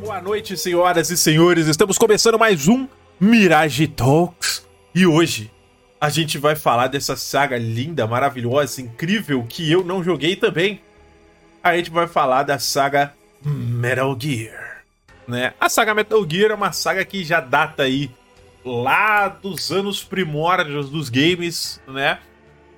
Boa noite, senhoras e senhores. Estamos começando mais um Mirage Talks. E hoje a gente vai falar dessa saga linda, maravilhosa, incrível que eu não joguei também. A gente vai falar da saga Metal Gear. Né? A saga Metal Gear é uma saga que já data aí lá dos anos primórdios dos games, né?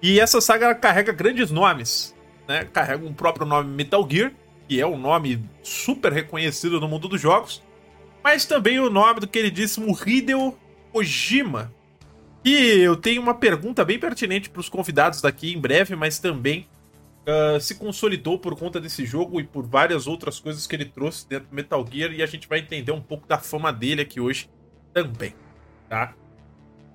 E essa saga carrega grandes nomes, né? Carrega um próprio nome Metal Gear, que é um nome super reconhecido no mundo dos jogos, mas também o nome do queridíssimo Hideo Kojima. E eu tenho uma pergunta bem pertinente para os convidados daqui em breve, mas também uh, se consolidou por conta desse jogo e por várias outras coisas que ele trouxe dentro do Metal Gear, e a gente vai entender um pouco da fama dele aqui hoje também, tá?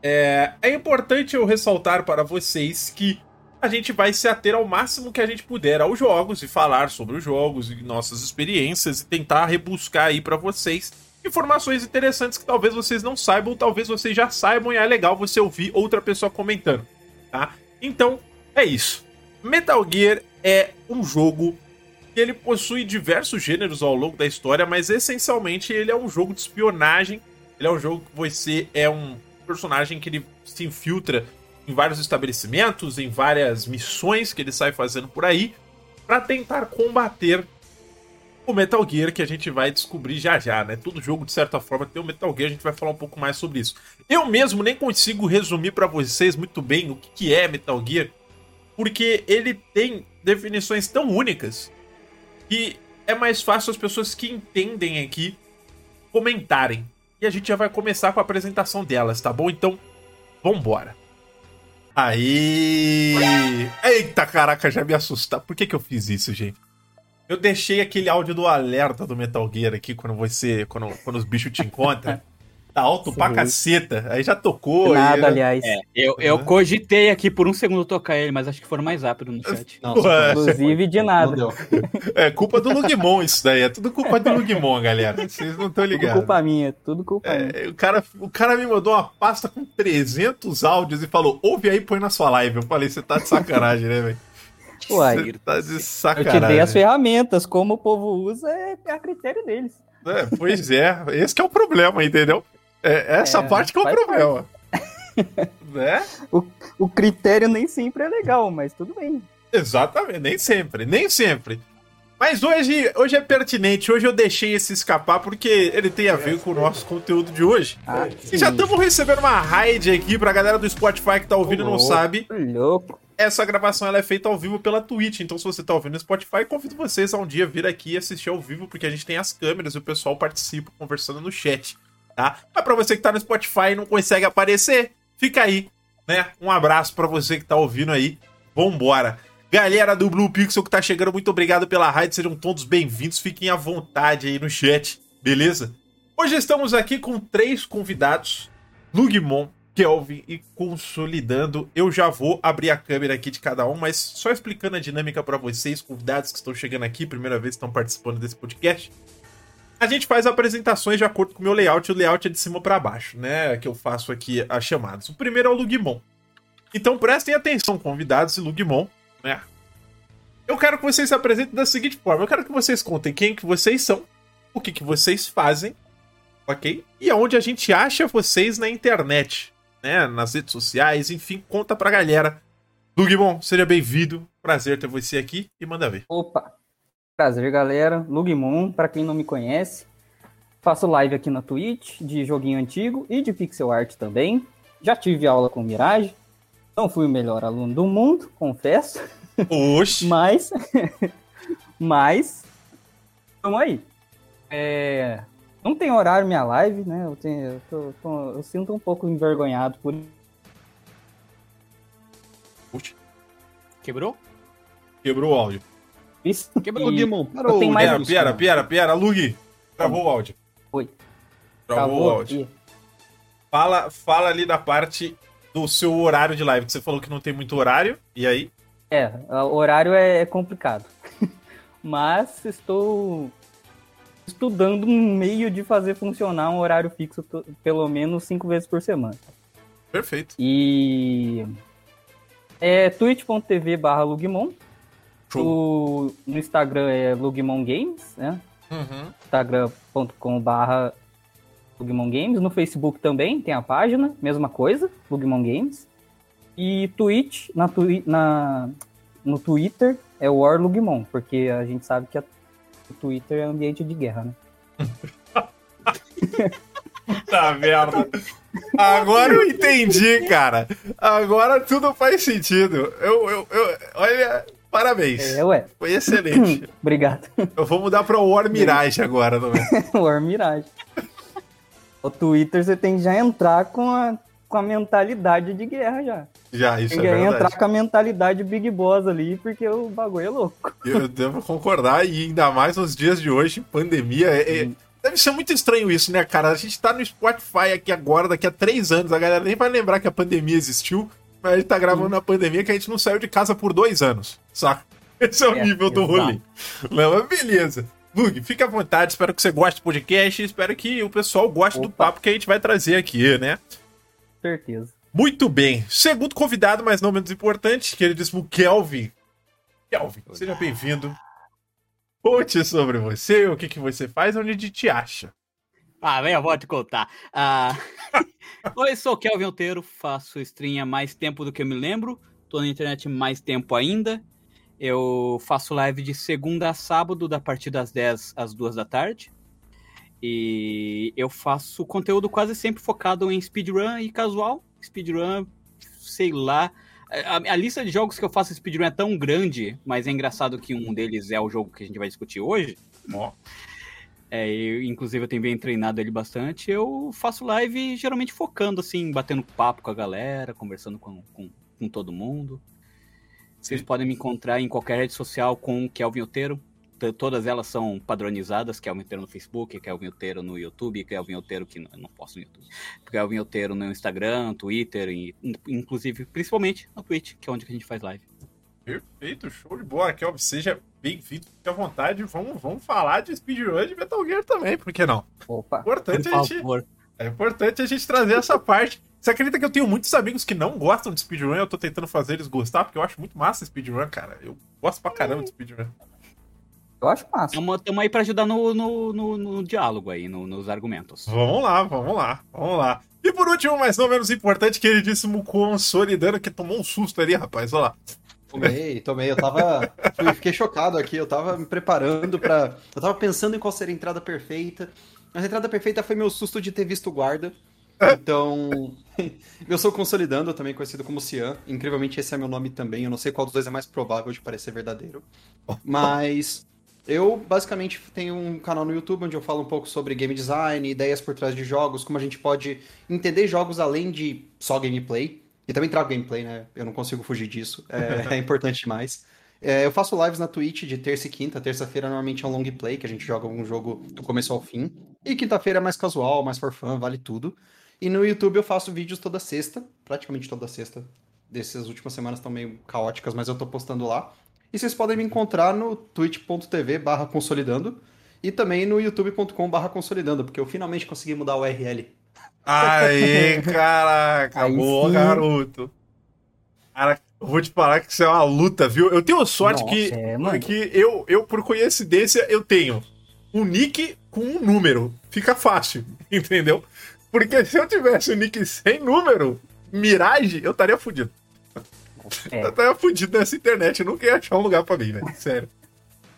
É, é importante eu ressaltar para vocês que a gente vai se ater ao máximo que a gente puder aos jogos e falar sobre os jogos e nossas experiências e tentar rebuscar aí para vocês informações interessantes que talvez vocês não saibam, talvez vocês já saibam e é legal você ouvir outra pessoa comentando, tá? Então, é isso. Metal Gear é um jogo que ele possui diversos gêneros ao longo da história, mas essencialmente ele é um jogo de espionagem. Ele é um jogo que você é um personagem que ele se infiltra em vários estabelecimentos, em várias missões que ele sai fazendo por aí, para tentar combater o Metal Gear que a gente vai descobrir já já, né? Todo jogo, de certa forma, tem o Metal Gear, a gente vai falar um pouco mais sobre isso. Eu mesmo nem consigo resumir para vocês muito bem o que é Metal Gear, porque ele tem definições tão únicas que é mais fácil as pessoas que entendem aqui comentarem. E a gente já vai começar com a apresentação delas, tá bom? Então, vambora. Aí. Eita, caraca, já me assustar. Por que, que eu fiz isso, gente? Eu deixei aquele áudio do alerta do Metal Gear aqui quando você. Quando, quando os bichos te encontram. Tá alto Sim. pra caceta. Aí já tocou. Nada, aí... aliás. É, eu, eu cogitei aqui por um segundo tocar ele, mas acho que foram mais rápido no chat. Nossa, inclusive de nada. É culpa do Lugmon isso daí. É tudo culpa do Lugmon, galera. Vocês não estão ligados. Tudo culpa minha, tudo culpa é, minha. O cara, o cara me mandou uma pasta com 300 áudios e falou: ouve aí e põe na sua live. Eu falei: você tá de sacanagem, né, velho? Uai, Você tá de sacanagem. Eu te dei as ferramentas, como o povo usa é a critério deles. É, pois é, esse é o problema, entendeu? É, essa é, parte que é o problema. né? O, o critério nem sempre é legal, mas tudo bem. Exatamente, nem sempre, nem sempre. Mas hoje, hoje é pertinente, hoje eu deixei esse escapar porque ele tem a ver com o nosso conteúdo de hoje. Ah, e já estamos recebendo uma raid aqui pra galera do Spotify que tá ouvindo e não sabe. Louco. Essa gravação ela é feita ao vivo pela Twitch, então se você tá ouvindo no Spotify, convido vocês a um dia vir aqui e assistir ao vivo, porque a gente tem as câmeras e o pessoal participa conversando no chat tá? Mas pra você que tá no Spotify e não consegue aparecer, fica aí, né? Um abraço para você que tá ouvindo aí. Vambora! Galera do Blue Pixel que tá chegando, muito obrigado pela raid, sejam todos bem-vindos, fiquem à vontade aí no chat, beleza? Hoje estamos aqui com três convidados, Lugmon, Kelvin e Consolidando. Eu já vou abrir a câmera aqui de cada um, mas só explicando a dinâmica para vocês, convidados que estão chegando aqui, primeira vez que estão participando desse podcast. A gente faz apresentações de acordo com o meu layout, o layout é de cima para baixo, né? Que eu faço aqui as chamadas. O primeiro é o Lugmon. Então prestem atenção, convidados e Lugmon, né? Eu quero que vocês se apresentem da seguinte forma: eu quero que vocês contem quem que vocês são, o que, que vocês fazem, ok? E aonde a gente acha vocês na internet, né? Nas redes sociais, enfim, conta pra galera. Lugmon, seja bem-vindo. Prazer ter você aqui e manda ver. Opa, Prazer, galera. Lugmon, para quem não me conhece, faço live aqui na Twitch de joguinho antigo e de pixel art também. Já tive aula com Mirage. Não fui o melhor aluno do mundo, confesso. Oxi! mas, mas, vamos aí. É, não tem horário minha live, né? Eu, tenho, eu, tô, tô, eu sinto um pouco envergonhado por. Puxa. Quebrou? Quebrou o áudio. Isso. Quebrou o Demon. Parou. Tem mais pera, pera, pera, pera, Lug. Travou o áudio. Oi. Travou o áudio. Fala, fala ali da parte do seu horário de live, que você falou que não tem muito horário, e aí? É, o horário é, é complicado. Mas estou estudando um meio de fazer funcionar um horário fixo pelo menos cinco vezes por semana. Perfeito. E é twitch.tv barra Lugmon. O, no Instagram é Lugmon Games, né? Uhum. instagram.com.br Lugmon Games. No Facebook também tem a página, mesma coisa, Lugmon Games. E Twitch, na, twi na, no Twitter é o War Lugmon, porque a gente sabe que a, o Twitter é ambiente de guerra, né? Tá merda. Agora eu entendi, cara. Agora tudo faz sentido. Eu, eu, eu olha, parabéns. É, ué. Foi excelente. Obrigado. Eu vou mudar pra War Mirage agora também. War Mirage. O Twitter você tem que já entrar com a, com a mentalidade de guerra já. Já, isso tem é que verdade. entrar com a mentalidade Big Boss ali, porque o bagulho é louco. Eu devo concordar, e ainda mais nos dias de hoje, pandemia. é- é- deve ser muito estranho isso, né, cara? A gente tá no Spotify aqui agora, daqui a três anos, a galera nem vai lembrar que a pandemia existiu, mas a gente tá gravando na pandemia que a gente não saiu de casa por dois anos, saca? Esse é o É, nível do exato. rolê. Não, mas beleza. Lug, fica à vontade, espero que você goste do podcast, espero que o pessoal goste do Opa. papo que a gente vai trazer aqui, né? Certeza. Muito bem. Segundo convidado, mas não menos importante, queridíssimo Kelvin. Kelvin, seja bem-vindo. Conte sobre você, o que, que você faz, onde a gente te acha. Ah, vem, eu vou te contar. Ah, Oi, sou o Kelvin Alteiro, faço stream há mais tempo do que eu me lembro. Tô na internet mais tempo ainda. Eu faço live de segunda a sábado, da partir das 10 às 2 da tarde. E eu faço conteúdo quase sempre focado em speedrun e casual. Speedrun, sei lá. A, a lista de jogos que eu faço speedrun é tão grande, mas é engraçado que um deles é o jogo que a gente vai discutir hoje. Ó, É, eu, inclusive eu tenho bem treinado ele bastante. Eu faço live geralmente focando, assim, batendo papo com a galera, conversando com, com, com todo mundo. Vocês podem me encontrar em qualquer rede social com Kelvin Oteiro. Todas elas são padronizadas, Kelvin Oteiro no Facebook, Kelvin Oteiro no YouTube, Kelvin Oteiro que não, eu não posso no YouTube. Kelvin Oteiro no Instagram, Twitter, e, in- inclusive, principalmente no Twitch, que é onde a gente faz live. Perfeito, show de bola, Kelvin. Seja bem-vindo, fique à vontade. Vamos, vamos falar de speedrun de Metal Gear também, por que não? Opa. Por Importante a gente, favor. é importante a gente trazer essa parte. Você acredita que eu tenho muitos amigos que não gostam de speedrun? Eu tô tentando fazer eles gostar, porque eu acho muito massa speedrun, cara. Eu gosto pra caramba de speedrun. Eu acho massa. Estamos aí para ajudar no, no, no- no diálogo aí, no- nos argumentos. Vamos lá, vamos lá, vamos lá. E por último, mas não menos importante, queridíssimo Consolidando, que tomou um susto ali, rapaz. Olha lá. Tomei, tomei. Eu tava. fui- fiquei chocado aqui. Eu tava me preparando pra. Eu tava pensando em qual seria a entrada perfeita. A entrada perfeita foi meu susto de ter visto o guarda. Então. eu sou consolidando, também conhecido como Cian. Incrivelmente, esse é meu nome também. Eu não sei qual dos dois é mais provável de parecer verdadeiro. Mas. Eu basicamente tenho um canal no YouTube onde eu falo um pouco sobre game design, ideias por trás de jogos, como a gente pode entender jogos além de só gameplay. E também trago gameplay, né? Eu não consigo fugir disso. É, é importante demais. É, eu faço lives na Twitch de terça e quinta. Terça-feira normalmente é um long play, que a gente joga um jogo do começo ao fim. E quinta-feira é mais casual, mais for fun, vale tudo. E no YouTube eu faço vídeos toda sexta, praticamente toda sexta. Dessas últimas semanas estão meio caóticas, mas eu tô postando lá. E vocês podem me encontrar no twitch.tv consolidando e também no youtube.com consolidando, porque eu finalmente consegui mudar o URL. Aê, caraca, Aí boa, sim. garoto. Cara, eu vou te falar que isso é uma luta, viu? Eu tenho sorte Nossa, que, é, que eu, eu, por coincidência, eu tenho um nick com um número. Fica fácil, entendeu? Porque se eu tivesse um nick sem número, Mirage, eu estaria fudido. É. Eu estaria fudido nessa internet. Eu nunca ia achar um lugar pra mim, velho. Sério.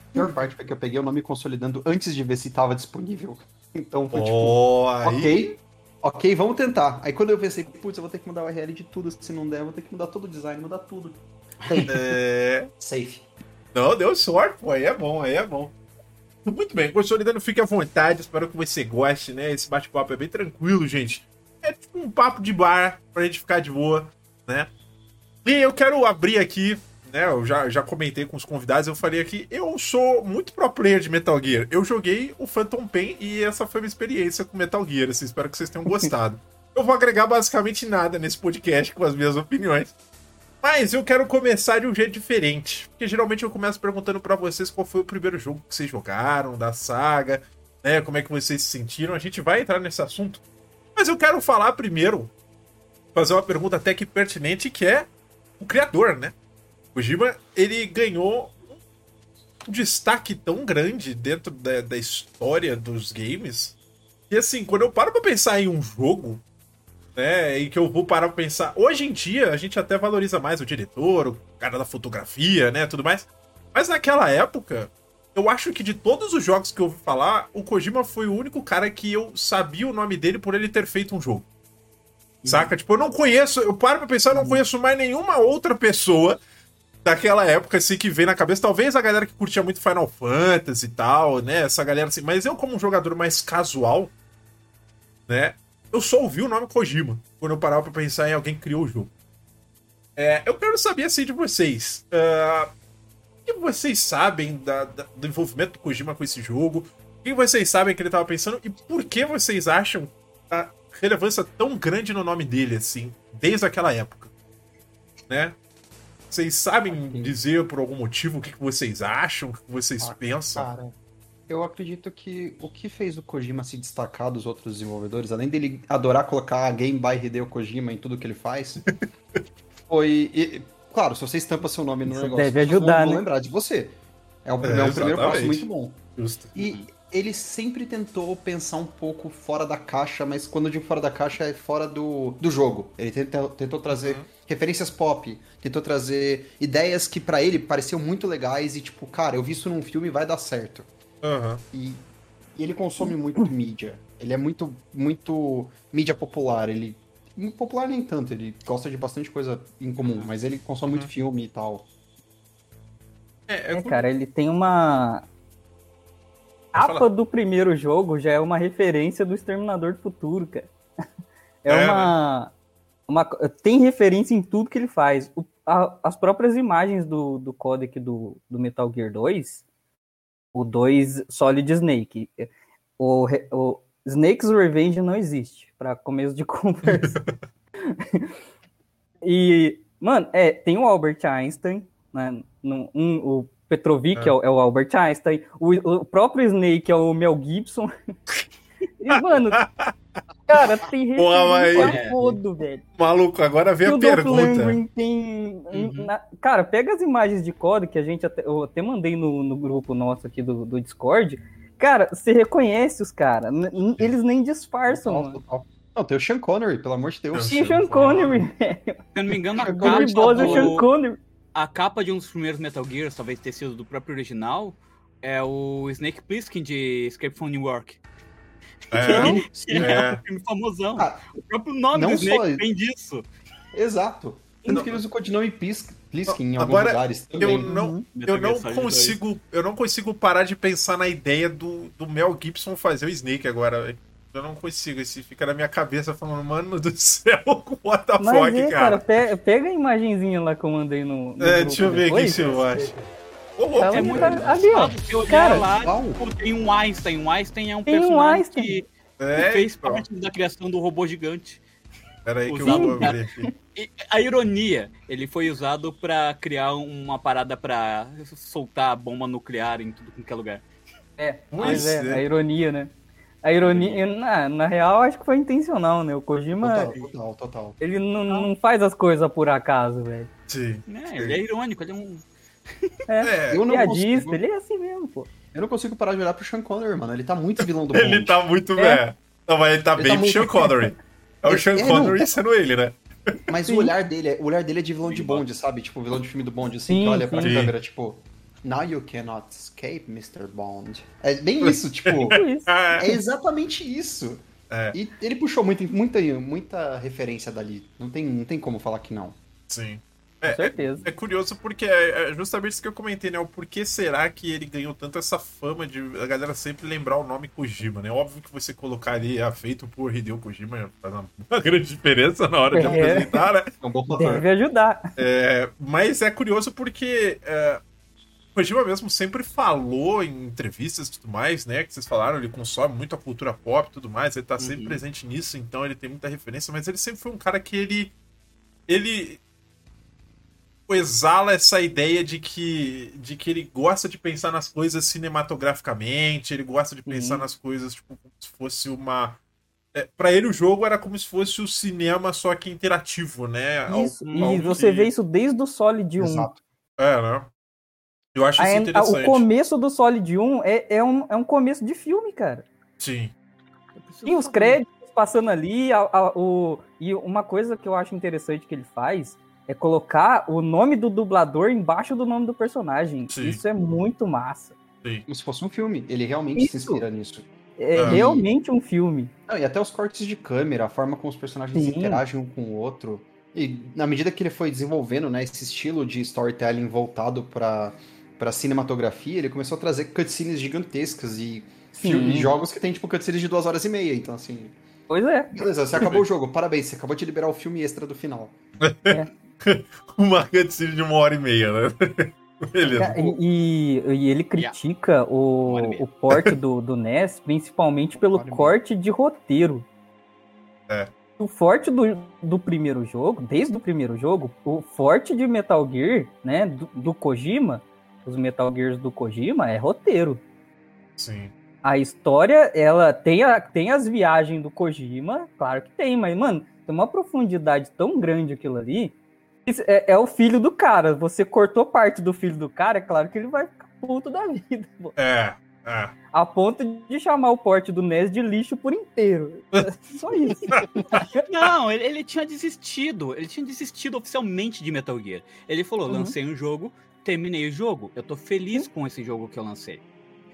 A pior parte foi que eu peguei o nome consolidando antes de ver se estava disponível. Então foi tipo, Oh, aí. ok, ok, vamos tentar. Aí quando eu pensei, putz, eu vou ter que mudar o URL de tudo, se não der, eu vou ter que mudar todo o design, mudar tudo. É. safe. Não, deu sorte, pô. Aí é bom, aí é bom. Muito bem, consolidando, fique à vontade. Espero que você goste, né? Esse bate-papo é bem tranquilo, gente. É tipo um papo de bar pra gente ficar de boa, né? E eu quero abrir aqui, né? Eu já, já comentei com os convidados, eu falei aqui, eu sou muito pro player de Metal Gear. Eu joguei o Phantom Pain e essa foi a minha experiência com Metal Gear. Assim, espero que vocês tenham gostado. eu vou agregar basicamente nada nesse podcast com as minhas opiniões. Mas eu quero começar de um jeito diferente. Porque geralmente eu começo perguntando pra vocês qual foi o primeiro jogo que vocês jogaram, da saga, né? Como é que vocês se sentiram. A gente vai entrar nesse assunto. Mas eu quero falar primeiro, fazer uma pergunta até que pertinente, que é o criador, né? O Kojima, ele ganhou um destaque tão grande dentro da, da história dos games que, assim, quando eu paro pra pensar em um jogo, né, e que eu vou parar pra pensar. Hoje em dia, a gente até valoriza mais o diretor, o cara da fotografia, né, tudo mais. Mas naquela época, eu acho que de todos os jogos que eu ouvi falar, o Kojima foi o único cara que eu sabia o nome dele por ele ter feito um jogo. Saca? Tipo, eu não conheço, eu paro pra pensar, eu não conheço mais nenhuma outra pessoa daquela época, assim, que vem na cabeça. Talvez a galera que curtia muito Final Fantasy e tal, né? Essa galera assim. Mas eu, como um jogador mais casual, né? Eu só ouvi o nome Kojima quando eu parava pra pensar em alguém que criou o jogo. É, eu quero saber, assim, de vocês. Uh, o que vocês sabem da, da, do envolvimento do Kojima com esse jogo? O que vocês sabem que ele tava pensando? E por que vocês acham a relevância tão grande no nome dele, assim, desde aquela época? Né? Vocês sabem dizer por algum motivo o que, que vocês acham, o que vocês Ah, pensam? Cara, eu acredito que o que fez o Kojima se destacar dos outros desenvolvedores, além dele adorar colocar Game by Hideo Kojima em tudo que ele faz, foi. e, claro, se você estampa seu nome no Isso negócio, deve ajudar, vão, vão né? lembrar de você. É, um, É, é um primeiro passo muito bom. Justo. E ele sempre tentou pensar um pouco fora da caixa, mas quando eu digo fora da caixa é fora do, do jogo. Ele tentou, tentou trazer Uhum. referências pop, tentou trazer ideias que pra ele pareciam muito legais e tipo, cara, eu vi isso num filme e vai dar certo. Aham. E, e ele consome muito mídia. Ele é muito, muito mídia popular. Ele. Popular nem tanto, ele gosta de bastante coisa em comum, mas ele consome muito filme e tal. É, É, cara, ele tem uma. A falar. capa do primeiro jogo já é uma referência do Exterminador do Futuro, cara. É, É, uma, uma. Tem referência em tudo que ele faz. O- a- as próprias imagens do, do codec do, do Metal Gear 2, o 2 Solid Snake. O, o Snake's Revenge não existe, para começo de conversa. e, mano, é, tem o Albert Einstein, né? no- um- o Petrovic É. é. o, é o Albert Einstein, o, o próprio Snake é o Mel Gibson. E, mano, cara, tem referência todo, velho. Maluco, agora vem E a o pergunta. Tem. Uhum. na- cara, pega as imagens de código que a gente até, eu até mandei no, no grupo nosso aqui do, do Discord. Cara, você reconhece os caras. Eles nem disfarçam, Total, mano. total. Não, tem o Sean Connery, pelo amor de Deus. Tinha Sean Connery, velho. Se eu não me engano, a O capa, Gary Boss é o Sean do, Connery. A capa de um dos primeiros Metal Gears, talvez ter sido do próprio original, é o Snake Plissken de Escape from New York. É, Que é, É. um filme famosão. Ah, o próprio nome não do Snake só- vem disso. Exato. Tanto Não. que ele usa o codinome Plis- Pliskin em alguns Agora, lugares eu também. não, Metal eu não Solid 2. consigo, eu não consigo parar de pensar na ideia do, do Mel Gibson fazer o Snake agora. Eu não consigo, esse fica na minha cabeça falando, mano do céu, what the Mas fuck, é, cara. cara, pe- pega a imagenzinha lá que eu mandei no. no É, grupo deixa eu ver aqui se eu acho. Louco, Tá É um muito ali, ó. Eu Cara, lá, tipo, tem um Einstein. O Einstein é um Tem um personagem Einstein. que é, fez então. parte da criação do robô gigante. Pera aí que eu vou abrir aqui. A ironia, ele foi usado pra criar uma parada pra soltar bomba nuclear em tudo qualquer lugar. É, Pois mas é, é. a ironia, né? A ironia, na, na real, acho que foi intencional, né? O Kojima, Total, total, total. ele não, não faz as coisas por acaso, velho. Sim. Né? Ele é irônico, ele é um. É, Eu não Piadista, consigo. ele é assim mesmo, pô. Eu não consigo parar de olhar pro Sean Connery, mano. Ele tá muito vilão do ele Bond. tá muito, É. velho. Não, mas ele tá Ele bem tá muito- Sean Connery. É o É, Sean é, não. Connery sendo ele, né? Mas Sim. o olhar dele, é- o olhar dele é de vilão de Bond, sabe? Tipo, vilão de filme do Bond, assim, Sim, que olha pra sim. câmera, tipo... Now you cannot escape, Mr. Bond. É bem isso, tipo... Tipo isso. Ah, é exatamente isso. É. E ele puxou muito, muita, muita referência dali. Não tem, não tem como falar que não. Sim. Com É, certeza. É curioso porque é é justamente isso que eu comentei, né? O porquê será que ele ganhou tanto essa fama de a galera sempre lembrar o nome Kojima, né? Óbvio que você colocar ali é feito por Hideo Kojima faz uma, uma grande diferença na hora de É. apresentar, né? É um bom fator. Deve ajudar. É, mas é curioso porque é, Kojima mesmo sempre falou em entrevistas e tudo mais, né? Que vocês falaram, ele consome muito a cultura pop e tudo mais, ele tá sempre Uhum. presente nisso, então ele tem muita referência, mas ele sempre foi um cara que ele. Ele exala essa ideia de que, de que ele gosta de pensar nas coisas cinematograficamente, ele gosta de pensar Sim. nas coisas tipo, como se fosse uma. É, para ele o jogo era como se fosse o cinema só que interativo, né? Isso, algo e você que- vê isso desde o Solid 1. Exato. É, né? Eu acho isso A- a- interessante. o começo do Solid 1 é, é, um, é um começo de filme, cara. Sim. Tem os créditos passando ali, a- a- o, e uma coisa que eu acho interessante que ele faz é colocar o nome do dublador embaixo do nome do personagem. Sim. Isso é muito massa. Como se fosse um filme. Ele realmente se Isso. inspira nisso. É Ah. realmente um filme. Não, e até os cortes de câmera, a forma como os personagens Sim. interagem um com o outro. E na medida que ele foi desenvolvendo, né, esse estilo de storytelling voltado para para cinematografia, ele começou a trazer cutscenes gigantescas e filmes, jogos que tem tipo cutscenes de duas horas e meia. Então assim, Pois é. beleza, você acabou o jogo, parabéns, você acabou de liberar o filme extra do final. Uma cutscene de uma hora e meia, né? Beleza. E, e- e ele critica o, e meia. o porte do, do NES, principalmente pelo corte de roteiro. É. O forte do, do primeiro jogo, desde o primeiro jogo, o forte de Metal Gear, né, do, do Kojima, os Metal Gears do Kojima, é roteiro. Sim. A história, ela tem, a, tem as viagens do Kojima, claro que tem, mas, mano, tem uma profundidade tão grande aquilo ali. Isso É, é o filho do cara. Você cortou parte do filho do cara, é claro que ele vai ficar puto da vida. pô. É, é. A ponto de chamar o porte do NES de lixo por inteiro. Só isso. Não, ele, ele tinha desistido. Ele tinha desistido oficialmente de Metal Gear. Ele falou: Uhum. lancei um jogo, terminei o jogo. Eu tô feliz com esse jogo que eu lancei.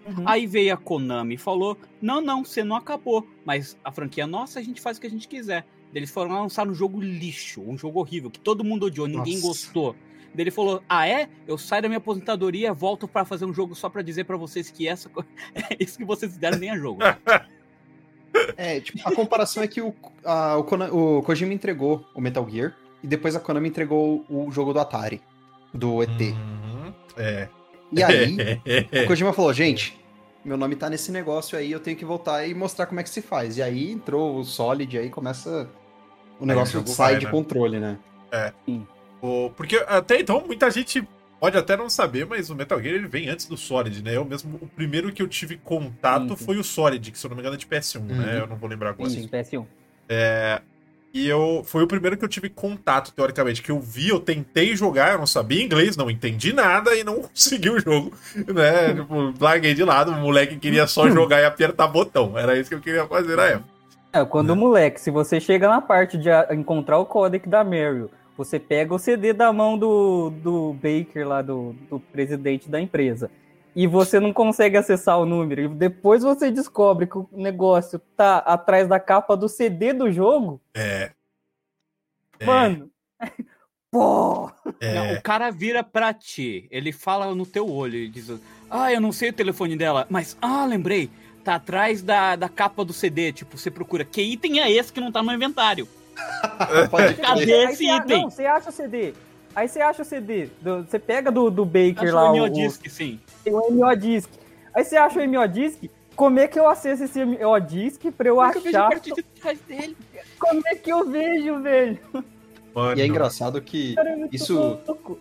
Uhum. Aí veio a Konami e falou: Não, não, você não acabou. Mas a franquia é nossa, a gente faz o que a gente quiser. Eles foram lançar um jogo lixo, um jogo horrível, que todo mundo odiou, ninguém Nossa. gostou. Daí ele falou: Ah, é? Eu saio da minha aposentadoria, volto pra fazer um jogo só pra dizer pra vocês que essa co- isso que vocês fizeram nem é jogo. É, tipo, a comparação é que o, a- o, Kona- o Kojima entregou o Metal Gear e depois a Konami entregou o jogo do Atari, do ET. Uhum. É. E aí, o Kojima falou, gente, meu nome tá nesse negócio aí, eu tenho que voltar e mostrar como é que se faz. E aí entrou o Solid, e aí começa. O negócio jogo sai vai, de né? controle, né? O- porque até então muita gente pode até não saber, mas o Metal Gear ele vem antes do Solid, né? Eu mesmo, o primeiro que eu tive contato Sim, sim. foi o Solid, que se eu não me engano é de PS1, né? Uhum. Eu não vou lembrar agora. Isso, PS1. E eu foi o primeiro que eu tive contato, teoricamente, que eu vi, eu tentei jogar, eu não sabia inglês, não entendi nada e não consegui o jogo, né? tipo, larguei de lado, o moleque queria só jogar e apertar botão. Era isso que eu queria fazer na época. É, quando o moleque, se você chega na parte de encontrar o códec da Meryl, você pega o CD da mão do, do Baker lá, do, do presidente da empresa, e você não consegue acessar o número, e depois você descobre que o negócio tá atrás da capa do CD do jogo, É. É, mano. Pô! é. Não, o cara vira pra ti, ele fala no teu olho e diz: Ah, eu não sei o telefone dela, mas ah, lembrei, tá atrás da, da capa do CD. Tipo, você procura que item é esse que não tá no inventário? Pode Cadê. Aí esse você a- item? Não, você acha o CD. Aí você acha o CD. do- você pega do, do Baker Acho lá o o, Disc, sim. O, o MO Disc. Aí você acha o MO Disc. Como é que eu acesso esse MO Disc pra eu Como é que eu vejo a achar? parte de trás dele? Como é que eu vejo, velho? Mano, E é engraçado que Cara, é Isso- louco.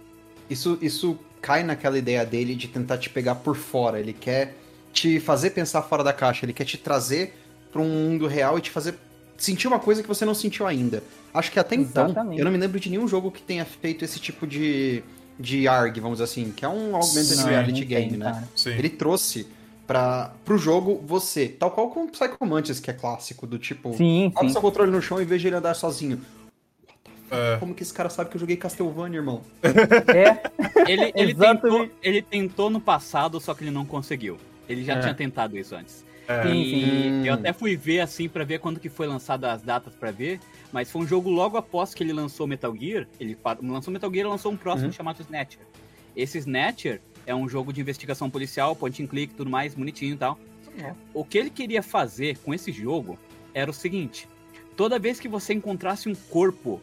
isso, isso cai naquela ideia dele de tentar te pegar por fora. Ele quer te fazer pensar fora da caixa, ele quer te trazer pra um mundo real e te fazer sentir uma coisa que você não sentiu ainda. Acho que até então, Exatamente. eu não me lembro de nenhum jogo que tenha feito esse tipo de, de ARG, vamos dizer assim, que é um Augmented Não, Reality Game, tem, né? Sim. Ele trouxe para pro jogo você, tal qual com o Psycho Mantis, que é clássico, do tipo, Sim, abre sim. seu controle no chão e veja ele andar sozinho. É. Como que esse cara sabe que eu joguei Castlevania, irmão? É, Ele, ele, tentou, ele tentou no passado, só que ele não conseguiu. Ele já É. tinha tentado isso antes. É. Sim, E sim. eu até fui ver assim pra ver quando que foi lançado as datas pra ver, mas foi um jogo logo após que ele lançou Metal Gear. Ele lançou Metal Gear e lançou um próximo Uhum. chamado Snatcher. Esse Snatcher é um jogo de investigação policial, point and click, tudo mais, bonitinho e tal. É. O que ele queria fazer com esse jogo era o seguinte: toda vez que você encontrasse um corpo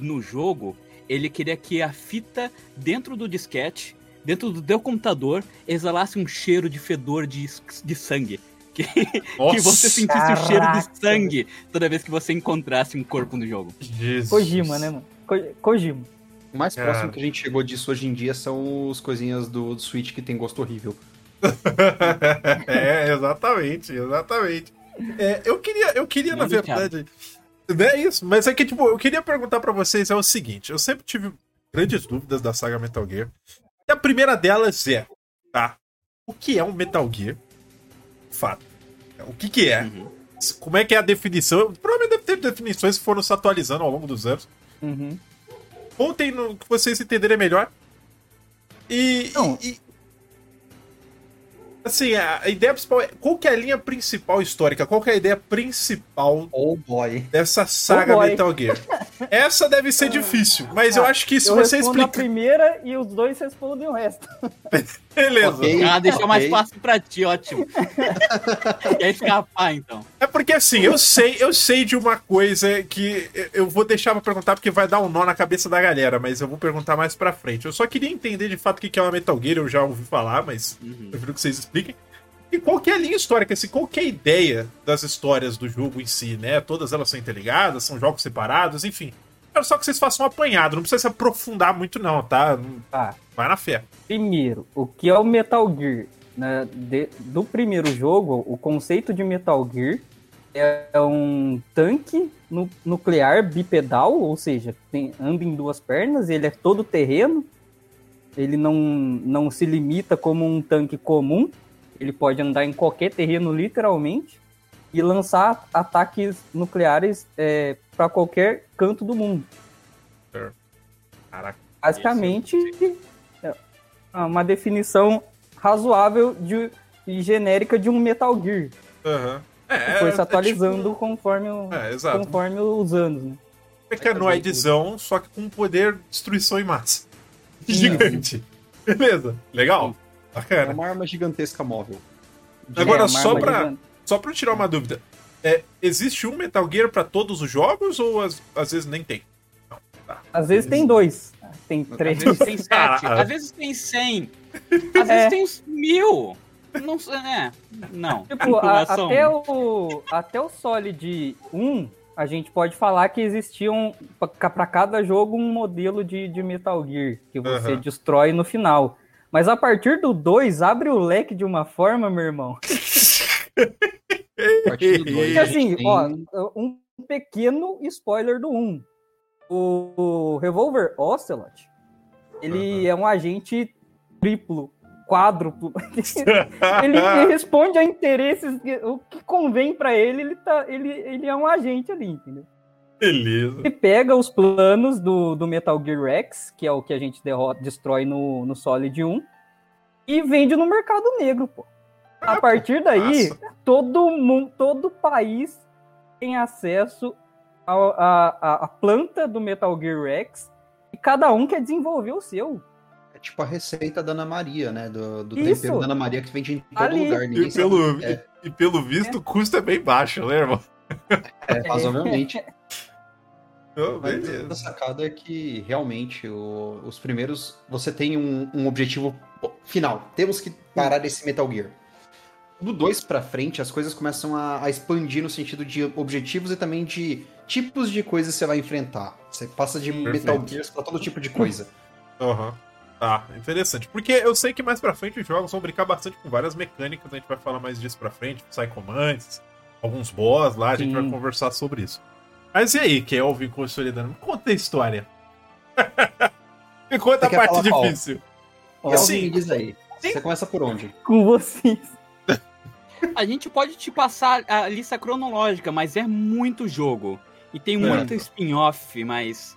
no jogo, ele queria que a fita dentro do disquete, dentro do teu computador, exalasse um cheiro de fedor de, de sangue. Que, que você sentisse o cheiro Caraca. de sangue toda vez que você encontrasse um corpo no jogo. Jesus. Kojima, né, mano? Ko- Kojima. O mais Cara. próximo que a gente chegou disso hoje em dia são os coisinhas do, do Switch que tem gosto horrível. é, exatamente, exatamente. É, eu queria, eu queria na verdade. Não é isso, mas é que, tipo, eu queria perguntar pra vocês é o seguinte: eu sempre tive grandes dúvidas da saga Metal Gear. E a primeira delas é: tá? O que é um Metal Gear? Fato. O que que é? Uhum. Como é que é a definição? Provavelmente deve ter definições que foram se atualizando ao longo dos anos. Uhum. Contem no que vocês entenderem melhor. E, Não. e- e- assim, a, ideia principal é qual que é a linha principal histórica? Qual que é a ideia principal Oh boy. dessa saga boy. Metal Gear? Essa deve ser difícil, mas eu Ah, acho que se eu você respondo a explicar, primeira e os dois respondem o resto. beleza. Ok. Ah, deixou mais Ok. fácil pra ti, ótimo. aí escapar, então. É porque assim, eu sei, eu sei de uma coisa que eu- vou deixar pra perguntar porque vai dar um nó na cabeça da galera, mas eu vou perguntar mais pra frente. Eu só queria entender de fato o que que é uma Metal Gear, eu já ouvi falar, mas Uhum. eu prefiro que vocês expliquem. E qual que é a linha histórica, assim, qual que é a ideia das histórias do jogo em si, né? Todas elas são interligadas, são jogos separados, enfim. Quero só que vocês façam um apanhado, não precisa se aprofundar muito não, tá? Não- Tá. Vai na fé. Primeiro, o que é o Metal Gear? né? De- do primeiro jogo, o conceito de Metal Gear é um tanque nu- nuclear bipedal, ou seja, tem, anda em duas pernas, ele é todo terreno, ele não, não se limita como um tanque comum, ele pode andar em qualquer terreno, literalmente, e lançar ataques nucleares para qualquer canto do mundo. Caraca. Basicamente, é uma definição razoável de, e genérica de um Metal Gear. Que É, foi é se atualizando tipo- conforme, o- É, exato. conforme os anos, né? mecanoidezão, só que com poder de destruição em massa. Gigante. Beleza. Legal. É Bacana. uma arma gigantesca móvel. Agora, É, só pra, gigante. só pra eu tirar uma dúvida. É, existe um Metal Gear pra todos os jogos ou às, às vezes nem tem? Às vezes tem dois, tem Às três. vezes tem sete, Ah. às vezes tem cem, às É. vezes tem uns mil. Não sei, é. Não. Tipo, a- é até, o, até o Solid 1, a gente pode falar que existiam pra pra cada jogo um modelo de, de Metal Gear que você Aham. destrói no final. Mas a partir do 2, abre o leque de uma forma, meu irmão. A partir do Porque assim, ó, um pequeno spoiler do 1. O, o Revolver Ocelot, ele é um agente triplo, quádruplo. ele, ele responde a interesses, o que convém pra ele, ele, tá, ele, ele é um agente ali, entendeu? Beleza. Ele pega os planos do, do Metal Gear Rex, que é o que a gente derrota, destrói no, no Solid 1, e vende no mercado negro, pô. A partir daí, massa. todo mundo, todo país tem acesso à à- à planta do Metal Gear Rex e cada um quer desenvolver o seu. É tipo a receita da Ana Maria, né? Do, do Isso. tempero da Ana Maria que vende em todo Ali. lugar. E pelo, É. e pelo visto, o custo é bem baixo, né, irmão? É, razoavelmente. Mas a sacada é que realmente o- os primeiros você tem um, um objetivo final. Temos que parar esse Metal Gear. Do 2 pra frente, as coisas começam a, a expandir no sentido de objetivos e também de tipos de coisas que você vai enfrentar. Você passa de Perfeito. Metal Gears pra todo tipo de coisa. Aham. Tá, interessante. Porque eu sei que mais pra frente os jogos vão brincar bastante com várias mecânicas, a gente vai falar mais disso pra frente, Psychomantis, alguns boss lá, a gente Sim. vai conversar sobre isso. Mas e aí, Kelvin consolidando? Me conta a história. Me conta Você a parte qual? difícil. Kelvin, assim, me diz aí. Você começa por onde? com vocês. A gente pode te passar a lista cronológica, mas é muito jogo. E tem É. muito spin-off, mas.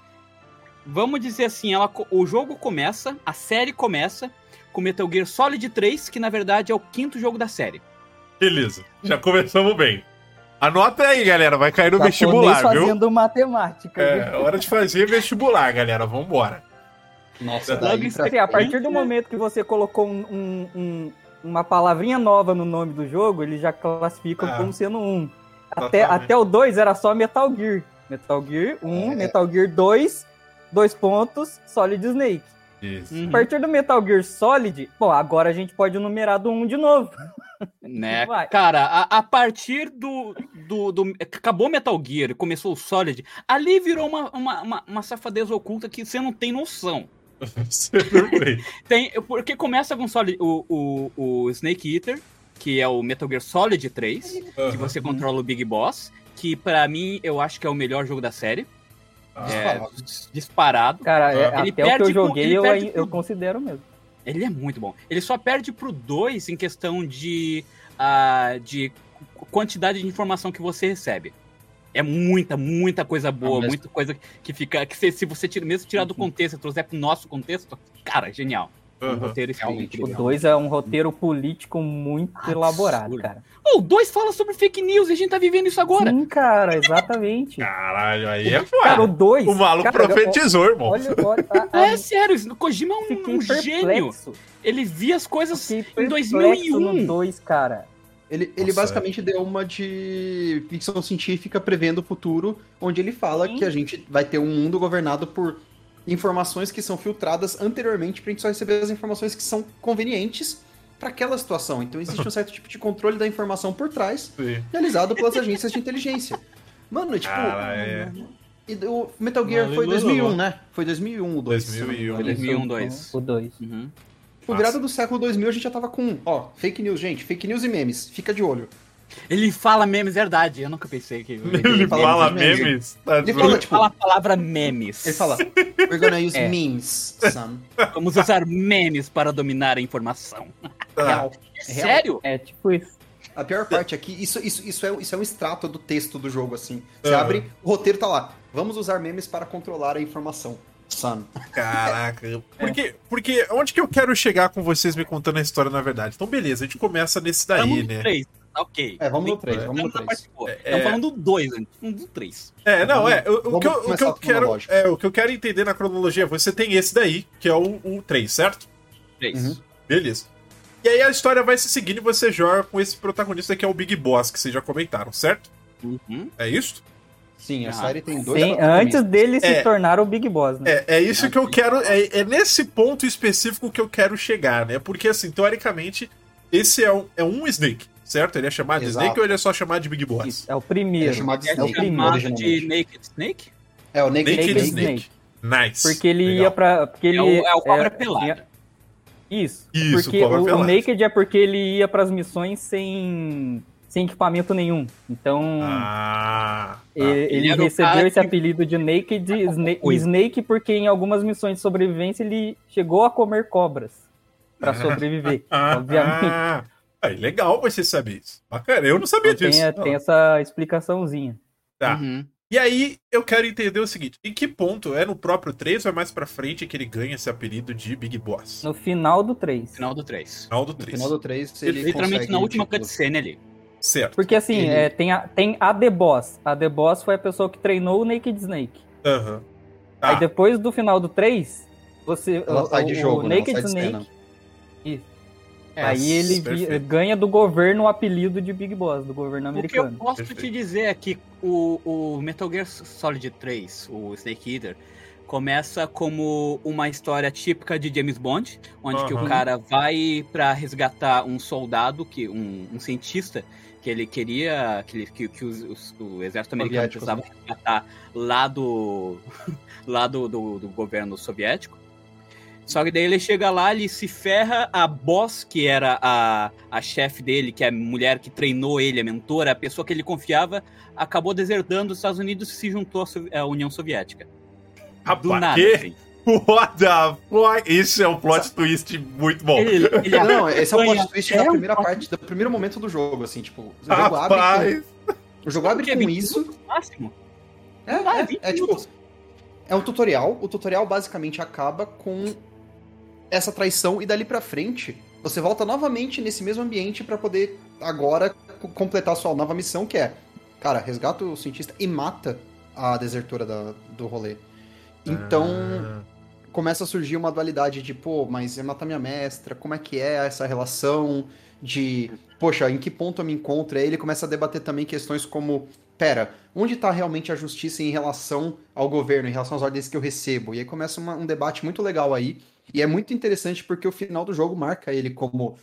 Vamos dizer assim, ela, o jogo começa, a série começa com Metal Gear Solid 3, que na verdade é o quinto jogo da série. Beleza, já começamos bem. Anota aí, galera, vai cair no Japonês vestibular, viu? fazendo matemática. É, viu? hora de fazer vestibular, galera, vambora. Nossa, daí Porque a partir do momento que você colocou um- um- uma palavrinha nova no nome do jogo, ele já classifica Ah. como sendo um. Até, até o 2 era só Metal Gear. Metal Gear 1, É. Metal Gear 2, dois pontos, Solid Snake. Isso. Uhum. A partir do Metal Gear Solid, pô, agora a gente pode numerar do 1 de novo. Né? Vai. Cara, a, a partir do, do, do- Acabou Metal Gear, começou o Solid, ali virou uma, uma, uma, uma safadeza oculta que você não tem noção. Tem, porque começa com Solid, o, o, o Snake Eater, que é o Metal Gear Solid 3, que Aham. você controla o Big Boss, que pra mim eu acho que é o melhor jogo da série. Ah, É, disparado. Cara, é-. Ele até o que eu joguei ele eu, ai- eu considero mesmo. Ele é muito bom. Ele só perde pro 2 em questão de, uh, de quantidade de informação que você recebe. É muita, muita coisa boa, ah, mas... muita coisa que fica. Que se, se você tira, mesmo tirar do uhum. contexto e trouxer pro nosso contexto, cara, genial. Uhum. Um roteiro. O 2 é um roteiro político muito Absurdo. elaborado, cara. O 2 fala sobre fake news e a gente tá vivendo isso agora. Sim, cara, exatamente. Caralho, aí é foda. Cara, o 2. O maluco cara, profetizou, irmão. Olha, olha, a, a, é sério, o Kojima é um, um gênio. Ele via as coisas em 2001. no 2, cara. Ele, ele basicamente deu uma de ficção científica prevendo o futuro, onde ele fala Sim. que a gente vai ter um mundo governado por informações que são filtradas anteriormente para a gente só receber as informações que são convenientes para aquela situação. Então existe um certo tipo de controle da informação por trás, Sim. realizado pelas agências de inteligência. Mano, tipo. Ah, é. E o Metal Gear não, foi 2001, né? Foi 2001 o 2. 2001. Foi 2001 2. O 2. Uhum. Tipo, virada do século 2000 a gente já tava com, ó, fake news, gente, fake news e memes, fica de olho. Ele fala memes, verdade. Eu nunca pensei que. Ele, ele fala, fala memes? memes. Tá ele fala, tipo, fala a palavra memes. Ele fala, we're gonna use é. memes, son. Vamos usar memes para dominar a informação. Real. É Sério? É tipo isso. A pior parte aqui, isso, isso, isso, é, isso é um extrato do texto do jogo, assim. Você uhum. abre, o roteiro tá lá. Vamos usar memes para controlar a informação. Son. Caraca. Porque, porque onde que eu quero chegar com vocês me contando a história, na verdade? Então, beleza, a gente começa nesse daí, Vamos né? Três. Ok. É, vamos no 3, vamos no 3. É, Estamos falando do 2, um do 3. É, não, é. O, o que, eu, o que eu quero. É, o que eu quero entender na cronologia, você tem esse daí, que é o, o 3, certo? 3. Uhum. Beleza. E aí a história vai se seguindo e você joga com esse protagonista que é o Big Boss, que vocês já comentaram, certo? Uhum. É isso? Sim, a ah, série tem dois. Sim, antes dele se é, tornar o Big Boss, né? É, é isso que eu quero. É, é, nesse ponto específico que eu quero chegar, né? Porque, assim, teoricamente, esse é um, é um Snake certo? Ele é chamado Exato. de Snake ou ele é só chamado de Big Boss? Isso, é o primeiro. É chamado de Snake. É o primeiro, de Naked Snake? É o Naked, Naked Snake. Snake. Nice. Porque ele Legal. ia pra... Porque ele, é, o, é o cobra é, pelado. Isso. Isso, porque o, o, Naked é porque ele ia pras missões sem, sem equipamento nenhum. Então. Ah, tá. ele, ele, ele recebeu esse que... apelido de Naked Snake, Snake porque em algumas missões de sobrevivência ele chegou a comer cobras para sobreviver, obviamente. Aí, legal você saber isso. Bacana, eu não sabia então, disso. Tem, tem essa explicaçãozinha. Tá. Uhum. E aí, eu quero entender o seguinte: em que ponto? É no próprio 3 ou é mais pra frente que ele ganha esse apelido de Big Boss? No final do 3. Final do 3. Final do 3. No final do 3, ele Literalmente na última tipo... cutscene ali. Certo. Porque assim, ele... é, tem, a, tem a The Boss. A The Boss foi a pessoa que treinou o Naked Snake. Aham. Uhum. Tá. Aí depois do final do 3, você. Ela sai de jogo, o né? Naked Snake. Isso. É, Aí ele perfeito. ganha do governo o apelido de Big Boss, do governo americano. O que eu posso perfeito. te dizer é que o, o Metal Gear Solid 3, o Snake Eater, começa como uma história típica de James Bond, onde uhum. que o cara vai para resgatar um soldado, que um, um, cientista que ele queria que, que, que os, o exército americano precisava resgatar lá do lá do, do, do governo soviético. Só que daí ele chega lá, ele se ferra, a boss, que era a, a chefe dele, que é a mulher que treinou ele, a mentora, a pessoa que ele confiava, acabou desertando os Estados Unidos e se juntou à União Soviética. Rapaz, Do nada, que? Assim. What the fuck? Isso é um plot twist muito bom. Ele, ele não, esse é o plot twist da primeira parte, do primeiro momento do jogo, assim, tipo, o jogo Rapaz. abre com, o jogo abre com isso. Máximo. É, é, é, tipo, é um tutorial, o tutorial basicamente acaba com essa traição e dali para frente você volta novamente nesse mesmo ambiente para poder agora completar sua nova missão que é, cara, resgata o cientista e mata a desertora da, do rolê. Então ah. Começa a surgir uma dualidade de, pô, mas eu matar minha mestra, como é que é essa relação de, poxa, em que ponto eu me encontro? Aí ele começa a debater também questões como, pera, onde está realmente a justiça em relação ao governo, em relação às ordens que eu recebo? E aí começa uma, um debate muito legal aí e é muito interessante porque o final do jogo marca ele como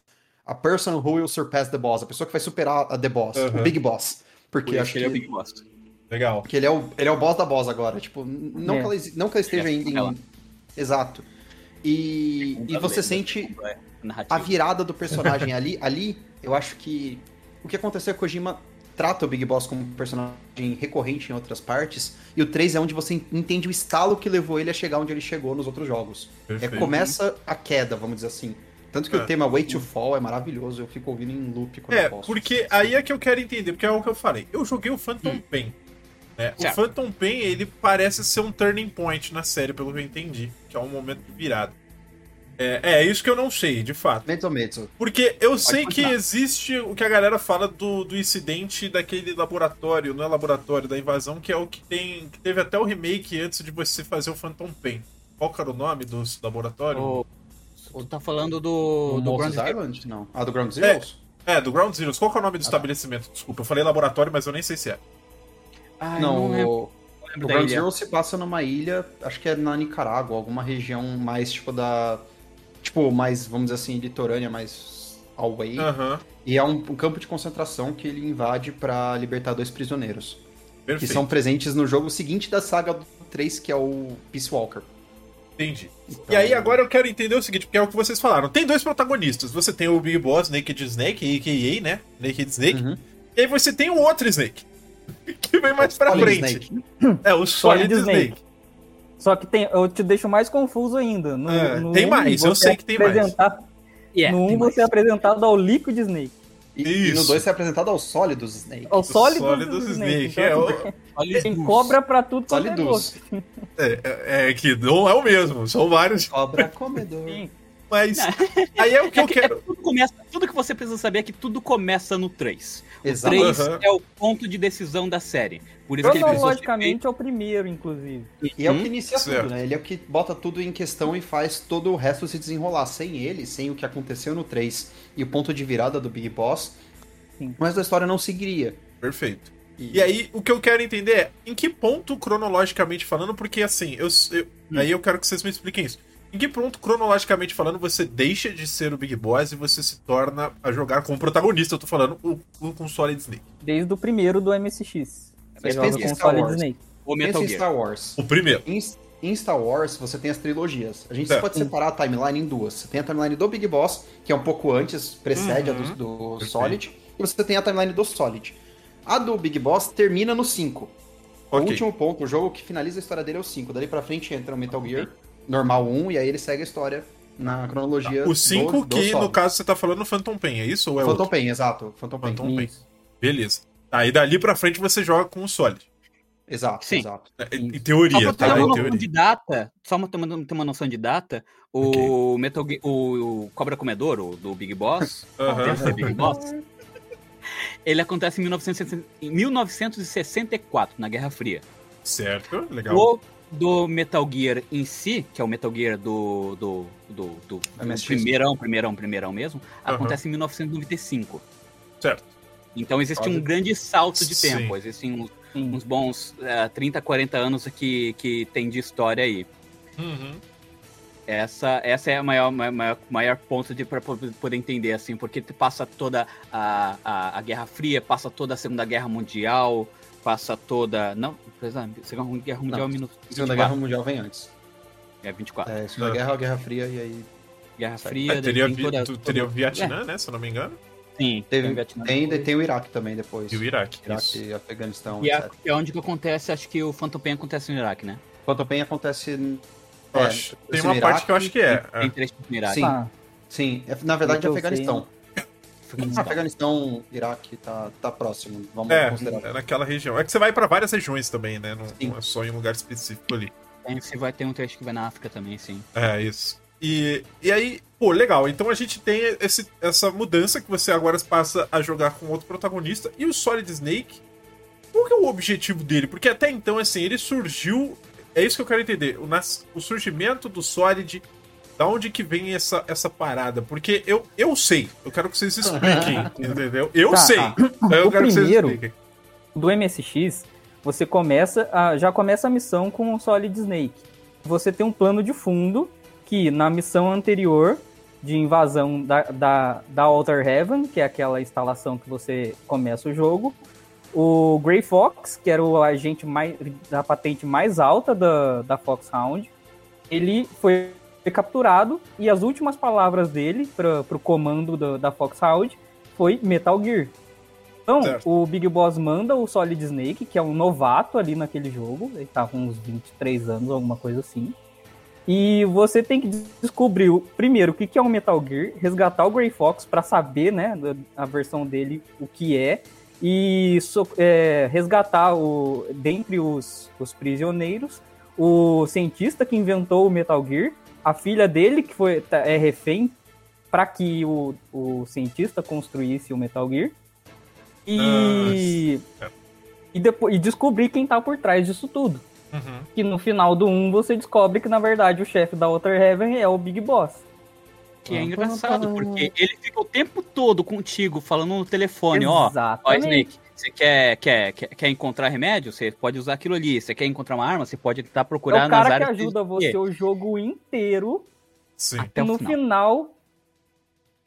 a person who will surpass the boss, a pessoa que vai superar a the boss, uhum. o big boss. Porque Por acho que ele é o big boss. Legal. Que ele é o, ele é o boss da boss agora. Tipo, não, é. que, ela, não que ela esteja é, ainda em. Exato. E, e você sente a virada do personagem ali. Ali, eu acho que o que aconteceu com Kojima trata o Big Boss como um personagem recorrente em outras partes, e o 3 é onde você entende o estalo que levou ele a chegar onde ele chegou nos outros jogos. Perfeito. É, começa a queda, vamos dizer assim. Tanto que É. o tema Way to Fall é maravilhoso, eu fico ouvindo em loop quando É, eu posso. porque aí é que eu quero entender, porque é o que eu falei. Eu joguei o Phantom Hum. Pain. Né? O. Phantom Pain, ele parece ser um turning point na série, pelo que eu entendi. Que é um momento de virada. É, é isso que eu não sei, de fato. Mezzo Mezzo. Porque eu sei que continuar. existe o que a galera fala do, do incidente daquele laboratório, não é laboratório, da invasão, que é o que tem. que teve até o remake antes de você fazer o Phantom Pain. Qual que era o nome do laboratório? O, tu tá falando do, do Ground Island? Não. Ah, do Ground Zeroes? É, do Ground Zeroes. Qual que é o nome do Ah, tá. estabelecimento? Desculpa, eu falei laboratório, mas eu nem sei se é. Ah, eu não, não lembro, o, lembro o da Ground. Zero se passa numa ilha, acho que é na Nicarágua, alguma região mais, tipo, da... Tipo, mais, vamos dizer assim, litorânea, mais away. E é um, um campo de concentração que ele invade pra libertar dois prisioneiros. Que perfeito. são presentes no jogo seguinte da saga do 3, que é o Peace Walker. Entendi. Então, E aí agora eu quero entender o seguinte, porque é o que vocês falaram. Tem dois protagonistas. Você tem o Big Boss, Naked Snake, a.k.a., né? Naked Snake. Uhum. E aí você tem o outro Snake. Que vem mais O pra Solid frente. Snake. É, o Solid, Solid Snake. Snake. Só que tem, eu te deixo mais confuso ainda. No, É, no tem um, mais, eu você sei é que tem mais. Yeah, no 1 tem um você é apresentado ao Liquid Snake. E, e no Isso. 2 é apresentado ao Sólidos Snake. Ao Solid, Solidus Snake. Snake. É, Então, o- Olha tem cobra pra tudo quanto é gosto. é, é- é que não é o mesmo, são vários. Cobra comedor. Sim. Mas aí é o que É eu que- é quero. que tudo, começa, tudo que você precisa saber é que tudo começa no 3. O Exato. 3 Aham. é o ponto de decisão da série. Por isso Cronologicamente é o primeiro, inclusive. E é o Hum, que inicia certo. tudo, né? Ele é o que bota tudo em questão e faz todo o resto se desenrolar. Sem ele, sem o que aconteceu no 3 e o ponto de virada do Big Boss, Sim. o resto da história não seguiria. Perfeito. E aí, o que eu quero entender é em que ponto, cronologicamente falando, porque assim, eu, eu- aí eu quero que vocês me expliquem isso. Em que ponto, cronologicamente falando, você deixa de ser o Big Boss e você se torna a jogar com o protagonista? Eu tô falando o, o, com o Solid Snake. Desde o primeiro do MSX. Você Mas joga pensa com em o Star Solid Wars. Snake. o Pensa Metal Gear. Star Wars. O primeiro. Em, em Star Wars, você tem as trilogias. A gente Certo. pode separar a timeline em duas. Você tem a timeline do Big Boss, que é um pouco antes, precede Uhum. a do, do Perfeito. Solid, e você tem a timeline do Solid. A do Big Boss termina no 5. O Ok. último ponto, o jogo que finaliza a história dele é o 5. Dali pra frente entra o Metal Gear normal 1, e aí ele segue a história na cronologia O 5 do, do que, no caso, você tá falando Phantom Pain, é isso? Ou é Phantom outro? Pain, exato. Phantom Pain. Phantom Pain. Isso. Beleza. Aí dali pra frente você joga com o Solid. Exato, Sim. exato. É, Em teoria, tá? Em teoria. de data, só uma, ter uma, ter uma noção de data, o Metal Gear, o, o Cobra Comedor, o do Big Boss, ser Big Boss, ele acontece em 1960 em 1964, na Guerra Fria. Certo, legal. O do Metal Gear em si, que é o Metal Gear do, do, do, do, do primeirão, primeirão, primeirão mesmo, Aham. acontece em 1995. Certo. Então existe um grande salto de Sim. tempo, existem uns, Sim. uns bons eh, 30, 40 anos que, que tem de história aí. Uhum. Essa, essa é a maior, maior- maior, ponto de para poder entender, assim, porque tu passa toda a, a, a Guerra Fria, passa toda a Segunda Guerra Mundial, passa toda. Não, apesar, Segunda Guerra Mundial é minuto Segunda 24. Guerra Mundial vem antes. É 24. É, Segunda Ah. Guerra, Guerra Fria, e aí Guerra. Fria, É, teria, tem vi- toda- tu- toda- teria o Vietnã, né? Se eu não me engano. É, sim, teve, tem o Vietnã tem, depois. tem o Iraque também depois. E o Iraque. Iraque, Isso. Afeganistão, E é, etc. é onde que acontece, acho que o Phantom Pain acontece no Iraque, né? Phantom Pain acontece... Eu é, acho- tem uma no parte Iraque, que eu acho que é. Tem, tem três no Iraque. Sim. Tá. Sim, é, na verdade é Afeganistão. Afeganistão. Afeganistão, Iraque, tá, tá próximo. Vamos É, considerar. é naquela região. É que você vai pra várias regiões também, né? Não, não é só em um lugar específico ali. Tem, você vai ter um trecho que vai na África também, sim. É, isso. E, e aí, pô, legal. Então a gente tem esse, essa mudança que você agora passa a jogar com outro protagonista. E o Solid Snake, qual que é o objetivo dele? Porque até então, assim, ele surgiu. É isso que eu quero entender. O, nas- o surgimento do Solid. Da onde que vem essa, essa parada? Porque eu, eu sei. Eu quero que vocês expliquem, entendeu? Eu Tá, sei. tá. Eu O quero que vocês primeiro- expliquem. do MSX, você começa a, já começa a missão com o Solid Snake. Você tem um plano de fundo que na missão anterior de invasão da, da, da Alter Heaven, que é aquela instalação que você começa o jogo, o Grey Fox, que era o agente mais, da patente mais alta da, da Foxhound, ele foi capturado e as últimas palavras dele para o comando da, da Foxhound foi Metal Gear. Então, Certo. o Big Boss manda o Solid Snake, que é um novato ali naquele jogo, ele tá com uns 23 anos, alguma coisa assim. E você tem que descobrir, primeiro, o que é um Metal Gear, resgatar o Grey Fox pra saber, né, a versão dele, o que é, e é, resgatar, o, dentre os, os prisioneiros, o cientista que inventou o Metal Gear, a filha dele, que foi, tá- é refém para que o, o cientista construísse o Metal Gear. E, Ah, e, depois, e descobrir quem tá por trás disso tudo. Uhum. Que no final do 1 você descobre que na verdade o chefe da Outer Heaven é o Big Boss. Que é engraçado, porque ele fica o tempo todo contigo falando no telefone, ó. Ó, Exatamente. Snake, você quer, quer, quer, quer encontrar remédio? Você pode usar aquilo ali. Você quer encontrar uma arma? Você pode tentar é procurar o nas cara que áreas. ajuda você o jogo inteiro Sim. Até o no final. final.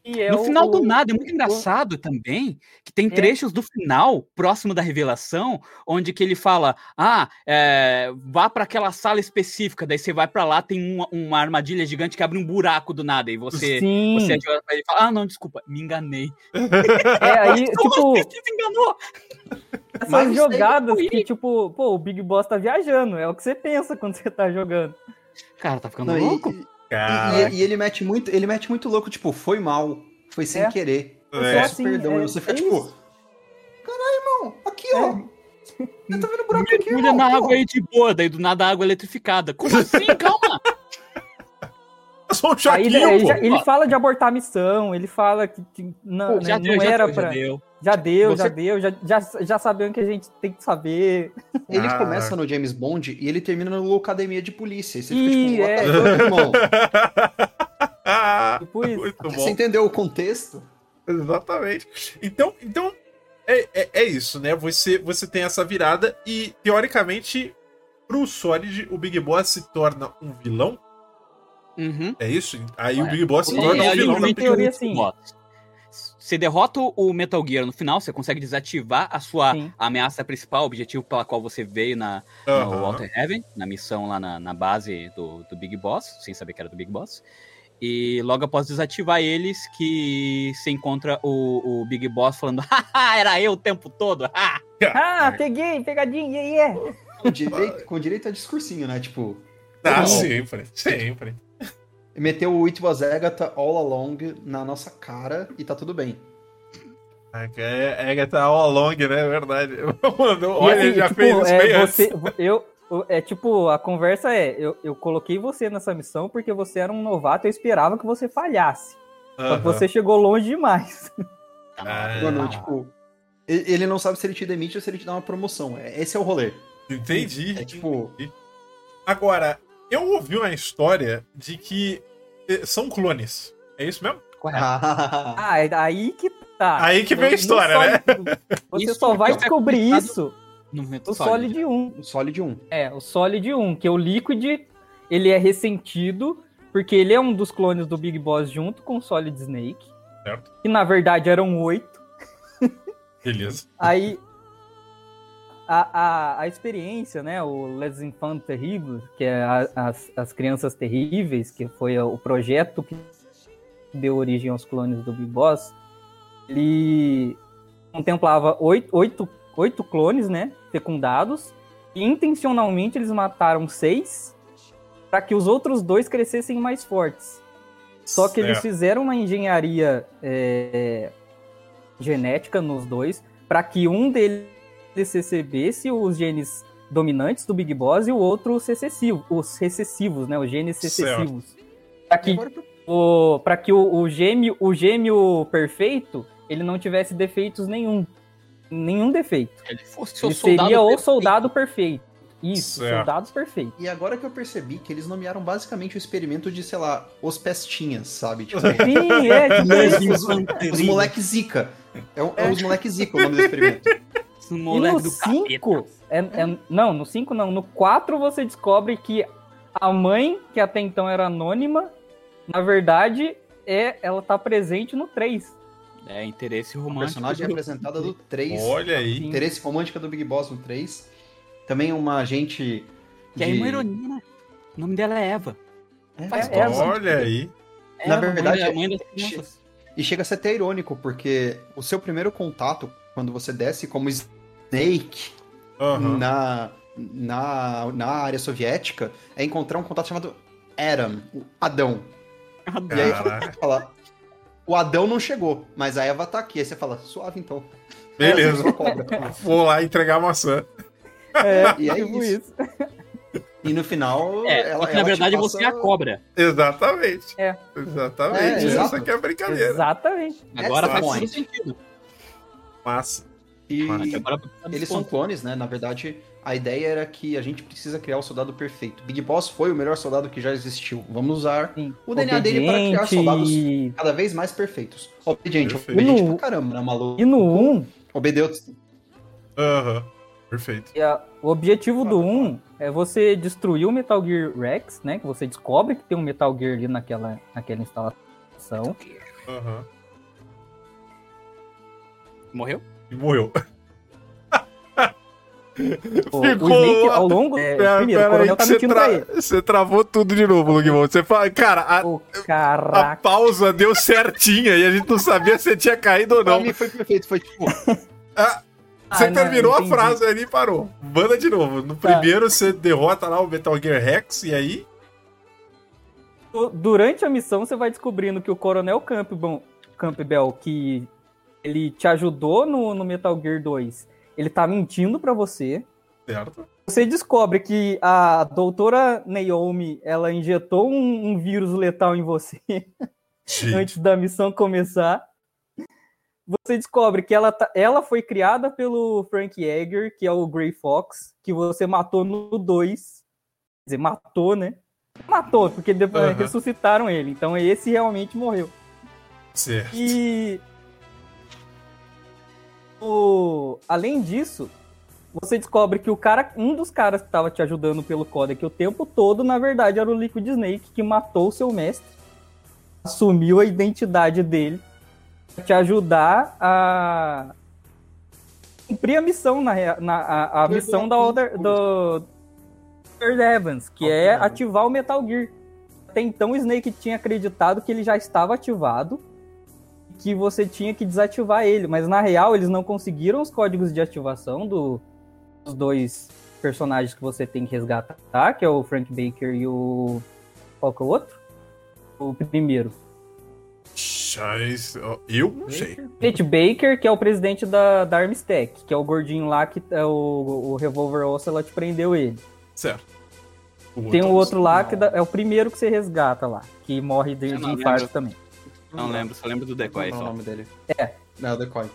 É no o- final do nada, é muito engraçado também que tem É. trechos do final, próximo da revelação, onde que ele fala: Ah, é, vá para aquela sala específica, daí você vai para lá, tem uma, uma armadilha gigante que abre um buraco do nada, e você. Sim. Você pra ele fala, ah, não, desculpa, me enganei. É aí, Como tipo, assim você se enganou? essas Mas jogadas que, tipo, pô, o Big Boss tá viajando. É o que você pensa quando você tá jogando. Cara, tá ficando Não, e- louco? E, e- ele mete muito, ele mete muito louco, tipo, foi mal, foi sem É. querer. É. Só Peço assim, perdão. é- e você fica é tipo, caralho, irmão, aqui, ó. Eu tô vendo buraco aqui, Mergulha na pô." água aí de boa, daí do nada a água é eletrificada. Como assim? Calma! só um Aí choquinho, ele, já- ele fala de abortar a missão, ele fala que, que não, Pô, já né, deu, não já era deu, pra. já deu. Já deu, Você- já deu, já, já, já sabemos que a gente tem que saber. Ele Ah. começa no James Bond e ele termina no Academia de Polícia. E você fica Ih, tipo, what é. fuck, irmão? Tipo isso. Muito Você entendeu o contexto? Exatamente. Então, então é, é, é isso, né? Você, você tem essa virada e, teoricamente, pro Solid, o Big Boss se torna um vilão. Uhum. É isso? Aí o É. Big Boss se torna é um vilão. da teoria, sim. boss. Você derrota o Metal Gear no final, você consegue desativar a sua Sim. ameaça principal, o objetivo pela qual você veio na, no Aham. Walter Heaven, na missão lá na, na base do, do Big Boss, sem saber que era do Big Boss. E logo após desativar eles, que você encontra o, o Big Boss falando, haha, era eu o tempo todo, ah! Ah, peguei, pegadinha, yeah, yeah. Com direito, com direito a discursinho, né? Tipo, Ah, sempre, sempre. Meteu o It Was Agatha all along na nossa cara e tá tudo bem. É, é, tá all along, né? É verdade. Mano, olha, assim, ele já tipo, fez isso é, você, eu, é tipo, a conversa é, eu, eu coloquei você nessa missão porque você era um novato, eu esperava que você falhasse. Só que você chegou longe demais. Ah, Mano, tipo, ele não sabe se ele te demite ou se ele te dá uma promoção. É- Esse é o rolê. Entendi. É tipo, Agora, eu ouvi uma história de que eh, são clones. É isso mesmo? Correto. ah, Ah, é aí que tá. Aí que vem a história, né? Você Isso só vai é descobrir isso No momento no Solid 1. o Solid 1. É, o Solid 1, que é o Liquid, ele é ressentido, porque ele é um dos clones do Big Boss junto com o Solid Snake. Certo. Que na verdade eram oito. Beleza. Aí a, a, a experiência, né? O Les Enfants Terribles, que é a- as, as Crianças Terríveis, que foi o projeto que deu origem aos clones do Big Boss, ele contemplava oito, oito, oito clones, né? Fecundados. E intencionalmente eles mataram seis para que os outros dois crescessem mais fortes. Só que eles fizeram uma engenharia é, genética nos dois para que um deles recebesse os genes dominantes do Big Boss e o outro os recessivos, os recessivos, né? Os genes recessivos. Para que o para que o, o gêmeo o gêmeo perfeito ele não tivesse defeitos nenhum, nenhum defeito. Ele fosse o Ele soldado seria o perfeito. soldado perfeito. Isso, Certo. soldado perfeito. E agora que eu percebi que eles nomearam basicamente o experimento de, sei lá, os pestinhas, sabe? Tipo, Sim, é, tipo isso. Enfants os moleque zica. É, um- é os moleque zica o nome do experimento. E moleque no do 5, capeta. é, é- não, no 5 não, no 4 você descobre que a mãe, que até então era anônima, na verdade, é, ela tá presente no 3. É, interesse A romântico. personagem do- apresentada do 3. Olha aí. Interesse romântica do Big Boss no 3. Também uma agente. Que é de- uma ironia, né? O nome dela é Eva. É, Faz É, todo Olha aí. Na Eva, verdade, mãe, mãe. E chega a ser até irônico, porque o seu primeiro contato quando você desce como Snake Aham. na, na, na área soviética, é encontrar um contato chamado Adam, o Adão. E aí Caraca. fala, o Adão não chegou, mas a Eva tá aqui. Aí você fala, suave então. Beleza. É cobra. Vou lá entregar a maçã. É, E é tipo isso. isso. E no final, É, ela, que na verdade passa- você é a cobra. Exatamente. É. Exatamente. É. Essa que é a brincadeira. Exatamente. Agora faz todo sentido. Massa. E Mano, Agora precisa dos eles são clones, né? Na verdade, a ideia era que a gente precisa criar o soldado perfeito. Big Boss foi o melhor soldado que já existiu. Vamos usar Sim. o DNA dele para criar Obediente soldados cada vez mais perfeitos. Obediente, Perfeito. obediente no- pra caramba, né, maluco? E no 1, Obedeu. Aham. Perfeito. E a- o objetivo do 1 é você destruir o Metal Gear Rex, né? Que você descobre que tem um Metal Gear ali naquela, naquela instalação. Aham. Morreu? E morreu. O Ficou- Snake, ao longo. é, Pera- primeiro, pera aí coronel que tá você, mentindo tra- pra ele. você travou tudo de novo, Lugmon. Você fala, cara, a, Ô, a pausa deu certinha e a gente não sabia se tinha caído ou Pra não. mim foi perfeito, foi tipo, Ah, Ah, você não, terminou a entendi. frase ali e parou. Manda de novo. No Tá. primeiro você derrota lá o Metal Gear Rex e aí. Du- Durante a missão, você vai descobrindo que o Coronel Campbell, Campbell que ele te ajudou no, no Metal Gear 2, ele tá mentindo pra você. Certo. Você descobre que a doutora Naomi, ela injetou um, um vírus letal em você antes da missão começar. Você descobre que ela, tá- ela foi criada pelo Frank Yeager, que é o Grey Fox, que você matou no 2. Quer dizer, matou, né? Matou, porque depois Aham. ressuscitaram ele. Então esse realmente morreu. Certo. E. O... Além disso, você descobre que o cara, um dos caras que estava te ajudando pelo código o tempo todo, na verdade, era o Liquid Snake que matou o seu mestre, assumiu a identidade dele pra te ajudar a cumprir a missão na, na a, a missão da Order, do Third Evans, que é ativar o Metal Gear. Até então o Snake tinha acreditado que ele já estava ativado que você tinha que desativar ele, mas na real eles não conseguiram os códigos de ativação do- dos dois personagens que você tem que resgatar, que é o Frank Baker e o qual que é o outro? O primeiro. Eu não sei. Pete Baker, que é o presidente da, da Armstec, que é o gordinho lá que é o, o Revolver Ocelot prendeu ele. Certo. O Tem o outro lá que é o primeiro que você resgata lá, que morre de, de infarto também. Não lembro, só lembro do decoy qual é o nome dele? É. Não, é o Decoy.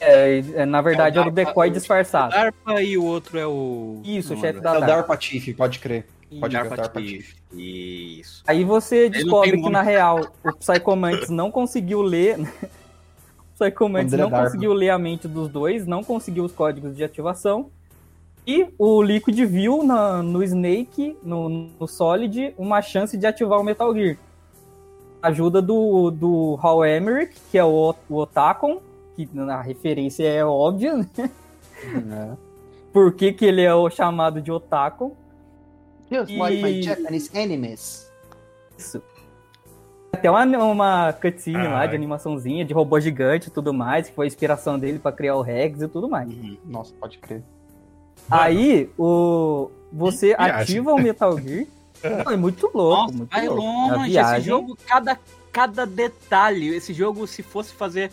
É, é, na verdade É o o Darpa- decoy o- disfarçado. DARPA e o outro é o. Isso, o não chefe da É o DARPA. Darpa Chief, pode crer. Pode DARPA Darpa Chief. Isso. Aí você não descobre que, na real, o Psychomantis não conseguiu ler. o Psychomantis não Darpa. conseguiu ler a mente dos dois, não conseguiu os códigos de ativação. E o Liquid viu na- no Snake, no, no Solid, uma chance de ativar o Metal Gear. Ajuda do, do Hal Emmerich, que é o, o Otacon, que na referência é óbvia, né? É. Por que, que ele é o chamado de Otacon. Just E- my Japanese enemies. Isso. Até uma, uma cutscene lá Ai. de animaçãozinha, de robô gigante e tudo mais, que foi a inspiração dele pra criar o Rex e tudo mais. Uhum. Nossa, pode crer. Aí, o, você ativa o Metal Gear. Não, é muito louco, Nossa, muito vai louco. Longe viagem, esse jogo, cada, cada detalhe. Esse jogo, se fosse fazer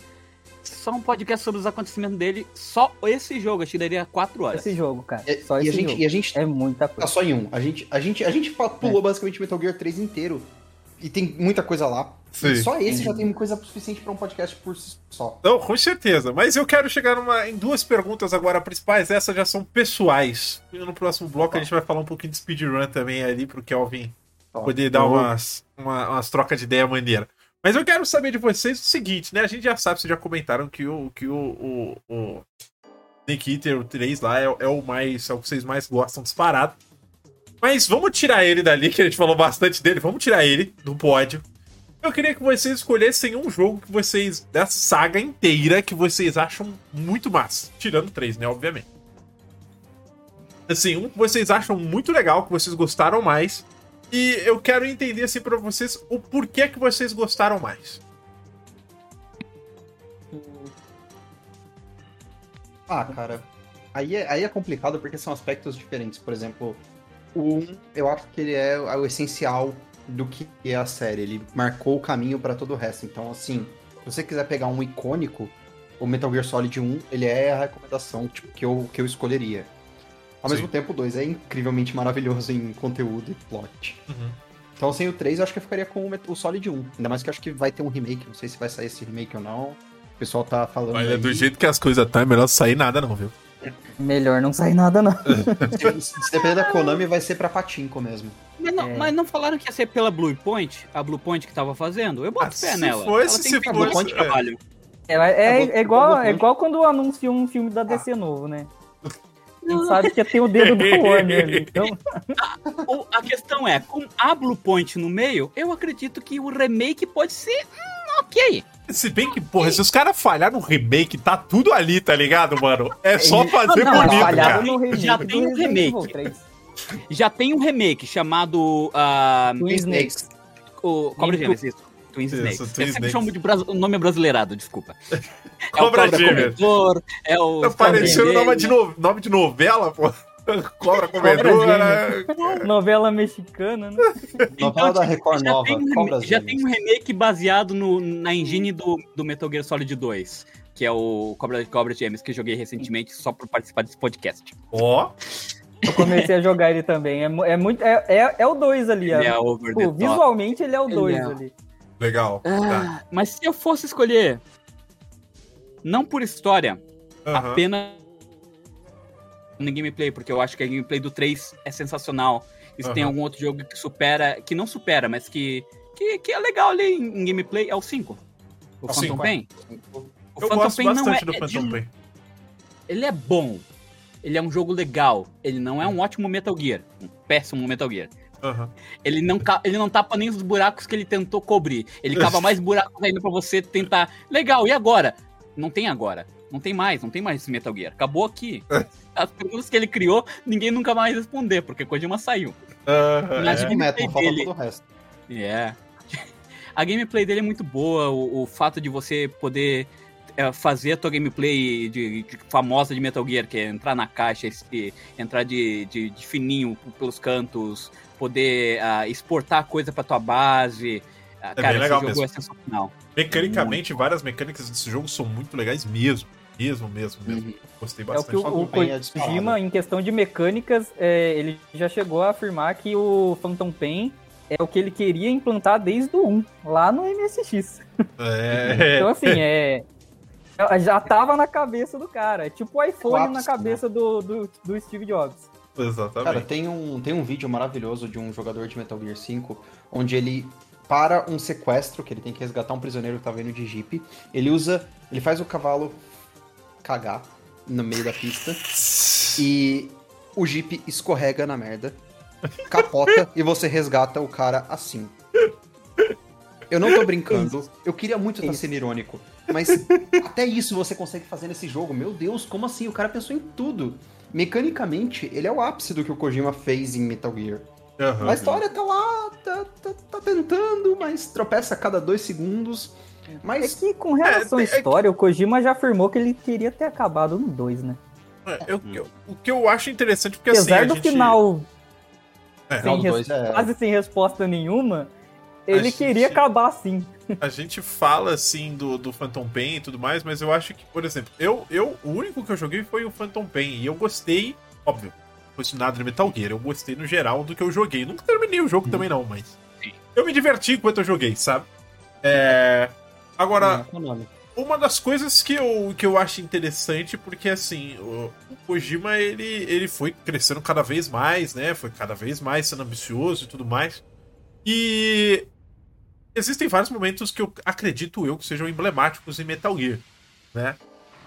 só um podcast sobre os acontecimentos dele, só esse jogo, eu tiraria quatro horas. esse jogo, cara. E, Só e esse a gente, jogo. e a gente É muita tá coisa. só em um. A gente, a gente, a gente pulou basicamente Metal Gear 3 inteiro. E tem muita coisa lá. Sim. Só esse já tem coisa suficiente pra um podcast por si só. Não, com certeza. Mas eu quero chegar numa- em duas perguntas agora principais. Essas já são pessoais. E no próximo bloco a gente vai falar um pouquinho de speedrun também ali pro Kelvin Ó, poder dar eu- umas, uma- umas trocas de ideia maneira. Mas eu quero saber de vocês o seguinte, né? A gente já sabe, vocês já comentaram que o, que o, o, o Snake Eater, o 3 lá, é, é o mais. É o que vocês mais gostam disparado. Mas vamos tirar ele dali, que a gente falou bastante dele. Vamos tirar ele do pódio. Eu queria que vocês escolhessem um jogo que vocês. dessa saga inteira que vocês acham muito massa. Tirando três, né? Obviamente. Assim, um que vocês acham muito legal, que vocês gostaram mais. E eu quero entender, assim, pra vocês o porquê que vocês gostaram mais. Ah, cara, aí é, aí é complicado porque são aspectos diferentes. Por exemplo, o 1, eu acho que ele é o essencial do que é a série. Ele marcou o caminho pra todo o resto. Então, assim, se você quiser pegar um icônico, o Metal Gear Solid 1, ele é a recomendação tipo, que, eu, que eu escolheria. Ao mesmo Sim. tempo, o 2 é incrivelmente maravilhoso em conteúdo e plot. Uhum. Então, sem o 3, eu acho que eu ficaria com o, Solid 1. Ainda mais que eu acho que vai ter um remake. Não sei se vai sair esse remake ou não. O pessoal tá falando. Olha, aí. do jeito que as coisas estão, é melhor sair nada, não, viu? Melhor não sair nada, não. Se, se depender da Konami, vai ser pra Patinko mesmo. Mas não, É. mas não falaram que ia ser pela Blue Point? A Blue Point que tava fazendo? Eu boto Ah, fé se nela. fosse, Ela tem se fosse, bastante é. trabalho. Ela é, É, é igual, é igual quando anuncia um filme da DC novo, né? A Não, sabe que tem o dedo do Warner ali. Então, o- a questão é, com a Blue Point no meio, eu acredito que o remake pode ser hum, ok. Se bem que, porra, se os caras falharem no remake, tá tudo ali, tá ligado, mano? É só fazer Não, não, bonito, cara. remake Já tem um remake. Evil 3. Já tem um remake chamado ah, Twin Snakes. o Cobra Gêmeas, isso. Twin Isso, Snakes. Twin Eu sempre Snakes. chamo de bras- o nome brasileirado, desculpa. É Cobra o Cobra é o... Tá parecendo nome de, no... nome de novela, pô. Cobra comedora. Novela mexicana, né? Novela da Record já nova. tem, um remake, já Gêmeas. tem um remake baseado no- na engine do, do Metal Gear Solid 2, que é o Cobra, Cobra Gêmeas, que eu joguei recentemente só por participar desse podcast. Ó, Eu comecei a jogar ele também. É, é muito. É, é, é o 2 ali. Ele é, é over the Pô, top. visualmente ele é o Ele 2 é. ali. legal. Tá. Ah, mas se eu fosse escolher, não por história, apenas no gameplay, porque eu acho que a gameplay do 3 é sensacional. E se tem Aham. algum outro jogo que supera, que não supera, mas que, que, que é legal ali em, em gameplay, é o 5. O É o Phantom cinco. Pain. O Eu Phantom gosto Pain não bastante é, do é Phantom de- Pain. Ele é bom. Ele é um jogo legal. Ele não é um ótimo Metal Gear. Um péssimo Metal Gear. Aham. Ele não, ele não tapa nem os buracos que ele tentou cobrir. Ele cava mais buracos ainda pra você tentar. Legal, e agora? Não tem agora. Não tem mais, não tem mais esse Metal Gear. Acabou aqui. As perguntas que ele criou, ninguém nunca mais vai responder, porque Kojima saiu. Aham, Mas é. Metal, falta dele. todo o resto. É. A gameplay dele é muito boa, o, o fato de você poder é, fazer a tua gameplay de, de famosa de Metal Gear, que é entrar na caixa, esse- entrar de, de- de fininho pelos cantos, poder ah, exportar coisa pra tua base. Ah, bem cara, esse legal jogo mesmo. é sensacional. Mecanicamente, várias mecânicas desse jogo são muito legais mesmo. Mesmo, mesmo, mesmo. Gostei É o bastante. que o, o. Kojima, em questão de mecânicas, é, ele já chegou a afirmar que o Phantom Pain é o que ele queria implantar desde o 1, lá no MSX. É. Então, assim, é. Já tava na cabeça do cara. É tipo o iPhone O ápice, na cabeça do, do, do Steve Jobs. Exatamente. Cara, tem um, tem um vídeo maravilhoso de um jogador de Metal Gear 5, onde ele para um sequestro, que ele tem que resgatar um prisioneiro que tava indo de jeep. Ele usa. Ele faz o cavalo cagar no meio da pista. E o jeep escorrega na merda, capota e você resgata o cara assim. Eu não tô brincando, eu queria muito estar sendo irônico, mas até isso você consegue fazer nesse jogo. Meu Deus, como assim? O cara pensou em tudo. Mecanicamente, ele é o ápice do que o Kojima fez em Metal Gear. Aham. A história tá lá, tá, tá, tá tentando, mas tropeça a cada dois segundos. É Mas que com relação É, à é que- história, o Kojima já afirmou que ele queria ter acabado no 2, né? É, eu- eu- o que eu acho interessante, porque assim. Apesar a do gente... final É, sem res- dois é- quase sem resposta nenhuma, ele gente- queria acabar assim. a gente fala assim do, do Phantom Pain e tudo mais, mas eu acho que, por exemplo, eu, eu o único que eu joguei foi o Phantom Pain e eu gostei, óbvio, foi nada de Metal Gear, eu gostei no geral do que eu joguei. Nunca terminei o jogo também não, mas Sim. eu me diverti enquanto eu joguei, sabe? É, agora, nome? uma das coisas que eu, que eu acho interessante, porque assim, o, o Kojima ele, ele foi crescendo cada vez mais, né? Foi cada vez mais sendo ambicioso e tudo mais. E existem vários momentos que eu acredito eu que sejam emblemáticos em Metal Gear, né?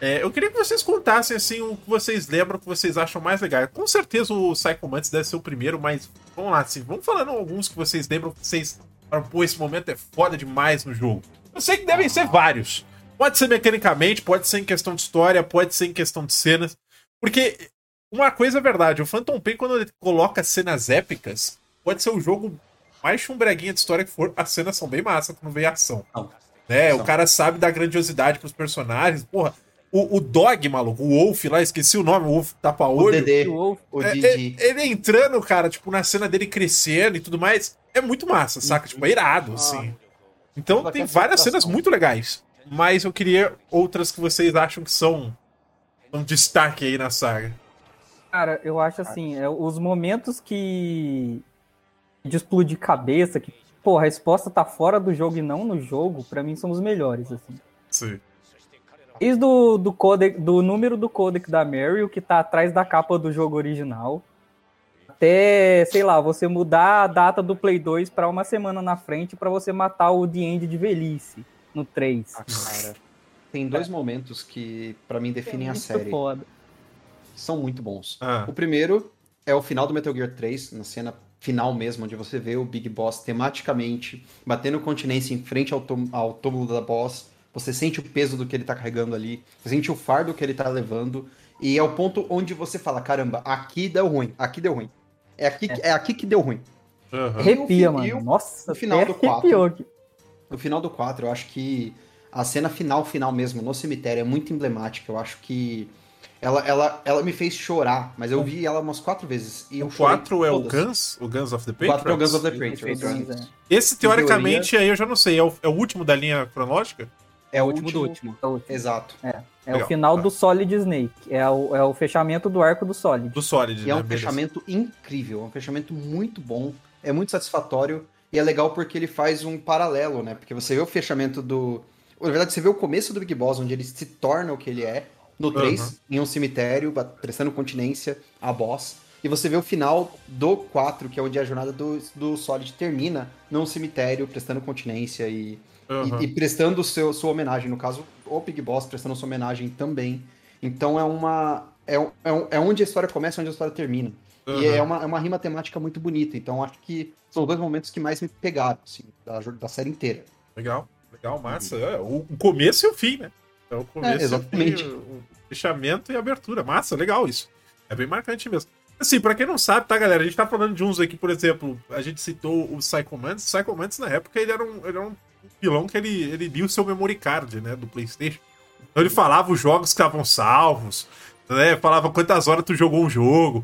É, eu queria que vocês contassem assim o que vocês lembram, o que vocês acham mais legal. Com certeza o Psycho Mantis deve ser o primeiro, mas vamos lá, assim, vamos falando alguns que vocês lembram que vocês falam, pô, esse momento é foda demais no jogo. Eu sei que devem ser vários. Pode ser mecanicamente, pode ser em questão de história, pode ser em questão de cenas. Porque uma coisa é verdade, o Phantom Pain, quando ele coloca cenas épicas, pode ser o jogo mais chumbreguinha de história que for, as cenas são bem massa quando vem ação. Não. Né? O cara sabe da grandiosidade pros personagens. Porra, o, o Dog, maluco, o Wolf lá, esqueci o nome, o Wolf O tapa-olho. Dedê, O Wolf- o É, Didi. é, ele entrando, cara, tipo, na cena dele crescendo e tudo mais, é muito massa, saca? Tipo, é irado, assim. Então tem várias cenas muito legais. Mas eu queria outras que vocês acham que são um destaque aí na saga. Cara, eu acho assim, é, os momentos que. de explodir cabeça, que, pô, a resposta tá fora do jogo e não no jogo, pra mim são os melhores, assim. Sim. Desde do, do, codec, do número do codec da Meryl, que tá atrás da capa do jogo original, até, sei lá, você mudar a data do Play 2 pra uma semana na frente pra você matar o The End de velhice no 3. Ah, cara. Tem dois momentos que, pra mim, definem a Muito série. foda. São muito bons. Ah, O primeiro é o final do Metal Gear 3, na cena final mesmo, onde você vê o Big Boss tematicamente batendo continência em frente ao, ao túmulo da boss. Você sente o peso do que ele tá carregando ali, você sente o fardo que ele tá levando. E é o ponto onde você fala: caramba, aqui deu ruim, aqui deu ruim. É aqui, é. aqui que deu ruim. aham. Arrepia, mano. Nossa, o final do quatro. arrepiou aqui. No final do 4, eu acho que a cena final, final mesmo, no cemitério, é muito emblemática. Eu acho que ela, ela, ela me fez chorar, mas eu vi ela umas quatro vezes. E eu O chorei 4 é o. Guns? O Guns of the O 4 é o Guns of the Patriots? Patriots. Patriots, Esse, teoricamente, aí eu já não sei, é o, é o último da linha cronológica? É o último do último. É o- Exato. É Legal, o final tá. do Solid Snake. É o, é o fechamento do arco do Solid. Do Solid, E é né? um Beleza. fechamento incrível, é um fechamento muito bom, é muito satisfatório e é legal porque ele faz um paralelo, né? Porque você vê o fechamento do. Na verdade, você vê o começo do Big Boss, onde ele se torna o que ele é, no 3, Aham. em um cemitério, prestando continência a boss. E você vê o final do 4, que é onde a jornada do, do Solid termina, num cemitério, prestando continência e, Aham. e, e prestando seu, sua homenagem. No caso, o Big Boss prestando sua homenagem também. Então é uma. É, é, é onde a história começa, onde a história termina. E Aham. é uma, é uma rima temática muito bonita. Então acho que são os dois momentos que mais me pegaram, assim, da, da série inteira. Legal, legal, massa. É, o, o começo e o fim, né? É o começo É, exatamente. e o o, fechamento e a abertura. Massa, legal isso. É bem marcante mesmo. Assim, pra quem não sabe, tá, galera? A gente tá falando de uns aqui, por exemplo, a gente citou o Psycho Mantis. O Psycho Mantis, na época, ele era um, ele era um vilão que ele, ele lia o seu memory card, né, do Playstation. Então ele falava os jogos que estavam salvos, né? Falava quantas horas tu jogou um jogo.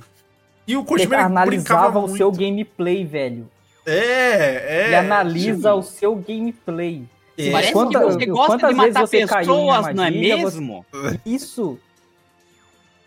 E o Kojima ele analisava brincava o muito. seu gameplay, velho. É, é. Ele analisa tipo, o seu gameplay. é, Parece Quanta- que você gosta quantas de vezes matar você pessoas, não é armadilha, você- mesmo? Isso.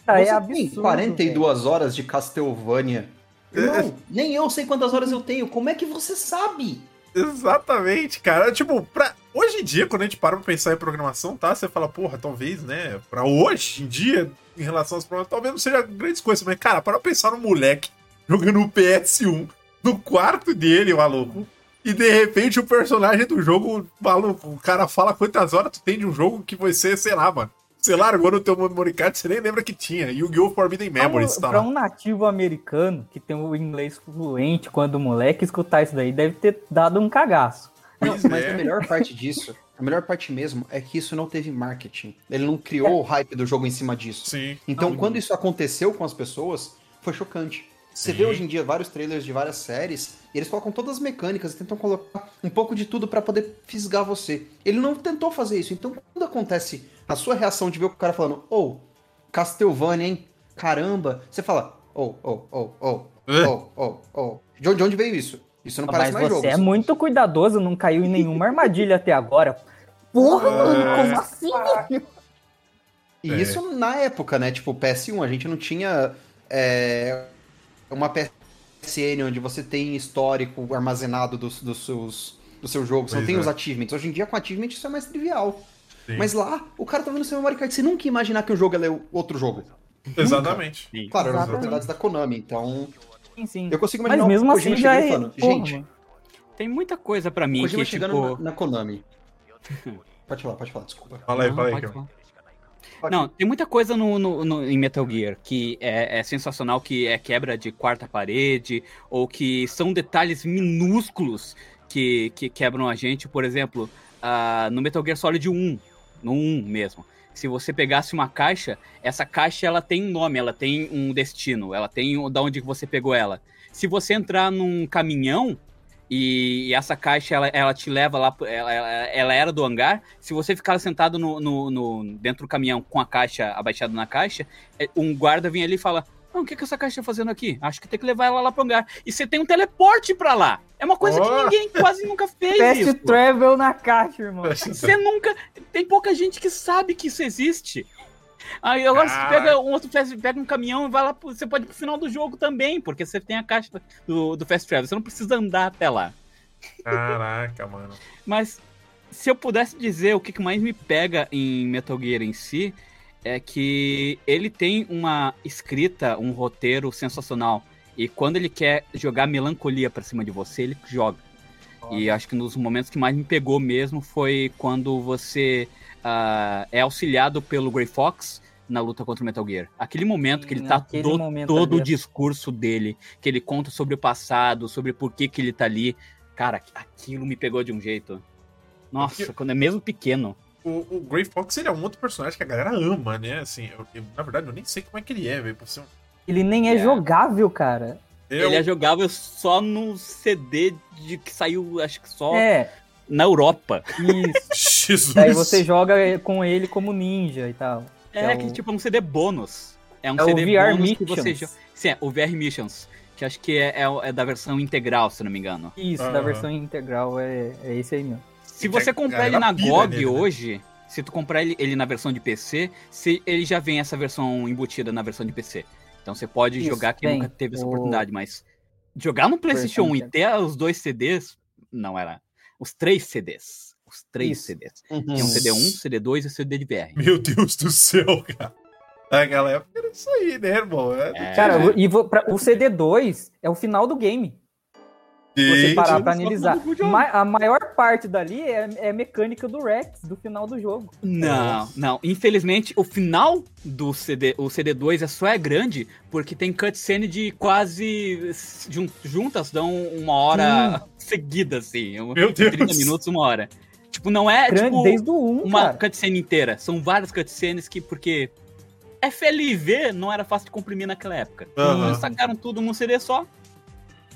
Cara, é Você absurdo. tem 42 horas de Castlevania. Irmão, nem eu sei quantas horas eu tenho. Como é que você sabe? Exatamente, cara. Tipo, pra... hoje em dia, quando a gente para pra pensar em programação, tá? Você fala, porra, talvez, né? Pra hoje em dia, em relação às programações, talvez não seja grandes coisas, mas, cara, para pensar no moleque jogando o PS1 no quarto dele, maluco. E de repente o personagem do jogo, maluco, o cara fala quantas horas tu tem de um jogo que você, sei lá, mano. Você largou no teu memory card, você nem lembra que tinha. Yu-Gi-Oh! Forbidden Memories, pra, tá pra um nativo americano que tem o inglês fluente quando moleque escutar isso daí deve ter dado um cagaço. Não, mas é. a melhor parte disso, a melhor parte mesmo, é que isso não teve marketing. Ele não criou o hype do jogo em cima disso. Sim. Então, Não, quando isso aconteceu com as pessoas, foi chocante. Você vê hoje em dia vários trailers de várias séries, e eles colocam todas as mecânicas e tentam colocar um pouco de tudo pra poder fisgar você. Ele não tentou fazer isso. Então, quando acontece a sua reação de ver o cara falando, oh, Castlevania, hein? Caramba, você fala, oh, oh, oh, oh, É. oh, oh, oh. De onde, de onde veio isso? Isso não parece Mas mais você jogo. é muito cuidadoso, não caiu em nenhuma armadilha até agora. Porra, mano, como assim? E É. isso na época, né? Tipo, PS1, a gente não tinha é, uma PSN onde você tem histórico armazenado dos, dos seus, do seu jogo, você não Pois tem é. os achievements. Hoje em dia, com achievement, isso é mais trivial. Sim. Mas lá, o cara tá vendo seu memory card. Você nunca ia imaginar que o jogo é outro jogo. Exatamente. Claro, eram as propriedades da Konami, então... Sim, sim. Eu consigo Mas imaginar mesmo o assim já é. falando, gente. Tem muita coisa pra mim Kojima que, chegando tipo... na, na Konami. Pode falar, pode falar, desculpa. Fala aí, Não, fala aí. Não, tem muita coisa no, no- no- em Metal Gear que é, é sensacional, que é quebra de quarta parede, ou que são detalhes minúsculos que, que quebram a gente. Por exemplo, ah, no Metal Gear Solid 1, no 1 mesmo. Se você pegasse uma caixa, essa caixa ela tem um nome, ela tem um destino, ela tem da onde você pegou ela. Se você entrar num caminhão, E, e essa caixa, ela, ela te leva lá, ela, ela, ela era do hangar. Se você ficar sentado no, no, no- dentro do caminhão com a caixa abaixada na caixa, é, um guarda vem ali e fala: Não, o que, que essa caixa tá fazendo aqui? Acho que tem que levar ela lá pro hangar. E você tem um teleporte pra lá. É uma coisa Oh. que ninguém quase nunca fez. Fast isso. travel na caixa, irmão. Você nunca. Tem pouca gente que sabe que isso existe. Aí agora você Caraca. pega um outro fast, pega um caminhão e vai lá. pro- Você pode ir pro final do jogo também, porque você tem a caixa do, do Fast Travel. Você não precisa andar até lá. Caraca, mano. Mas se eu pudesse dizer o que que mais me pega em Metal Gear em si, é que ele tem uma escrita, um roteiro sensacional. E quando ele quer jogar melancolia pra cima de você, ele joga. E acho que nos momentos que mais me pegou mesmo foi quando você ah, é auxiliado pelo Grey Fox na luta contra o Metal Gear. Aquele momento que ele tá do- todo o ali. é discurso dele, que ele conta sobre o passado, sobre por que, que ele tá ali. Cara, aquilo me pegou de um jeito. Nossa, Porque- quando é mesmo pequeno. O, o Grey Fox ele é um outro personagem que a galera ama, né? Assim, eu- eu- na verdade, eu nem sei como é que ele é, velho. um- Ele nem é, É. jogável, cara. Eu- Ele é jogável só no CD de que saiu, acho que só É, na Europa. isso. Jesus. Daí você joga com ele como ninja e tal. É, É que o- tipo é um CD bônus. É um É o CD VR bônus que você Missions. joga. Sim, é o VR Missions. Que acho que é, é- é da versão integral, se não me engano. Isso, Aham. da versão integral é, é esse aí mesmo. Se Que você a comprar ele galera na GOG nele, né? hoje, se tu comprar ele, ele na versão de PC, se, ele já vem essa versão embutida na versão de PC. Então você pode Isso, jogar quem tem. nunca teve essa O- oportunidade, mas jogar no PlayStation 1 e ter os dois CDs, não era. Os três CDs. Os três Isso. CDs. Uhum. Tinha um CD1, CD2 e CD de VR. Meu Deus do céu, cara. A galera era isso aí, né, irmão? É, É. Cara, e vo- pra- o CD2 é o final do game. Você parar pra analisar. a maior parte dali é, é mecânica do Rex, do final do jogo. Não, não. Infelizmente, o final do CD, o CD2 é só é grande porque tem cutscene de quase jun- juntas, dão uma hora seguida, assim. Meu Deus. 30 minutos, uma hora. Tipo, não é Grande, tipo desde o 1, uma cara. cutscene inteira. São várias cutscenes que, porque FLV não era fácil de comprimir naquela época. Eles sacaram tudo num CD só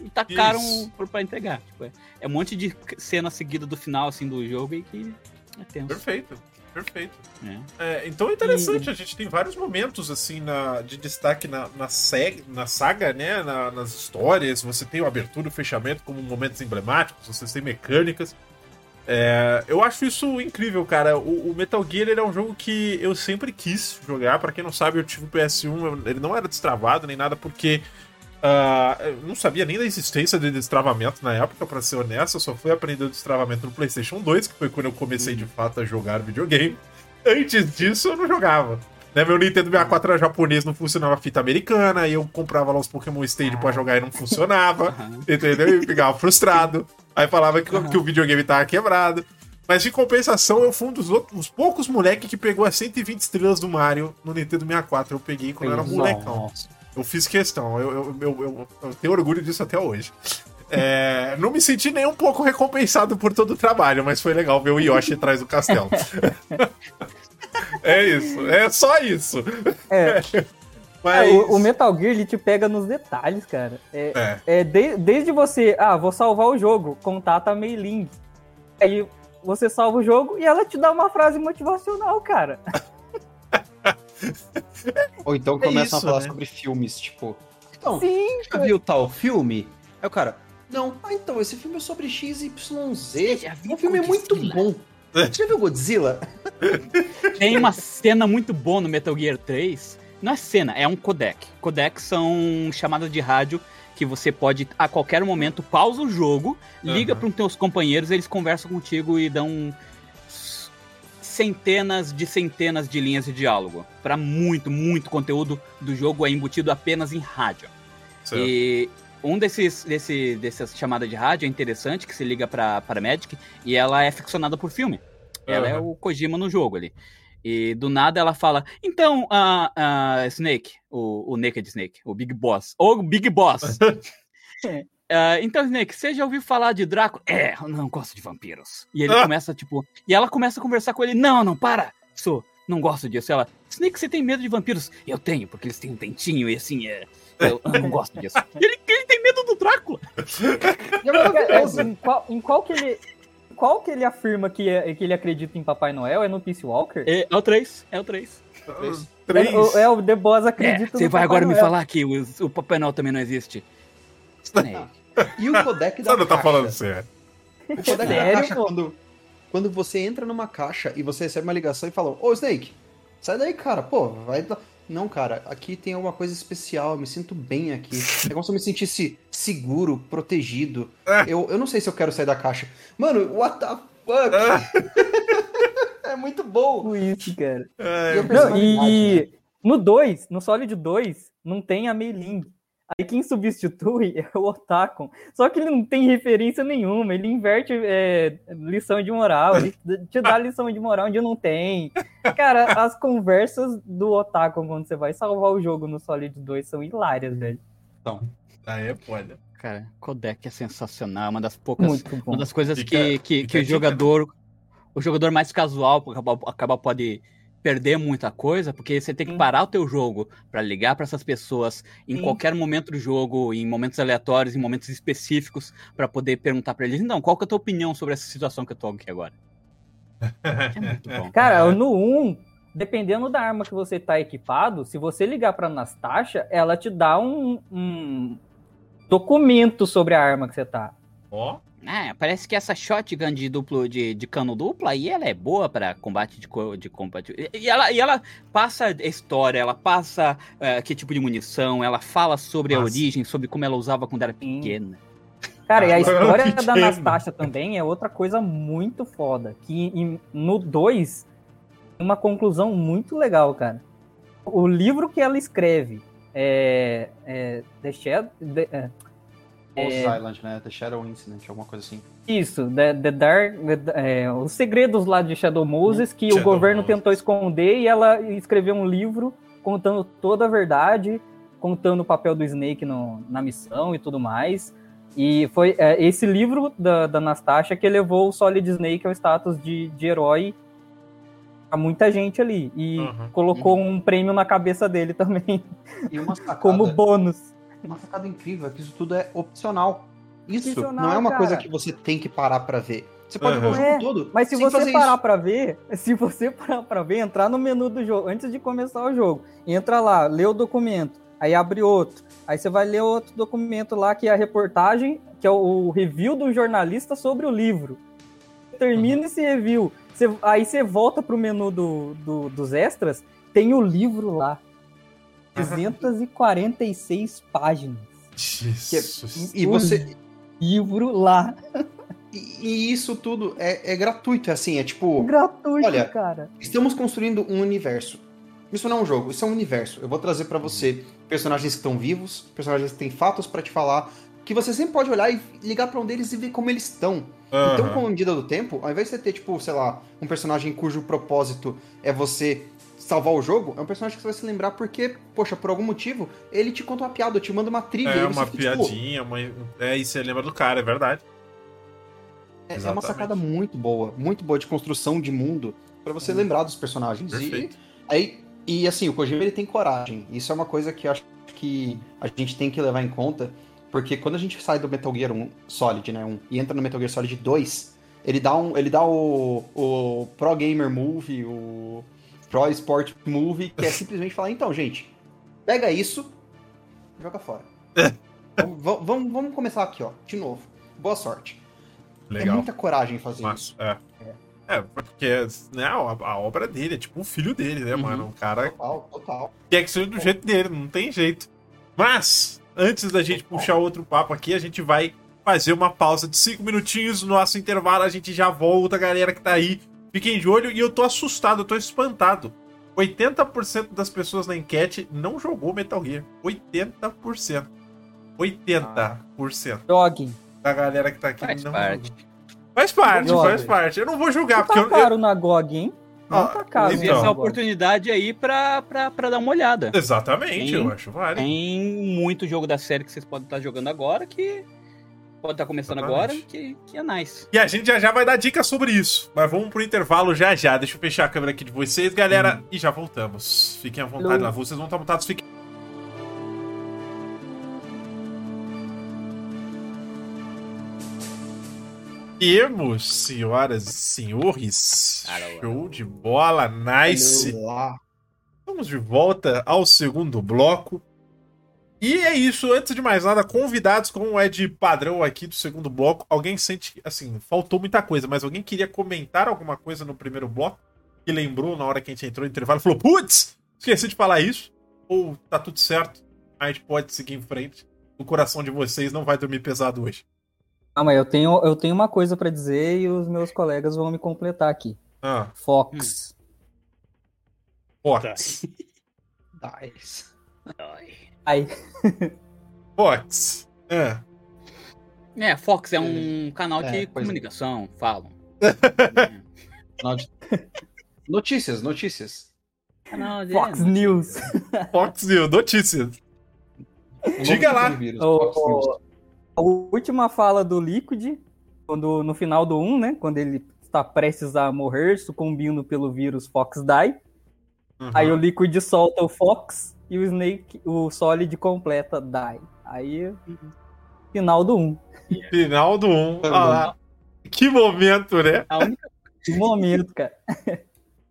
e tacaram Isso. pra, entregar. Tipo, é, é um monte de cena seguida do final, assim, do jogo e que é tenso. Perfeito, perfeito. né? É, então é interessante, a gente tem vários momentos assim na, de destaque na, na, seg, na saga, né? na- nas histórias. Você tem o abertura e o fechamento como momentos emblemáticos, você tem mecânicas. É, eu acho isso incrível, cara. O, o Metal Gear ele é um jogo que eu sempre quis jogar. Pra quem não sabe, eu tive o PS1, eu- ele não era destravado nem nada, porque ah, eu não sabia nem da existência de destravamento na época, pra ser honesto. Eu só fui aprender o destravamento no PlayStation 2, que foi quando eu comecei de fato a jogar videogame. Antes disso, eu não jogava. Né, meu Nintendo 64 era japonês, não funcionava fita americana, e eu comprava lá os Pokémon Stadium pra jogar e não funcionava. Entendeu? E ficava frustrado. Aí falava que, que o videogame tava quebrado. Mas em compensação, eu fui um dos outros, os poucos moleques que pegou as 120 estrelas do Mario no Nintendo 64. Eu peguei quando eu era Nossa. Eu fiz questão, eu, eu, eu, eu- tenho orgulho disso até hoje. É, não me senti nem um pouco recompensado por todo o trabalho, mas foi legal ver o Yoshi atrás do castelo. é isso, é só isso. É, Mas, é, o, o Metal Gear ele te pega nos detalhes, cara. É, é, é de- desde você, ah, vou salvar o jogo, contata a Mei-Ling. Aí você salva o jogo e ela te dá uma frase motivacional, cara. Ou então É começam isso, a falar né? sobre filmes, tipo. Então, Sim, já viu tal filme? Aí o cara, não, ah, então, esse filme é sobre XYZ. já viu O filme é muito bom. Você já viu Godzilla? Tem uma cena muito boa no Metal Gear 3. Não é cena, é um codec. Codec são chamadas de rádio que você pode, a qualquer momento, pausa o jogo, liga Aham. para os teus companheiros, eles conversam contigo e dão centenas de centenas de linhas de diálogo. Para muito, muito conteúdo do jogo é embutido apenas em rádio. certo. E um desses, desse, dessas chamadas de rádio é interessante, que se liga pra, pra Magic, e ela é ficcionada por filme. Ela é Aham. o Kojima no jogo ali. E do nada ela fala, então, a a Snake, o, o Naked Snake, o Big Boss, o Big Boss. Ah, então, Snake, você já ouviu falar de Draco? É, eu não gosto de vampiros. E ele Ah. começa, tipo, e ela começa a conversar com ele, não, não, para, sou, não gosto disso. Ela, Snake, você tem medo de vampiros? Eu tenho, porque eles têm um dentinho e assim, é, eu, eu não gosto disso. Ele, ele tem medo do Drácula. É. É, em, qual, em qual que ele. Qual que ele afirma que, é- que ele acredita em Papai Noel? É no Peace Walker? É, é o 3, é o 3. Três. É, o- é, o The Boss É, acredita você no vai Papai agora me Noel. falar que o, o Papai Noel também não existe. Snake. E o codec da Você não tá caixa? falando sério. O codec da Sério, caixa, pô? quando, quando você entra numa caixa e você recebe uma ligação e fala, ô Snake, sai daí, cara, pô, vai. dar-" Não, cara, aqui tem alguma coisa especial, eu me sinto bem aqui. É como se eu me sentisse seguro, protegido. Eu, eu não sei se eu quero sair da caixa. Mano, what the fuck? é muito bom. Com isso, cara. É, E Não, e né? no 2, no Solid 2, não tem a Mei-Ling. Aí quem substitui é o Otakon. Só que ele não tem referência nenhuma. Ele inverte é, lição de moral. Ele te dá lição de moral onde não tem. Cara, as conversas do Otakon quando você vai salvar o jogo no Solid 2 são hilárias, velho. Aí é foda. Cara, codec é sensacional, é uma das poucas. Muito bom. Uma das coisas Fica- que, que, fica que o dica, jogador. O jogador mais casual acaba, acaba pode perder muita coisa, porque você tem que parar o teu jogo pra ligar pra essas pessoas em Sim. qualquer momento do jogo, em momentos aleatórios, em momentos específicos, pra poder perguntar pra eles, então, qual que é a tua opinião sobre essa situação que eu tô aqui agora? É muito bom. Cara, no 1, dependendo da arma que você tá equipado, se você ligar pra Nastasha, ela te dá um, um documento sobre a arma que você tá. Ó, É, parece que essa shotgun de duplo de, de cano duplo aí ela é boa pra combate de, de combate. E, ela, e ela passa história, ela passa é, que tipo de munição, ela fala sobre a Nossa. origem, sobre como ela usava quando era Sim. pequena. Cara, e a Ah, história da Nastasha também é outra coisa muito foda. Que em- no 2, uma conclusão muito legal, cara. O livro que ela escreve é. é The Shadow. The- é, Ghost Island, né? The Shadow Incident, alguma coisa assim. isso, The, The Dark. The- é, os segredos lá de Shadow Moses que o Shadow governo Moses. tentou esconder e ela escreveu um livro contando toda a verdade, contando o papel do Snake no- na missão e tudo mais. E foi é, esse livro da, da Nastasha que levou o Solid Snake ao status de, de herói a muita gente ali. E Uhum. colocou um prêmio na cabeça dele também, E uma sacada, como bônus. Uma sacada incrível é que isso tudo é opcional. Isso Opcional, não é uma cara. coisa que você tem que parar pra ver. Você pode ver Uhum. o jogo É, todo. Mas se sem você fazer parar pra ver, se você parar pra ver, entrar no menu do jogo, antes de começar o jogo, entra lá, lê o documento, aí abre outro, aí você vai ler outro documento lá, que é a reportagem, que é o review do jornalista sobre o livro. Termina esse review, você- aí você volta pro menu do, do- dos extras, tem o livro lá. 246 páginas. Jesus. E você. Livro lá. E, e isso tudo é, é gratuito, é assim, é tipo. Gratuito, olha, cara. Estamos construindo um universo. Isso não é um jogo, isso é um universo. Eu vou trazer pra você personagens que estão vivos, personagens que têm fatos pra te falar, que você sempre pode olhar e ligar pra um deles e ver como eles estão. Então, Aham. com a medida do tempo, ao invés de você ter, tipo, sei lá, um personagem cujo propósito é você salvar o jogo, é um personagem que você vai se lembrar porque, poxa, por algum motivo, ele te conta uma piada, te manda uma trivia. É e uma fica, tipo, piadinha, uma... é, e você lembra do cara, é verdade. É, é uma sacada muito boa, muito boa de construção de mundo pra você lembrar dos personagens. E Perfeito. aí, e assim, o Kojima ele tem coragem. Isso é uma coisa que eu acho que a gente tem que levar em conta, porque quando a gente sai do Metal Gear 1 Solid, né, 1, e entra no Metal Gear Solid 2, ele dá um, ele dá o, o Pro Gamer Move, o Pro Sport Move, que é simplesmente falar, então, gente, pega isso, e joga fora. vamos, vamos, vamos começar aqui, ó, de novo. Boa sorte. É Legal. muita coragem fazer isso. Massa. É. É, porque né, a, a obra dele é tipo o filho dele, né, Uhum. mano? O cara Total, total. quer que seja do jeito dele, não tem jeito. Mas, antes da gente puxar outro papo aqui, a gente vai fazer uma pausa de cinco minutinhos no nosso intervalo. A gente já volta, galera que tá aí. Fiquem de olho e eu tô assustado, eu tô espantado. 80% das pessoas na enquete não jogou Metal Gear. 80%. 80% Joguem. da galera que tá aqui Faz não parte. jogou. Faz parte, Joga. faz parte. Eu não vou julgar, Não porque tá eu, eu, caro na GOG, hein? Não Ah, tá caro. Então. essa oportunidade aí pra, pra, pra dar uma olhada. Exatamente, Sim. eu acho válido. Tem muito jogo da série que vocês podem estar jogando agora que pode estar começando Exatamente. agora, que, que é nice. E a gente já já vai dar dicas sobre isso, mas vamos pro intervalo já já. Deixa eu fechar a câmera aqui de vocês, galera, hum. e já voltamos. Fiquem à vontade lá, vocês vão estar montados. fiquem... Temos, senhoras e senhores, Caramba. show de bola, nice. Vamos Estamos de volta ao segundo bloco. E é isso, antes de mais nada, convidados, como é de padrão aqui do segundo bloco, alguém sente, assim, faltou muita coisa, mas alguém queria comentar alguma coisa no primeiro bloco, que lembrou na hora que a gente entrou no intervalo e falou, putz, esqueci de falar isso, ou tá tudo certo, a gente pode seguir em frente, o coração de vocês não vai dormir pesado hoje. Ah, mas eu tenho, eu tenho uma coisa pra dizer e os meus colegas vão me completar aqui. Ah, Fox. Fox. Nice. Aí, Fox. É. É, Fox é um canal É, de é. comunicação, falam. Canal de- Notícias, notícias. Canal de- Fox News. Fox News, notícias. Diga lá. O-. A última fala do Liquid, quando, no final do 1, né? Quando ele está prestes a morrer, sucumbindo pelo vírus Fox Die. Uhum. Aí o Liquid solta o Fox e o Snake, o Solid completa Die. Aí, final do 1. Final do 1. Um. Ah lá. Que momento, né? A única, Que momento, cara.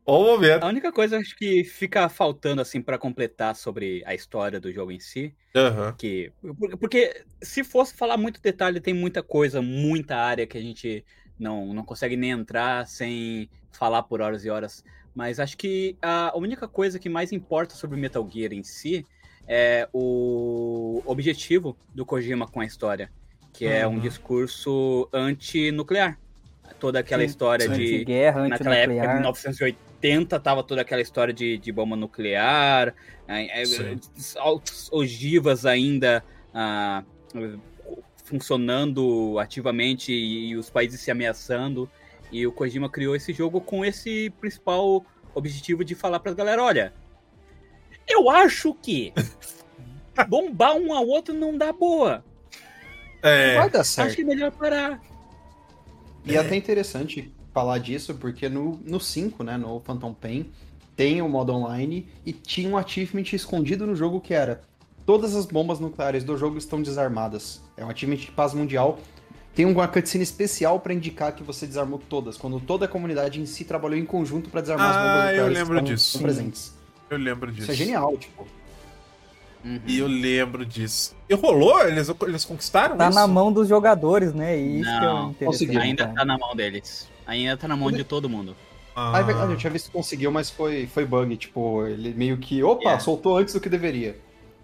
Ó o momento. a única coisa acho que fica faltando assim para completar sobre a história do jogo em si, Aham. que por- porque se fosse falar muito detalhe, tem muita coisa, muita área que a gente não, não consegue nem entrar sem falar por horas e horas. Mas acho que a única coisa que mais importa sobre Metal Gear em si é o objetivo do Kojima com a história, que é um Uhum. discurso anti-nuclear. Toda aquela Sim, história de Anti-guerra, naquela época, em antinuclear. 1980, tava toda aquela história de, de bomba nuclear, é, é, altas ogivas ainda ah, funcionando ativamente e, os países se ameaçando. E o Kojima criou esse jogo com esse principal objetivo de falar pra galera, olha, eu acho que bombar um ao outro não dá boa. É. Vai dar Acho certo. que é melhor parar. E é até interessante falar disso, porque no, no 5, né, no Phantom Pain, tem o modo online e tinha um achievement escondido no jogo que era todas as bombas nucleares do jogo estão desarmadas. É um achievement de paz mundial. Tem uma cutscene especial pra indicar que você desarmou todas, quando toda a comunidade em si trabalhou em conjunto pra desarmar as bombas Ah, eu que lembro disso. presentes. Eu lembro disso. Isso é genial, tipo. E eu lembro disso. E rolou? Eles, eles conquistaram Tá isso? na mão dos jogadores, né? E isso que é Não, o interessante. conseguiu. Ainda cara. tá na mão deles. Ainda tá na mão de todo mundo. Ah, Ah, é verdade, eu tinha visto que conseguiu, mas foi, foi bug. Tipo, ele meio que. Opa, Yeah. soltou antes do que deveria.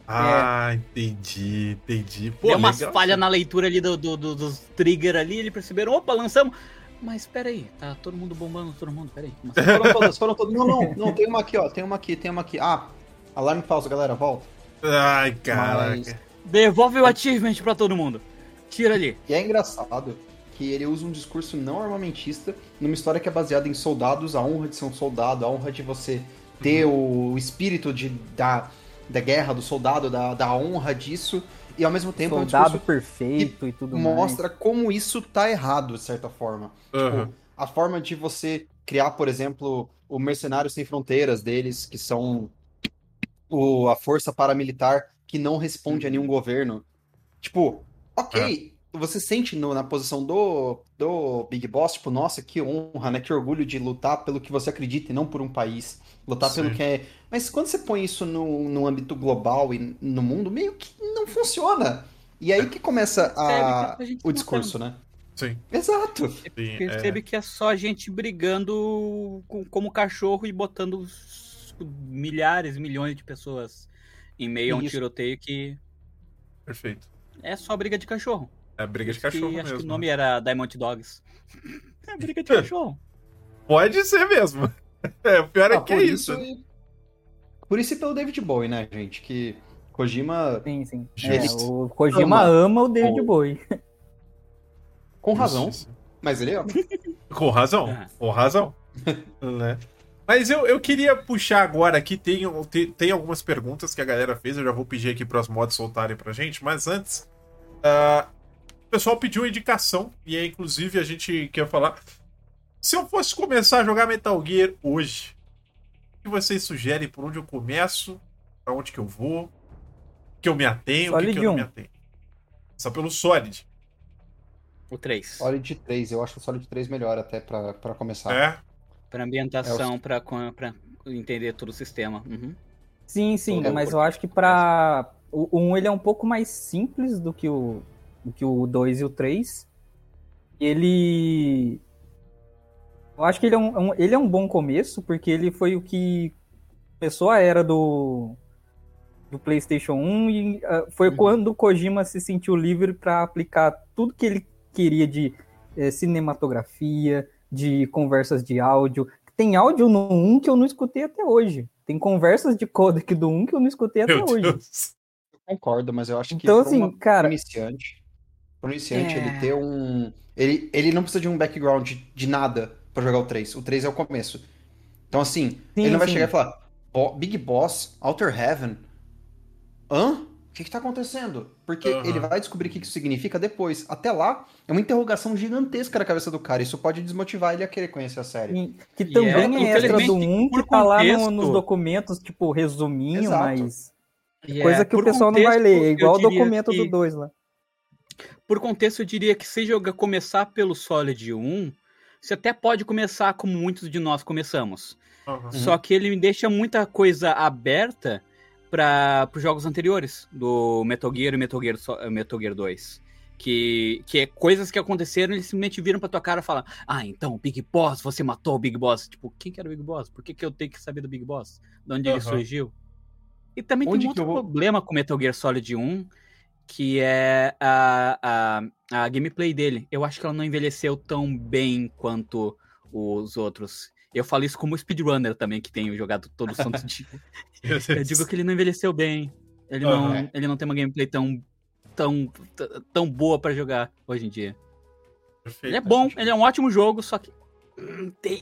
Ah, entendi, entendi. Pô, Deu umas legal. falhas na leitura ali do, do- do- dos trigger ali, eles perceberam, opa, lançamos. Mas peraí, tá todo mundo bombando, todo mundo, peraí. Assim? Foram todas, foram todas. Não, não, não, tem uma aqui, ó. Tem uma aqui, tem uma aqui. Ah, alarme falso, galera, volta. Ai, caraca. Mas- Devolve o achievement pra todo mundo. Tira ali. E é engraçado que ele usa um discurso não armamentista numa história que é baseada em soldados, a honra de ser um soldado, a honra de você ter o espírito de, da, da guerra, do soldado, da, da honra disso, e ao mesmo tempo é um Soldado discurso perfeito e tudo mostra como isso tá errado, de certa forma. Aham. Tipo, a forma de você criar, por exemplo, o Mercenários Sem Fronteiras deles, que são o, a força paramilitar que não responde a nenhum governo. Tipo, ok, você sente no- na posição do, do Big Boss, tipo, nossa, que honra, né? Que orgulho de lutar pelo que você acredita e não por um país. Lutar pelo Sim. que é. Mas quando você põe isso no, no âmbito global e no mundo, meio que não funciona. E aí que começa a, que a o discurso, né? Sim, Exato. sim. Percebe que é só gente brigando com- como cachorro e botando milhares, milhões de pessoas em meio a um Isso. tiroteio que É, perfeito. é só briga de cachorro. É briga de Que cachorro acho mesmo. que o nome era Diamond Dogs. É briga de cachorro. Pode ser mesmo. É, o pior é Ah, que é por isso. Por isso e pelo David Bowie, né, gente? Que Kojima, Sim, sim. É, o Kojima Ama. ama o David O- Bowie. com razão, Justiça. mas ele é. Com razão, Ah. com razão. né? Mas eu, eu queria puxar agora aqui, tem, tem, tem algumas perguntas que a galera fez, eu já vou pedir aqui para os mods soltarem pra gente, mas antes, ah, o pessoal pediu uma indicação, e aí inclusive a gente quer falar, se eu fosse começar a jogar Metal Gear hoje, que vocês sugerem, por onde eu começo, pra onde que eu vou, que eu me atenho, o que, que eu não 1. me atenho? Só pelo Solid. O 3. Solid 3, eu acho o Solid 3 melhor até pra, pra começar. É? Pra ambientação, pra, com- pra entender todo o sistema. Uhum. Sim, sim, Todo mas mundo. eu acho que pra. O, o 1 ele é um pouco mais simples do que o, do que o 2 e o 3. Ele. Eu acho que ele é um, um- ele é um bom começo, porque ele foi o que começou a era do, do PlayStation 1 e ah, foi Uhum. quando o Kojima se sentiu livre para aplicar tudo que ele queria de eh, cinematografia, de conversas de áudio. Tem áudio no 1 que eu não escutei até hoje. Tem conversas de codec do 1 que eu não escutei até Meu hoje. Deus. Concordo, mas eu acho que Então, assim, uma- cara- iniciante, pro iniciante É. ele ter um... Ele, ele não precisa de um background de nada pra jogar o 3. O 3 é o começo. Então, assim, Sim, ele não vai sim. chegar e falar "Bo- Big Boss, Outer Heaven, hã? O que que tá acontecendo? Porque ele vai descobrir o que isso significa depois. Até lá, é uma interrogação gigantesca na cabeça do cara. Isso pode desmotivar ele a querer conhecer a série. E- Que E também é, é, extra do infelizmente, 1, por que tá lá no- contexto- nos documentos, tipo, resuminho, Exato. mas E coisa é, que o por pessoal não vai contexto, ler. É igual o diria documento que- do 2 lá. Por contexto, eu diria que se jogar começar pelo Solid 1, você até pode começar como muitos de nós começamos. Aham. Só que ele deixa muita coisa aberta para os jogos anteriores, do Metal Gear e Metal Gear, So- Metal Gear 2. Que, que é coisas que aconteceram, eles simplesmente viram pra tua cara e falam: Ah, então, o Big Boss, você matou o Big Boss. Tipo, quem que era o Big Boss? Por que, que eu tenho que saber do Big Boss? De onde ele Aham. surgiu? E também Onde tem um outro vou- problema com Metal Gear Solid 1, que é a, a, a gameplay dele. Eu acho que ela não envelheceu tão bem quanto os outros. Eu falo isso como speedrunner também, que tenho jogado todo o santo dia. Eu digo que ele não envelheceu bem. Ele, não, Aham. ele não tem uma gameplay tão, tão, tão boa pra jogar hoje em dia. Perfeito. Ele é bom, ele é um ótimo jogo, só que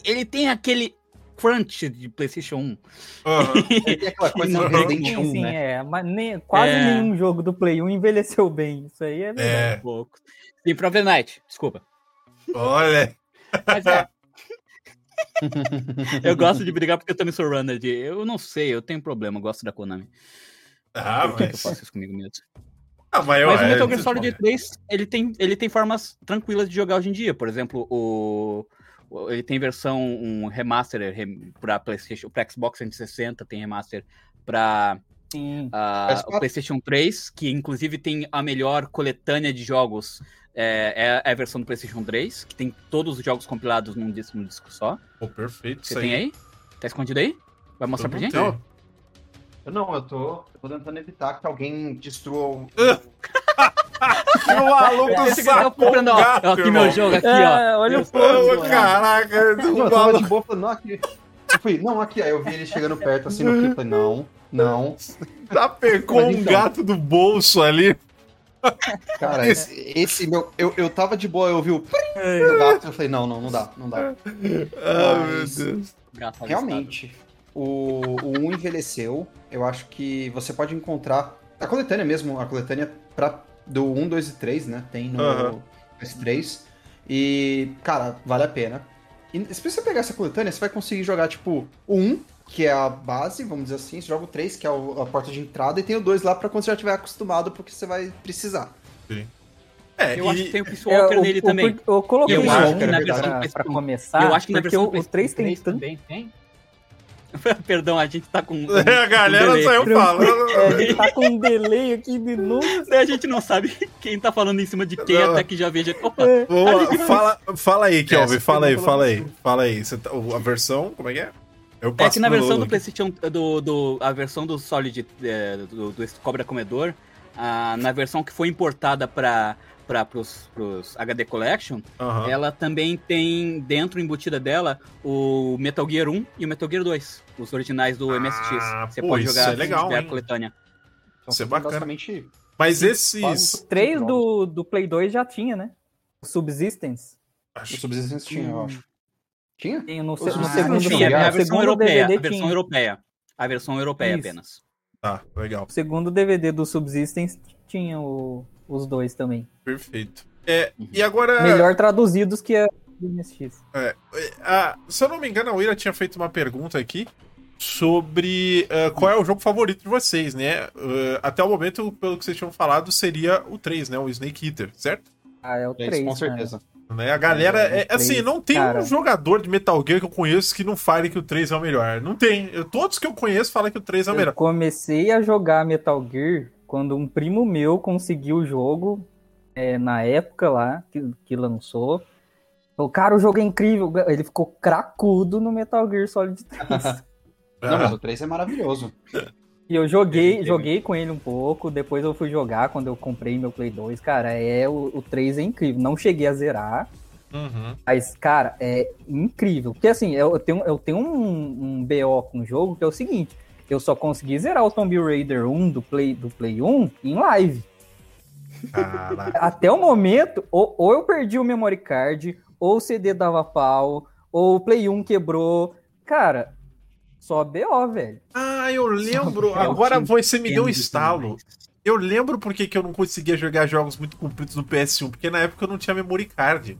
ele tem aquele crunch de PlayStation 1. Aham. Ele tem aquela coisa Não, Sim, 1, sim, né? é. Mas nem- quase É. nenhum jogo do Play 1 envelheceu bem. Isso aí é. É, Pouco. Tem Problem Night, desculpa. olha. Mas é. eu gosto de brigar porque eu também sou runner. De, eu não sei, eu tenho problema, eu gosto da Konami. Ah, Por que eu mas. faço isso comigo mesmo? Ah, mas. Mas o é, Metal Gear é, Solid 3, ele tem, ele tem formas tranquilas de jogar hoje em dia. Por exemplo, o- ele tem versão um remaster rem, para PlayStation, para Xbox 360, tem remaster para Sim. o PlayStation 3, que inclusive tem a melhor coletânea de jogos. É, é a versão do PlayStation 3, que tem todos os jogos compilados num disco, num disco só. Pô, perfeito. Você isso tem aí? Tá escondido aí? Vai mostrar pra não gente? tenho. Eu Não, eu tô, eu tô tentando evitar que alguém destrua o. Que maluco tá sacou comprando, ó, gato, ó, aqui irmão. meu jogo, aqui, ó. É, olha o fogo. caraca, o eu tava maluco. de boa falando, não, aqui. Eu fui, não, aqui, aí eu vi ele chegando perto assim no clipe, falei, não, não. Tapecou Mas um então. gato do bolso ali. Cara, esse, esse meu. Eu, eu tava de boa, eu vi o prim É. do gato, eu falei, não, não, não dá, não dá. Ah, meu Mas- Deus. Gato avistado. Realmente, o, o 1 envelheceu. Eu acho que você pode encontrar. A coletânea mesmo, a coletânea pra, do 1, 2 e 3, né? Tem no Aham. S3. E, cara, vale a pena. E se você pegar essa coletânea, você vai conseguir jogar, tipo, o 1, que é a base, vamos dizer assim. Você joga o 3, que é a porta de entrada, e tem o 2 lá pra quando você já estiver acostumado, porque você vai precisar. É, Eu e- acho que tem o Peace É, Walker o- nele o- também. Eu coloquei Eu o acho que na pra- versão pra, PlayStation- começar, eu acho que na porque versão o, o 3 tem tanto... também tem. Perdão, a gente tá com. a galera delay. saiu falando. É, a gente tá com um delay aqui de novo. Daí a gente não sabe quem tá falando em cima de quem Não. até que já veja. Opa, É. Boa, fala, fala aí, Kelvin, Essa fala aí, fala aí, fala aí. Você tá- a versão, como é que é? Eu É que na versão do. PlayStation, do, do- a versão do Solid, é, do, do Cobra Comedor, ah, na versão que foi importada para para pros, pros HD Collection, Aham. ela também tem dentro embutida dela o Metal Gear 1 e o Metal Gear 2, os originais do Ah, MSX. Você pô, pode isso jogar é legal, a coletânea. Então, Isso é você bacana. Basicamente, Mas O esses. 3 do, do Play 2 já tinha, né? O Subsistence. O Acho- Subsistence tinha, eu acho. Tinha? Tem no, se- no segundo, tinha, lugar, a versão segundo europeia, DVD a versão tinha. europeia. A versão europeia Isso. apenas. Tá, legal. O segundo DVD do Subsistence tinha o- os dois também. Perfeito. É, Uhum. e agora. Melhor traduzidos que a do MSX. Ah, se eu não me engano, a Wira tinha feito uma pergunta aqui sobre ah, qual é o jogo favorito de vocês, né? Ah, até o momento, pelo que vocês tinham falado, seria o 3, né? O Snake Eater, certo? Ah, é o É 3, isso, com certeza. Né? A galera, É, é, assim, três, não tem cara. um jogador de Metal Gear que eu conheço que não fale que o 3 é o melhor. Não tem. Eu- todos que eu conheço falam que o 3 é o Eu melhor. comecei a jogar Metal Gear quando um primo meu conseguiu o jogo é, na época lá que, que lançou. Falou, cara, o jogo é incrível. Ele ficou cracudo no Metal Gear Solid 3. Não, mas o 3 é maravilhoso. E eu joguei, joguei com ele um pouco, depois eu fui jogar quando eu comprei meu Play 2. Cara, é o, o 3 é incrível. Não cheguei a zerar, Uhum. mas, cara, é incrível. Porque assim, eu, eu tenho, eu tenho um, um BO com o jogo que é o seguinte: eu só consegui zerar o Tomb Raider 1 do Play, do Play 1 em live. Caraca. Até o momento, ou, ou eu perdi o memory card, ou o CD dava pau, ou o Play 1 quebrou. Cara, só BO, velho. Ah, eu lembro. Só- Agora você me deu um estalo. Eu lembro porque que eu não conseguia jogar jogos muito compridos no PS1, porque na época eu não tinha memory card.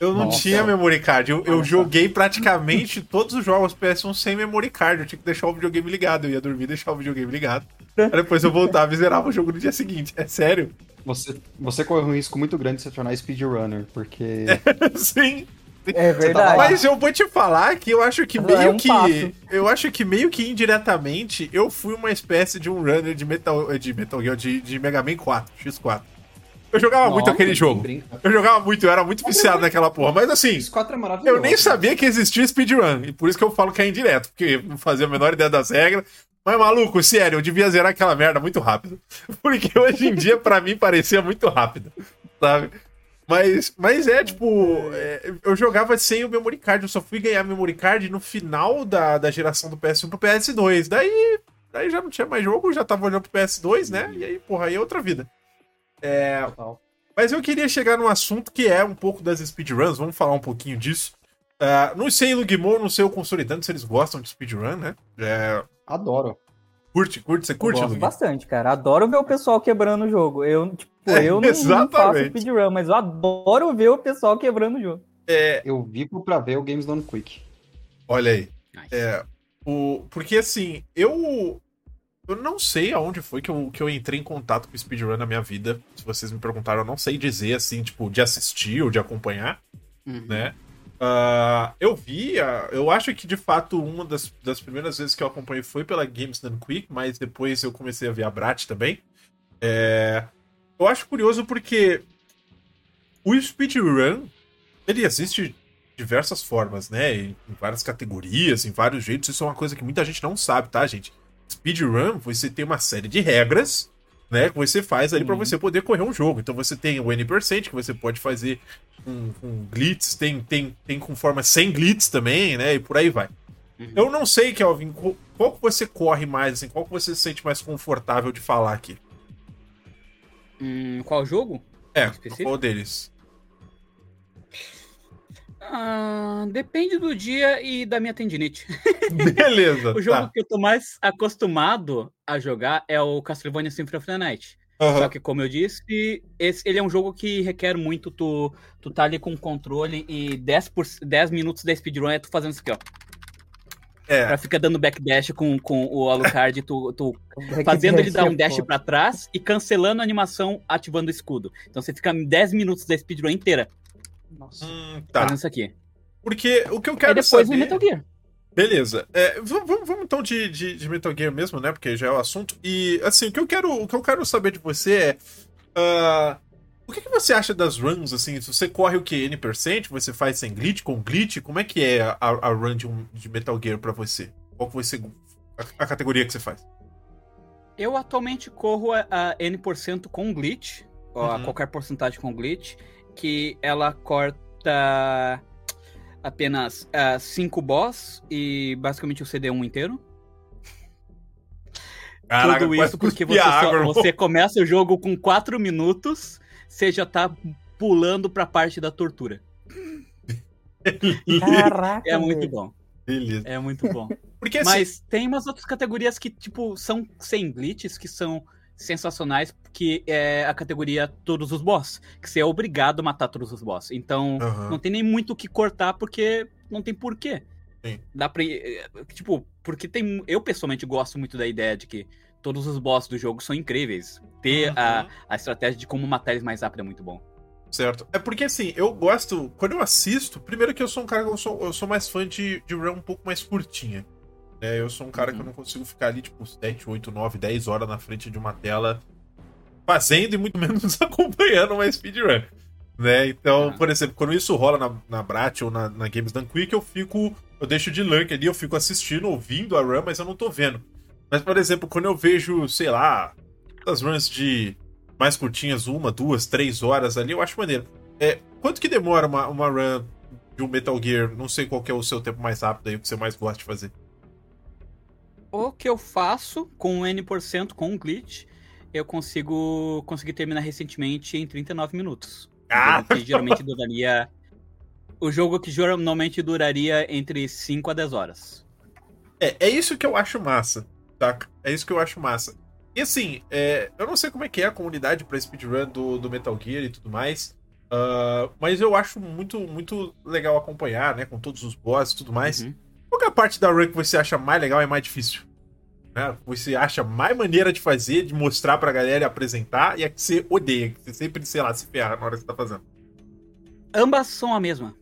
Eu não Nossa. tinha memory card. Eu, eu joguei praticamente todos os jogos PS1 sem memory card. Eu tinha que deixar o videogame ligado. Eu ia dormir e deixar o videogame ligado. Aí depois eu voltava e zerava o jogo no dia seguinte. É sério? Você, você corre um risco muito grande de se tornar speedrunner, porque Sim. É verdade. Mas eu vou te falar que eu acho que É meio um que. passo. Eu acho que meio que indiretamente eu fui uma espécie de um runner de Metal, de Metal Gear, de, de Mega Man 4, X4. Eu jogava muito Nossa, aquele nem jogo. brinca. Eu jogava muito, eu era muito viciado naquela porra. Mas assim, Esse 4 é eu nem sabia que existia speedrun. E por isso que eu falo que é indireto, porque não fazia a menor ideia das regras. Mas, maluco, sério, eu devia zerar aquela merda muito rápido. Porque hoje em dia, pra mim, parecia muito rápido. Sabe? Mas, mas é, tipo, é, eu jogava sem o memory card. Eu só fui ganhar memory card no final da, da geração do PS1 pro PS2. Daí, daí já não tinha mais jogo, já tava olhando pro PS2, né? E aí, porra, aí é outra vida. É, Total. mas eu queria chegar num assunto que é um pouco das speedruns, vamos falar um pouquinho disso. Ah, não sei, Lugimon, não sei o Consolidando se eles gostam de speedrun, né? É, Adoro. curte, curte, você Eu curte, gosto Lugui? bastante, cara. Adoro ver o pessoal quebrando o jogo. Eu, tipo, É, eu não, não faço speedrun, mas eu adoro ver o pessoal quebrando o jogo. É, Eu vivo pra ver o Games Done Quick. olha aí. Nice. É, o, porque assim, eu. Eu não sei aonde foi que eu, que eu entrei em contato com speedrun na minha vida. Se vocês me perguntaram, eu não sei dizer, assim, tipo, de assistir ou de acompanhar. Uhum. né? Ah, eu vi, ah, eu acho que de fato uma das, das primeiras vezes que eu acompanhei foi pela Games Done Quick, mas depois eu comecei a ver a Brat também. É, eu acho curioso porque o speedrun ele existe de diversas formas, né? Em várias categorias, em vários jeitos. Isso é uma coisa que muita gente não sabe, tá, gente? Speedrun, você tem uma série de regras, né? Que você faz ali pra Uhum. você poder correr um jogo. Então você tem o N% que você pode fazer com, com glitz, tem, tem, tem com forma sem glitz também, né? E por aí vai. Uhum. Eu não sei, Kelvin, qual, qual que você corre mais, assim, qual que você se sente mais confortável de falar aqui? Hum, qual jogo? É, Específico? qual deles? Ah, depende do dia e da minha tendinite. Beleza, O jogo tá. que eu tô mais acostumado a jogar é o Castlevania Symphony of the Night. Aham. Só que, como eu disse, esse, ele é um jogo que requer muito tu, tu tá ali com o controle e 10, por, 10 minutos da speedrun é tu fazendo isso aqui, ó. É, Pra ficar dando backdash com, com o Alucard, tu, tu É fazendo ele dar um dash pra trás e cancelando a animação ativando o escudo. Então você fica 10 minutos da speedrun inteira Nossa. hum, tá. fazendo isso aqui. Porque o que eu quero depois saber... no Metal Gear. Beleza. É, vamos, vamos- então de, de, de Metal Gear mesmo, né? Porque já é o assunto. E assim, o que eu quero, o que eu quero saber de você é. ah, o que, que você acha das runs, assim? Se você corre o que? N%? Você faz sem glitch, com glitch? Como é que é a, a run de, um- de Metal Gear pra você? Qual que você. A, a categoria que você faz? Eu atualmente corro a, a N% com glitch, ou a Uhum. qualquer porcentagem com glitch, que ela corta apenas 5 boss e basicamente o CD1 inteiro. Tudo quase isso porque você, só- você começa o jogo com 4 minutos, você já tá pulando pra parte da tortura. Caraca, É muito bom, Beleza. é muito bom. Porque assim. Mas tem umas outras categorias que, tipo, são sem glitches, que são sensacionais, que é a categoria todos os boss. Que você é obrigado a matar todos os boss. Então, aham. não tem nem muito o que cortar, porque não tem porquê. Sim. Dá pra. eh, Tipo, porque tem. Eu pessoalmente gosto muito da ideia de que todos os boss do jogo são incríveis. Ter a, Uhum. a estratégia de como matar eles mais rápido é muito bom. Certo. É porque assim, eu gosto. Quando eu assisto, primeiro que eu sou um cara que eu sou, eu sou mais fã de, de run um pouco mais curtinha. É, eu sou um cara Uhum. que eu não consigo ficar ali, tipo, 7, 8, 9, 10 horas na frente de uma tela fazendo e muito menos acompanhando uma speedrun. Né? Então, Ah. por exemplo, quando isso rola na, na Brat ou na, na Games Done Quick, eu fico. Eu deixo de lurk ali, eu fico assistindo, ouvindo a run, mas eu não tô vendo. Mas, por exemplo, quando eu vejo, sei lá, as runs de mais curtinhas, uma, duas, três horas ali, eu acho maneiro. É, quanto que demora uma, uma run de um Metal Gear? Não sei qual é o seu tempo mais rápido aí, o que você mais gosta de fazer. O que eu faço com N% com um glitch, eu consigo consegui terminar recentemente em 39 minutos. Ah! Que geralmente duraria. O jogo que geralmente duraria entre 5 a 10 horas. É, é isso que eu acho massa, tá? É isso que eu acho massa. E assim, é, eu não sei como é que é a comunidade pra speedrun do, do Metal Gear e tudo mais, ah, mas eu acho muito, muito legal acompanhar, né? Com todos os bosses e tudo mais. Uhum. É a parte da run que você acha mais legal e mais difícil? Né? Você acha mais maneira de fazer, de mostrar pra galera e apresentar, e a que você odeia, que você sempre, sei lá, se ferra na hora que você tá fazendo. Ambas são a mesma.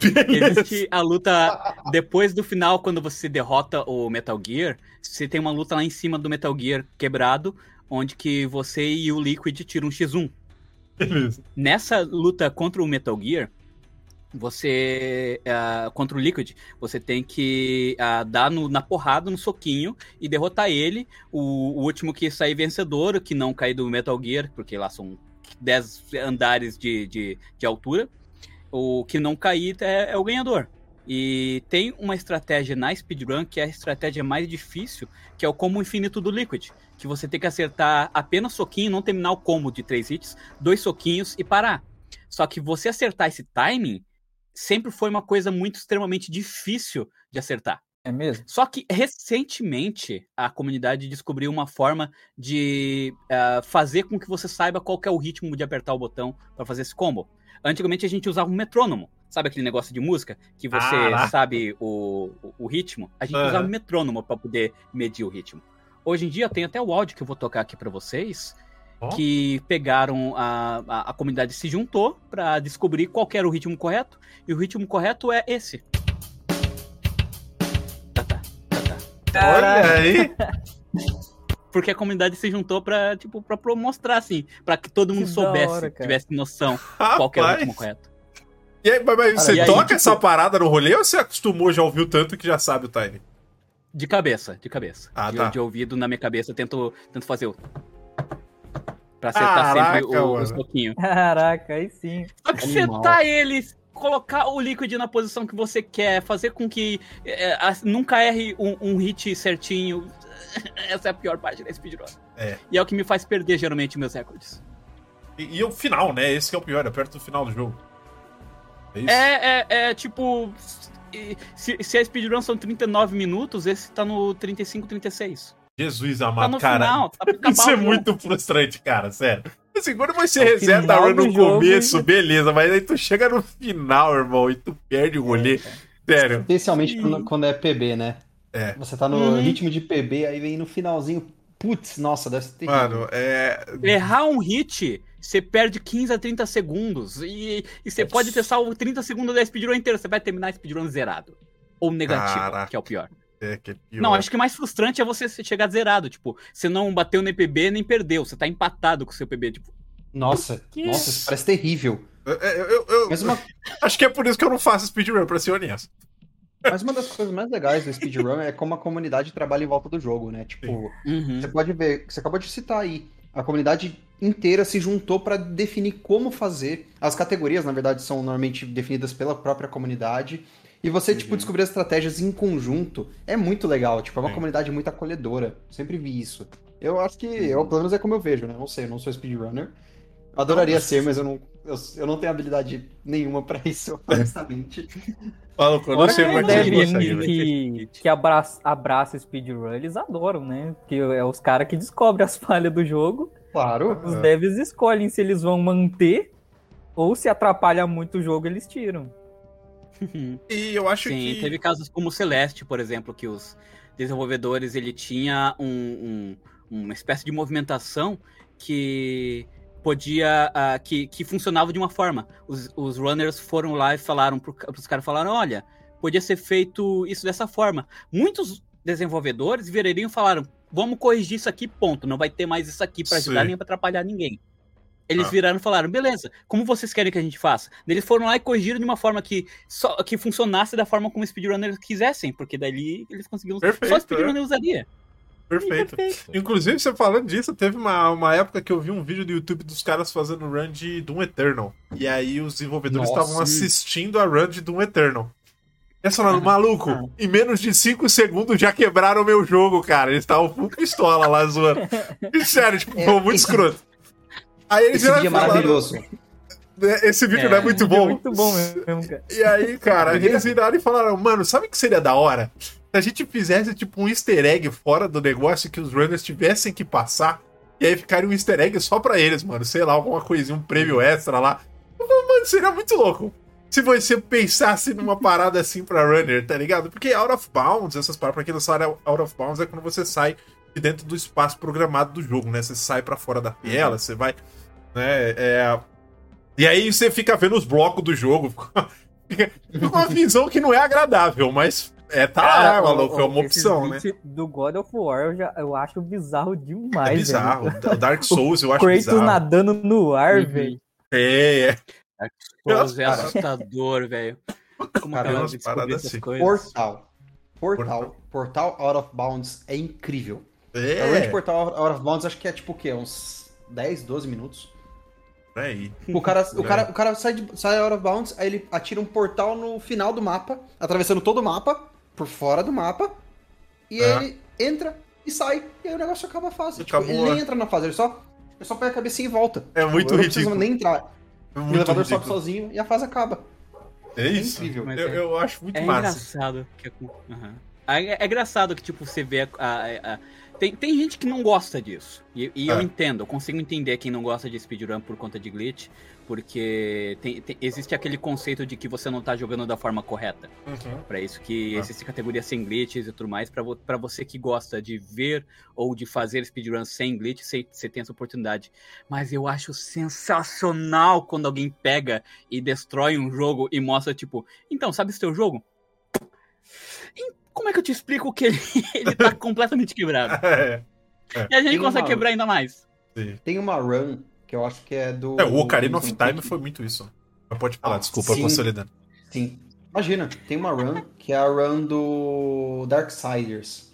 Existe a luta depois do final, quando você derrota o Metal Gear, você tem uma luta lá em cima do Metal Gear quebrado, onde que você e o Liquid tiram um X1. Beleza. Nessa luta contra o Metal Gear, você. ah, contra o Liquid, você tem que ah, dar no- na porrada, no soquinho, e derrotar ele. O, o último que sair vencedor, que não cair do Metal Gear, porque lá são 10 andares de, de, de altura. O que não cair é, é o ganhador. E tem uma estratégia na speedrun que é a estratégia mais difícil, que é o combo infinito do Liquid. Que você tem que acertar apenas soquinho, não terminar o combo de três hits, dois soquinhos e parar. Só que você acertar esse timing sempre foi uma coisa muito extremamente difícil de acertar. É mesmo? Só que recentemente a comunidade descobriu uma forma de ah, fazer com que você saiba qual é o ritmo de apertar o botão para fazer esse combo. Antigamente a gente usava um metrônomo. Sabe aquele negócio de música que você Caraca. sabe o, o, o ritmo? A gente Aham. usava um metrônomo para poder medir o ritmo. Hoje em dia tem até o áudio que eu vou tocar aqui para vocês, Que pegaram a, a, a comunidade se juntou para descobrir qual era o ritmo correto e o ritmo correto é esse. Tá, tá, tá, tá. Olha aí! Porque a comunidade se juntou pra, tipo, pra pro- mostrar, assim, pra que todo mundo Que soubesse, hora, tivesse noção qual era o ritmo correto. E aí, mas, mas você e aí, toca tipo- essa parada no rolê ou você acostumou, já ouviu tanto que já sabe o time? De cabeça, de cabeça. Ah, de, tá. de ouvido na minha cabeça, eu tento, tento fazer o. Pra acertar Caraca, sempre o, o soquinho. Caraca, aí sim. Só que Animal. acertar ele, colocar o Liquid na posição que você quer, fazer com que é, a- nunca erre um, um hit certinho. Essa é a pior parte da speedrun. É. E é o que me faz perder geralmente meus recordes. E, e o final, né? Esse que é o pior, é perto do final do jogo. É isso? É, é, é tipo. Se, se a speedrun são 39 minutos, esse tá no 35, 36. Jesus Tá amado, no cara. final, tá Isso é muito frustrante, cara, sério. Assim, quando você É reseta a run no começo, e- beleza, mas aí tu chega no final, irmão, e tu perde o rolê. Sério. Especialmente Ih. quando, é PB, né? É. Você tá no Uhum. ritmo de PB, aí vem no finalzinho. Putz, nossa, deve ser terrível. Mano, é. Errar um hit, você perde 15 a 30 segundos. E, e você pode ter salvo 30 segundos da speedrun inteira. Você vai terminar a speedrun zerado. Ou negativo, Caraca. que é o pior. É que é pior. Não, acho que o mais frustrante é você chegar zerado. Tipo, você não bateu no PB nem perdeu. Você tá empatado com o seu PB. Tipo, Nossa, Que nossa, isso parece terrível. Eu, eu- eu- eu- Mas uma, acho que é por isso que eu não faço speedrun, pra ser honesto. mas uma das coisas mais legais do speedrun é como a comunidade trabalha em volta do jogo, né? Tipo, uhum. você pode ver, você acabou de citar aí, a comunidade inteira se juntou pra definir como fazer. As categorias, na verdade, são normalmente definidas pela própria comunidade. E você, tipo, Uhum. descobrir as estratégias em conjunto é muito legal. Tipo, é uma Sim. comunidade muito acolhedora. Sempre vi isso. Eu acho que, eu, pelo menos é como eu vejo, né? Não sei, eu não sou speedrunner. Eu adoraria Não, mas- ser, mas eu não, eu, eu não tenho habilidade nenhuma pra isso, honestamente. Falo, eu não Fora sei que é a que que, que abraça, abraça speedrun, eles adoram, né? Porque é os caras que descobrem as falhas do jogo. Claro. Os É. devs escolhem se eles vão manter ou se atrapalha muito o jogo, eles tiram. E eu acho Sim, que. teve casos como o Celeste, por exemplo, que os desenvolvedores ele tinha um, um- uma espécie de movimentação que podia. ah, que, que funcionava de uma forma. Os, os runners foram lá e falaram pro, pros caras falaram: olha, podia ser feito isso dessa forma. Muitos desenvolvedores virariam e falaram: vamos corrigir isso aqui, ponto. Não vai ter mais isso aqui pra ajudar Sim. nem pra atrapalhar ninguém. Eles Ah. viraram e falaram: beleza, como vocês querem que a gente faça? Eles foram lá e corrigiram de uma forma que só que funcionasse da forma como os speedrunners quisessem, porque dali eles conseguiam. Perfeito, só o speedrunner usaria. Perfeito. Inclusive, você falando disso, teve uma, uma época que eu vi um vídeo do YouTube dos caras fazendo run de Doom Eternal. E aí os desenvolvedores estavam assistindo a run de Doom Eternal. Eles falaram, maluco, em menos de 5 segundos já quebraram o meu jogo, cara. Eles estavam full pistola lá zoando. E sério, tipo, É, foi muito escroto. Aí eles Esse vídeo é falaram, maravilhoso. "Né, Esse vídeo É. não é muito É bom. muito bom mesmo, cara. E aí, cara, eles viraram e falaram, mano, sabe o que seria da hora? Se a gente fizesse, tipo, um easter egg fora do negócio que os runners tivessem que passar, e aí ficaria um easter egg só pra eles, mano. Sei lá, alguma coisinha, um prêmio extra lá. Eu falei, Mano, seria muito louco. Se você pensasse numa parada assim pra runner, tá ligado? Porque out of bounds, essas paradas, pra quem não sabe, out of bounds é quando você sai de dentro do espaço programado do jogo, né? Você sai pra fora da tela, você vai, né? É... E aí você fica vendo os blocos do jogo. Fica uma visão que não é agradável, mas é, tá lá, Cara, maluco, o- é uma opção, né? Do God of War eu, já, eu acho bizarro demais. É bizarro. velho. O Dark Souls eu acho Kratos bizarro. nadando no ar, Uhum. velho. É, é. Pose é Cara. assustador, velho. Como Cara, que ela umas descobriu paradas essas assim. coisas? Portal. Portal. Portal Out of Bounds é incrível. A run de É, Portal Out of Bounds acho que é tipo o quê? Uns 10, 12 minutos. Aí. O cara, o cara, o cara sai, de, sai out of bounds, aí ele atira um portal no final do mapa, atravessando todo o mapa, por fora do mapa, e Ah. ele entra e sai, e aí o negócio acaba a fase. Tipo, ele nem é. entra na fase, ele só, ele só põe a cabecinha e volta. É muito eu ridículo. nem entrar. É o elevador sobe sozinho e a fase acaba. É isso. incrível. Mas Eu, é- eu acho muito É massa. engraçado. Que... Aham. É, é engraçado que, tipo, você vê a. a- a- Tem, tem gente que não gosta disso. E, e eu É. entendo, eu consigo entender quem não gosta de speedrun por conta de glitch. Porque tem- tem- existe aquele conceito de que você não tá jogando da forma correta. Uhum. Pra isso que Ah. existe categoria sem glitches e tudo mais. Pra, vo- você que gosta de ver ou de fazer speedrun sem glitch, você, tem essa oportunidade. Mas eu acho sensacional quando alguém pega e destrói um jogo e mostra, tipo, então, sabe esse teu jogo? Em- Como é que eu te explico que ele, ele tá completamente quebrado? É, E a gente Tem consegue uma- quebrar ainda mais. sim. Tem uma run que eu acho que é do. É, o Ocarina of do- Time foi muito isso. Mas pode falar, Ah, desculpa, sim. consolidando. Sim. Imagina, tem uma run que é a run do Darksiders.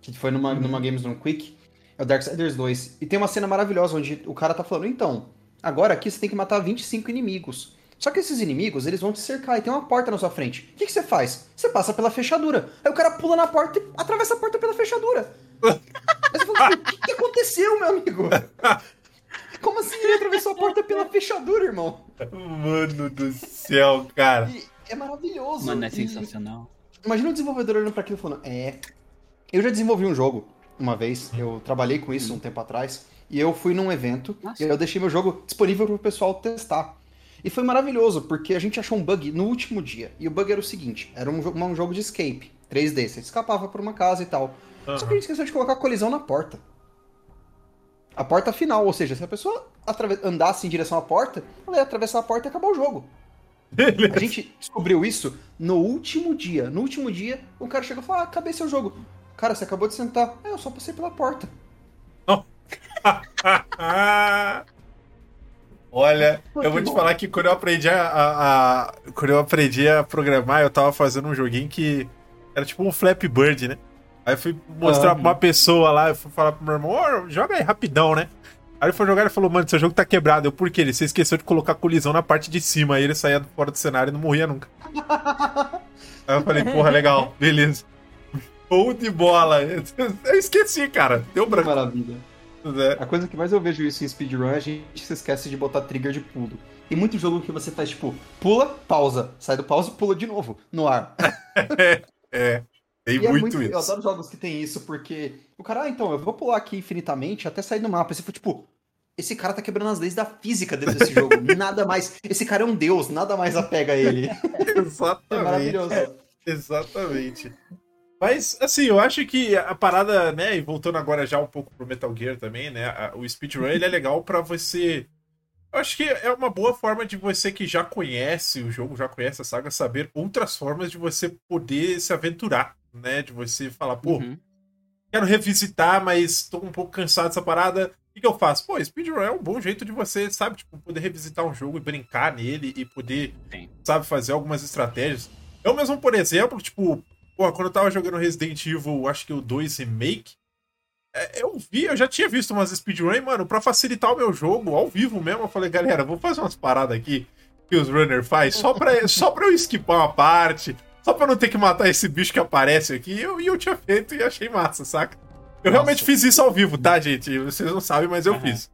Que foi numa, Uhum. numa Games Done Quick. É o Darksiders 2. E tem uma cena maravilhosa onde o cara tá falando, então, agora aqui você tem que matar 25 inimigos. Só que esses inimigos, eles vão te cercar e tem uma porta na sua frente. O que, que você faz? Você passa pela fechadura. Aí o cara pula na porta e atravessa a porta pela fechadura. Aí você fala, o que, que aconteceu, meu amigo? Como assim ele atravessou a porta pela fechadura, irmão? Mano do céu, cara. E é maravilhoso. Mano, é E- sensacional. Imagina o desenvolvedor olhando pra aquilo e falando, é. Eu já desenvolvi um jogo uma vez, eu trabalhei com isso um tempo atrás, e eu fui num evento Nossa. e eu deixei meu jogo disponível pro pessoal testar. E foi maravilhoso, porque a gente achou um bug no último dia. E o bug era o seguinte: era um, jo- um jogo de escape, 3D. Você escapava por uma casa e tal. Só que a gente esqueceu de colocar colisão na porta. A porta final, ou seja, se a pessoa andasse em direção à porta, ela ia atravessar a porta e acabar o jogo. A gente descobriu isso no último dia. No último dia, o cara chegou e falou: Ah, acabei seu jogo. Cara, você acabou de sentar. É, eu só passei pela porta. Olha, eu vou te bom. falar que quando eu aprendi a, a- a- Quando eu aprendi a programar, eu tava fazendo um joguinho que era tipo um Flappy Bird, né? Aí eu fui mostrar Ah. pra uma pessoa lá, eu fui falar pro meu irmão, "Ô, joga aí rapidão, né? Aí ele foi jogar e falou, mano, seu jogo tá quebrado. Eu, por quê? Ele você esqueceu de colocar colisão na parte de cima. Aí ele saía fora do cenário e não morria nunca. Aí eu falei, porra, legal, beleza. Ou de bola. Eu esqueci, cara. Deu Que branco. maravilha. Né? A coisa que mais eu vejo isso em speedrun é a gente se esquece de botar trigger de pulo. Tem muito jogo que você faz tipo, pula, pausa, sai do pausa e pula de novo no ar. É, tem E é muito, Eu isso. adoro jogos que tem isso, porque o cara, ah, então, eu vou pular aqui infinitamente até sair do mapa. E você for tipo, esse cara tá quebrando as leis da física dentro desse jogo. Nada mais. Esse cara é um deus, nada mais apega ele. É Exatamente. maravilhoso. Exatamente. Mas, assim, eu acho que a parada, né, e voltando agora já um pouco pro Metal Gear também, né, o speedrun, ele é legal pra você Eu acho que é uma boa forma de você que já conhece o jogo, já conhece a saga, saber outras formas de você poder se aventurar, né? De você falar, pô, Uhum. quero revisitar, mas tô um pouco cansado dessa parada. O que, que eu faço? Pô, speedrun é um bom jeito de você, sabe, tipo, poder revisitar um jogo e brincar nele e poder, Sim. sabe, fazer algumas estratégias. Eu mesmo, por exemplo, tipo, pô, quando eu tava jogando Resident Evil, acho que o 2 Remake, é, eu vi, eu já tinha visto umas speedrun, mano, pra facilitar o meu jogo, ao vivo mesmo, eu falei, galera, vou fazer umas paradas aqui que os runner faz, só pra, só pra eu esquipar uma parte, só pra não ter que matar esse bicho que aparece aqui, e eu, e eu tinha feito e achei massa, saca? Eu Nossa. realmente fiz isso ao vivo, tá, gente? Vocês não sabem, mas eu Aham. fiz.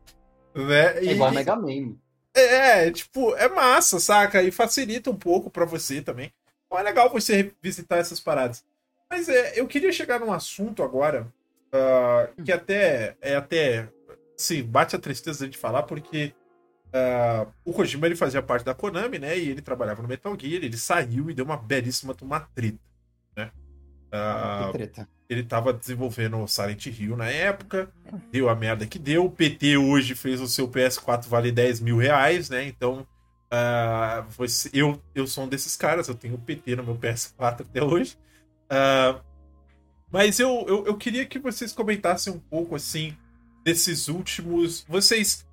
Né? É E- igual Mega Man. é, tipo, é massa, saca? E facilita um pouco pra você também. É legal você visitar essas paradas. Mas é, eu queria chegar num assunto agora ah, que até é até se bate a tristeza de falar porque ah, o Kojima ele fazia parte da Konami, né? E ele trabalhava no Metal Gear, ele saiu e deu uma belíssima uma treta, né? Que treta. ele tava desenvolvendo o Silent Hill na época, deu a merda que deu. O PT hoje fez o seu PS4 vale 10 mil reais, né? Então, ah, você- eu, eu sou um desses caras, eu tenho o PT no meu PS4 até hoje. Ah, mas eu, eu, eu queria que vocês comentassem um pouco, assim, desses últimos. Vocês.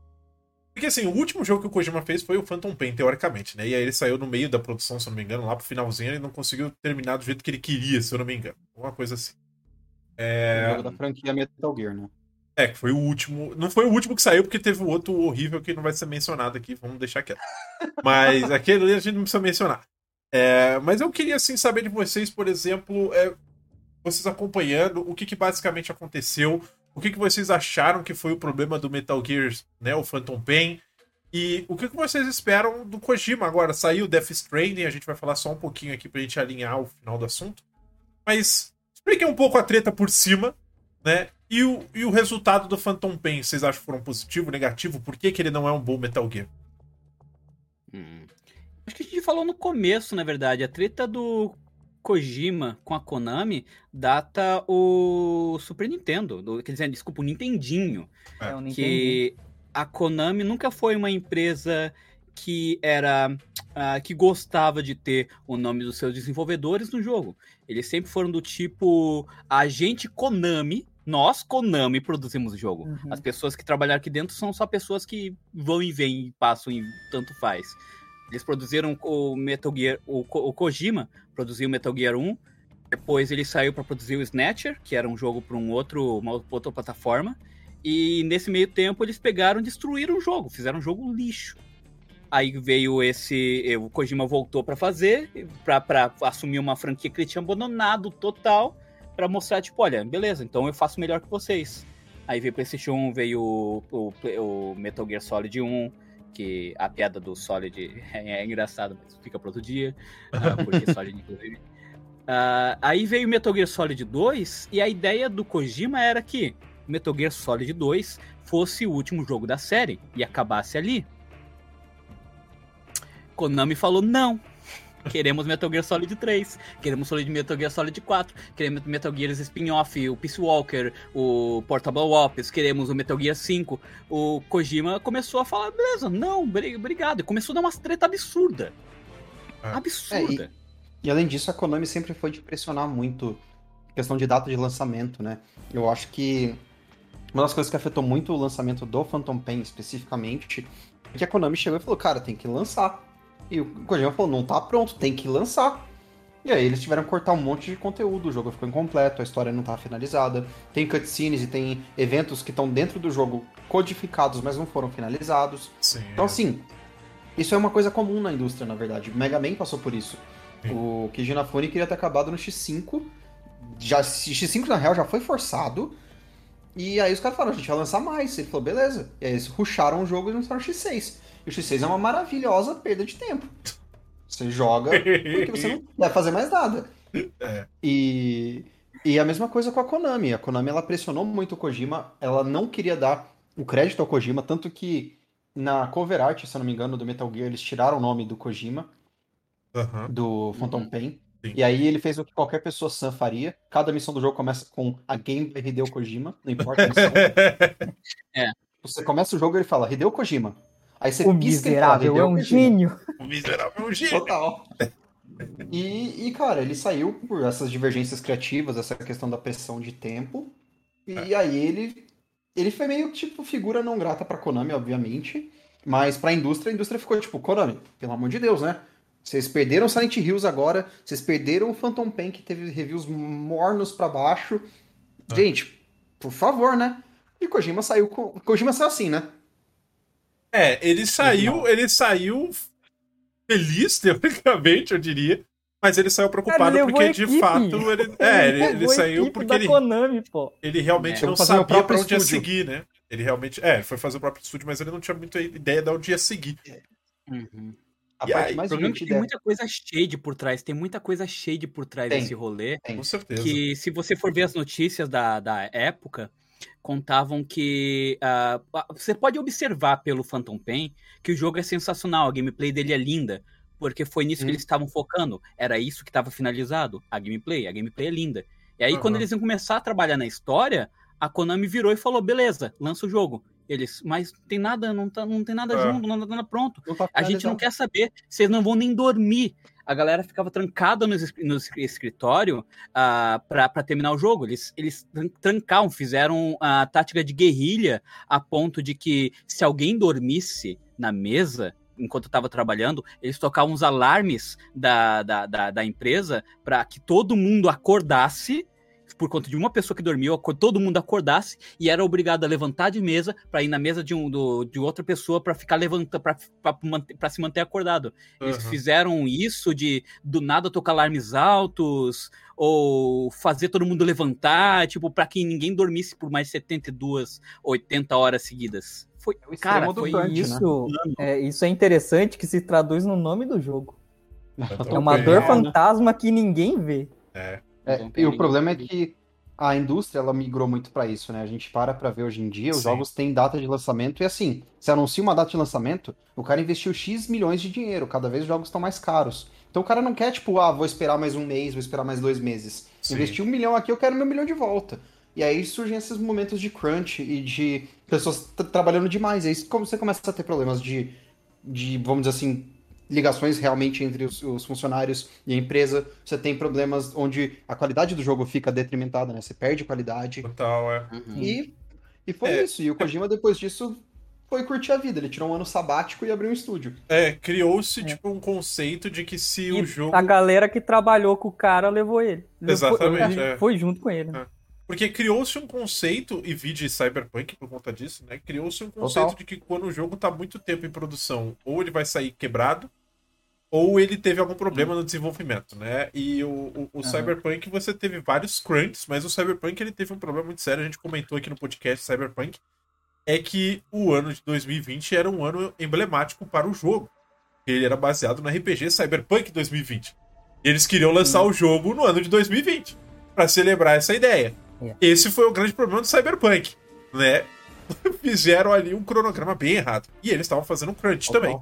Porque, assim, o último jogo que o Kojima fez foi o Phantom Pain, teoricamente, né? E aí ele saiu no meio da produção, se eu não me engano, lá pro finalzinho, ele não conseguiu terminar do jeito que ele queria, se eu não me engano. Uma coisa assim. O É, jogo da franquia Metal Gear, né? É, que foi o último. Não foi o último que saiu, porque teve o outro horrível que não vai ser mencionado aqui, vamos deixar quieto. Mas aquele ali a gente não precisa mencionar. É, mas eu queria, assim, saber de vocês, por exemplo, é, vocês acompanhando, o que, que basicamente aconteceu, o que, que vocês acharam que foi o problema do Metal Gear, né, o Phantom Pain, e o que, que vocês esperam do Kojima agora? Saiu Death Stranding, a gente vai falar só um pouquinho aqui pra gente alinhar o final do assunto. Mas expliquem um pouco a treta por cima, né? E o, e o resultado do Phantom Pain, vocês acham que foram positivo, negativo? Por que, que ele não é um bom Metal Gear? Hum. Acho que a gente falou no começo, na verdade. A treta do Kojima com a Konami data o Super Nintendo. Do, quer dizer, desculpa, o Nintendinho. É, entendi. que a Konami nunca foi uma empresa que era ah, que gostava de ter o nome dos seus desenvolvedores no jogo. Eles sempre foram do tipo a gente Konami, nós Konami produzimos o jogo. Uhum. As pessoas que trabalharam aqui dentro são só pessoas que vão e vêm e passam e tanto faz. Eles produziram o Metal Gear, o, o Kojima produziu o Metal Gear 1, depois ele saiu para produzir o Snatcher, que era um jogo para um outro, uma outra plataforma. E nesse meio tempo eles pegaram e destruíram o jogo, fizeram um jogo lixo. Aí veio esse. eh, O Kojima voltou pra fazer, pra assumir uma franquia que ele tinha abandonado total, pra mostrar, tipo, olha, beleza, então eu faço melhor que vocês. Aí veio o PlayStation 1, veio o, o, o Metal Gear Solid 1, que a piada do Solid é, é engraçada, mas fica pro outro dia, ah, porque Solid, inclusive. Ah, aí veio o Metal Gear Solid 2, e a ideia do Kojima era que Metal Gear Solid 2 fosse o último jogo da série e acabasse ali. Konami falou não. Queremos Metal Gear Solid 3, queremos Solid Metal Gear Solid 4, queremos Metal Gear Spin-Off, o Peace Walker, o Portable Ops, queremos o Metal Gear 5. O Kojima começou a falar, beleza, não, bri- obrigado. E começou a dar umas treta absurda. Ah. Absurda. E além disso, a Konami sempre foi de pressionar muito questão de data de lançamento, né? Eu acho que uma das coisas que afetou muito o lançamento do Phantom Pain especificamente é que a Konami chegou e falou, cara, tem que lançar. E o Kojima falou, não tá pronto, tem que lançar. E aí eles tiveram que cortar um monte de conteúdo, o jogo ficou incompleto, a história não tá finalizada. Tem cutscenes e tem eventos que estão dentro do jogo codificados, mas não foram finalizados. Sim. Então, assim, isso é uma coisa comum na indústria, na verdade. O Mega Man passou por isso. Sim. O Keiji Inafune queria ter acabado no X5. Já, X5, na real, já foi forçado. E aí os caras falaram, a gente vai lançar mais. Ele falou, beleza. E aí eles rusharam o jogo e lançaram o X6. O X6 é uma maravilhosa perda de tempo. Você joga porque você não vai fazer mais nada. É. E, e a mesma coisa com a Konami. A Konami ela pressionou muito o Kojima, ela não queria dar o crédito ao Kojima, tanto que na cover art, se eu não me engano, do Metal Gear, eles tiraram o nome do Kojima, do Phantom Uhum. Pain. Sim. E aí ele fez o que qualquer pessoa sã faria. Cada missão do jogo começa com a game by Hideo Kojima, não importa a missão. Você começa o jogo e ele fala Hideo Kojima. Aí você O pisca e fala, miserável é "Deu um Kojima". gênio. O miserável é um gênio. Total. E, e, cara, ele saiu por essas divergências criativas, essa questão da pressão de tempo. E aí ele, ele foi meio tipo figura não grata pra Konami, obviamente. Mas pra indústria, a indústria ficou tipo, Konami, pelo amor de Deus, né? Vocês perderam Silent Hills agora, vocês perderam o Phantom Pain, que teve reviews mornos pra baixo. Gente, por favor, né? E Kojima saiu com. Kojima saiu assim, né? É, ele saiu, ele saiu feliz, teoricamente, eu diria. Mas ele saiu preocupado levou porque, de fato, ele, é, ele, ele saiu porque da ele, Konami, pô. ele realmente É, não sabia pra próprio onde ia seguir, né? Ele realmente. É, foi fazer o próprio estúdio, mas ele não tinha muita ideia de onde ia seguir. Uhum. A E parte aí, O mais problema é tem é- muita coisa shade por trás, tem muita coisa shade por trás Tem. desse rolê. Tem. Com certeza. Que se você for ver as notícias da, da época, contavam que. ah, você pode observar pelo Phantom Pain que o jogo é sensacional, a gameplay dele é linda. Porque foi nisso que Hum. eles estavam focando. Era isso que estava finalizado. A gameplay. A gameplay é linda. E aí, Aham. quando eles iam começar a trabalhar na história, a Konami virou e falou: beleza, lança o jogo. Eles, mas tem nada, não, tá, não tem nada É. junto, não tá nada pronto. Não tá A gente não quer saber, vocês não vão nem dormir. A galera ficava trancada no, no es- escritório ah, pra para terminar o jogo. Eles, eles tran- trancaram, fizeram a tática de guerrilha a ponto de que se alguém dormisse na mesa enquanto eu tava trabalhando, eles tocavam os alarmes da, da, da, da empresa para que todo mundo acordasse por conta de uma pessoa que dormiu, todo mundo acordasse e era obrigado a levantar de mesa para ir na mesa de, um, do, de outra pessoa para ficar levantando, para se manter acordado. Eles Aham. fizeram isso de do nada tocar alarmes altos ou fazer todo mundo levantar, tipo, para que ninguém dormisse por mais 72, 80 horas seguidas. Foi, É o cara, foi crunch, né? Isso é, isso é interessante que se traduz no nome do jogo. É uma dor né? fantasma que ninguém vê. É. É, e o problema é que- a indústria ela migrou muito pra isso, né? A gente para pra ver hoje em dia, os Sim. jogos têm data de lançamento e assim, se anuncia uma data de lançamento, o cara investiu X milhões de dinheiro, cada vez os jogos estão mais caros. Então o cara não quer, tipo, ah, vou esperar mais um mês, vou esperar mais dois meses. Sim. Investi um milhão aqui, eu quero meu milhão de volta. E aí surgem esses momentos de crunch e de pessoas tra- trabalhando demais. E aí como você começa a ter problemas de, de vamos dizer assim, ligações realmente entre os, os funcionários e a empresa. Você tem problemas onde a qualidade do jogo fica detrimentada, né? Você perde qualidade. Total, é. Uhum. E, e foi É. isso. E o Kojima, depois disso, foi curtir a vida. Ele tirou um ano sabático e abriu um estúdio. É, criou-se, tipo, um conceito de que se E o jogo. a galera que trabalhou com o cara levou ele. Exatamente, ele é. Foi junto com ele. né? Porque criou-se um conceito, e vi de Cyberpunk por conta disso, né? Criou-se um conceito Total. de que quando o jogo tá muito tempo em produção, ou ele vai sair quebrado, ou ele teve algum problema no desenvolvimento, né? E o, o, o Cyberpunk, você teve vários crunches, mas o Cyberpunk ele teve um problema muito sério, a gente comentou aqui no podcast Cyberpunk, é que o ano de 2020 era um ano emblemático para o jogo. Ele era baseado no RPG Cyberpunk 2020. E eles queriam lançar o jogo no ano de 2020, para celebrar essa ideia. É. Esse foi o grande problema do Cyberpunk, né? Fizeram ali um cronograma bem errado. E eles estavam fazendo um crunch também,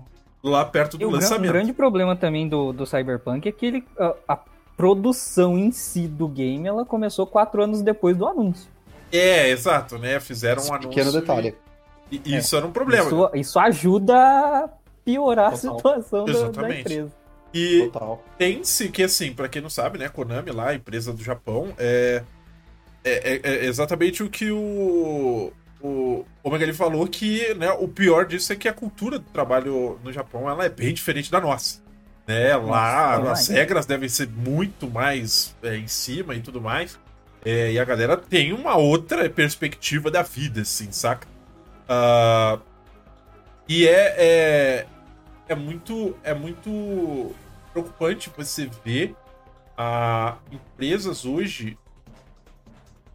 lá perto E do o gran- lançamento. um grande problema também do, do Cyberpunk é que ele, a, a produção em si do game ela começou quatro anos depois do anúncio. É, exato, né? Fizeram um anúncio. Pequeno detalhe. E, e isso era um problema. Isso, isso ajuda a piorar a Total. situação da, da Exatamente. empresa. E tem-se que, assim, pra quem não sabe, né? Konami lá, a empresa do Japão, é, é, é- é exatamente o que o, o Omega ele falou, que né, o pior disso é que a cultura do trabalho no Japão ela é bem diferente da nossa. Né? Lá Nossa, as regras devem ser muito mais é, em cima e tudo mais. É, e a galera tem uma outra perspectiva da vida, assim, saca? Ah, e é, é, é muito é muito preocupante você ver a empresas hoje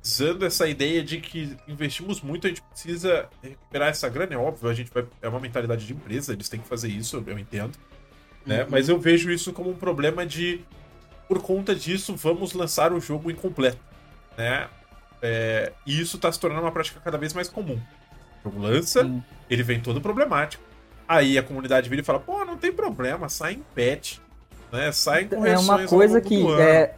usando essa ideia de que investimos muito, a gente precisa recuperar essa grana, é óbvio, a gente vai, é uma mentalidade de empresa, eles têm que fazer isso, eu entendo, né? Mas eu vejo isso como um problema de por conta disso vamos lançar o jogo incompleto, né? É, e isso tá se tornando uma prática cada vez mais comum. O jogo lança, Sim. ele vem todo problemático. Aí a comunidade vira e fala: pô, não tem problema, sai em patch. Né? Sai em É correções uma ao coisa que é,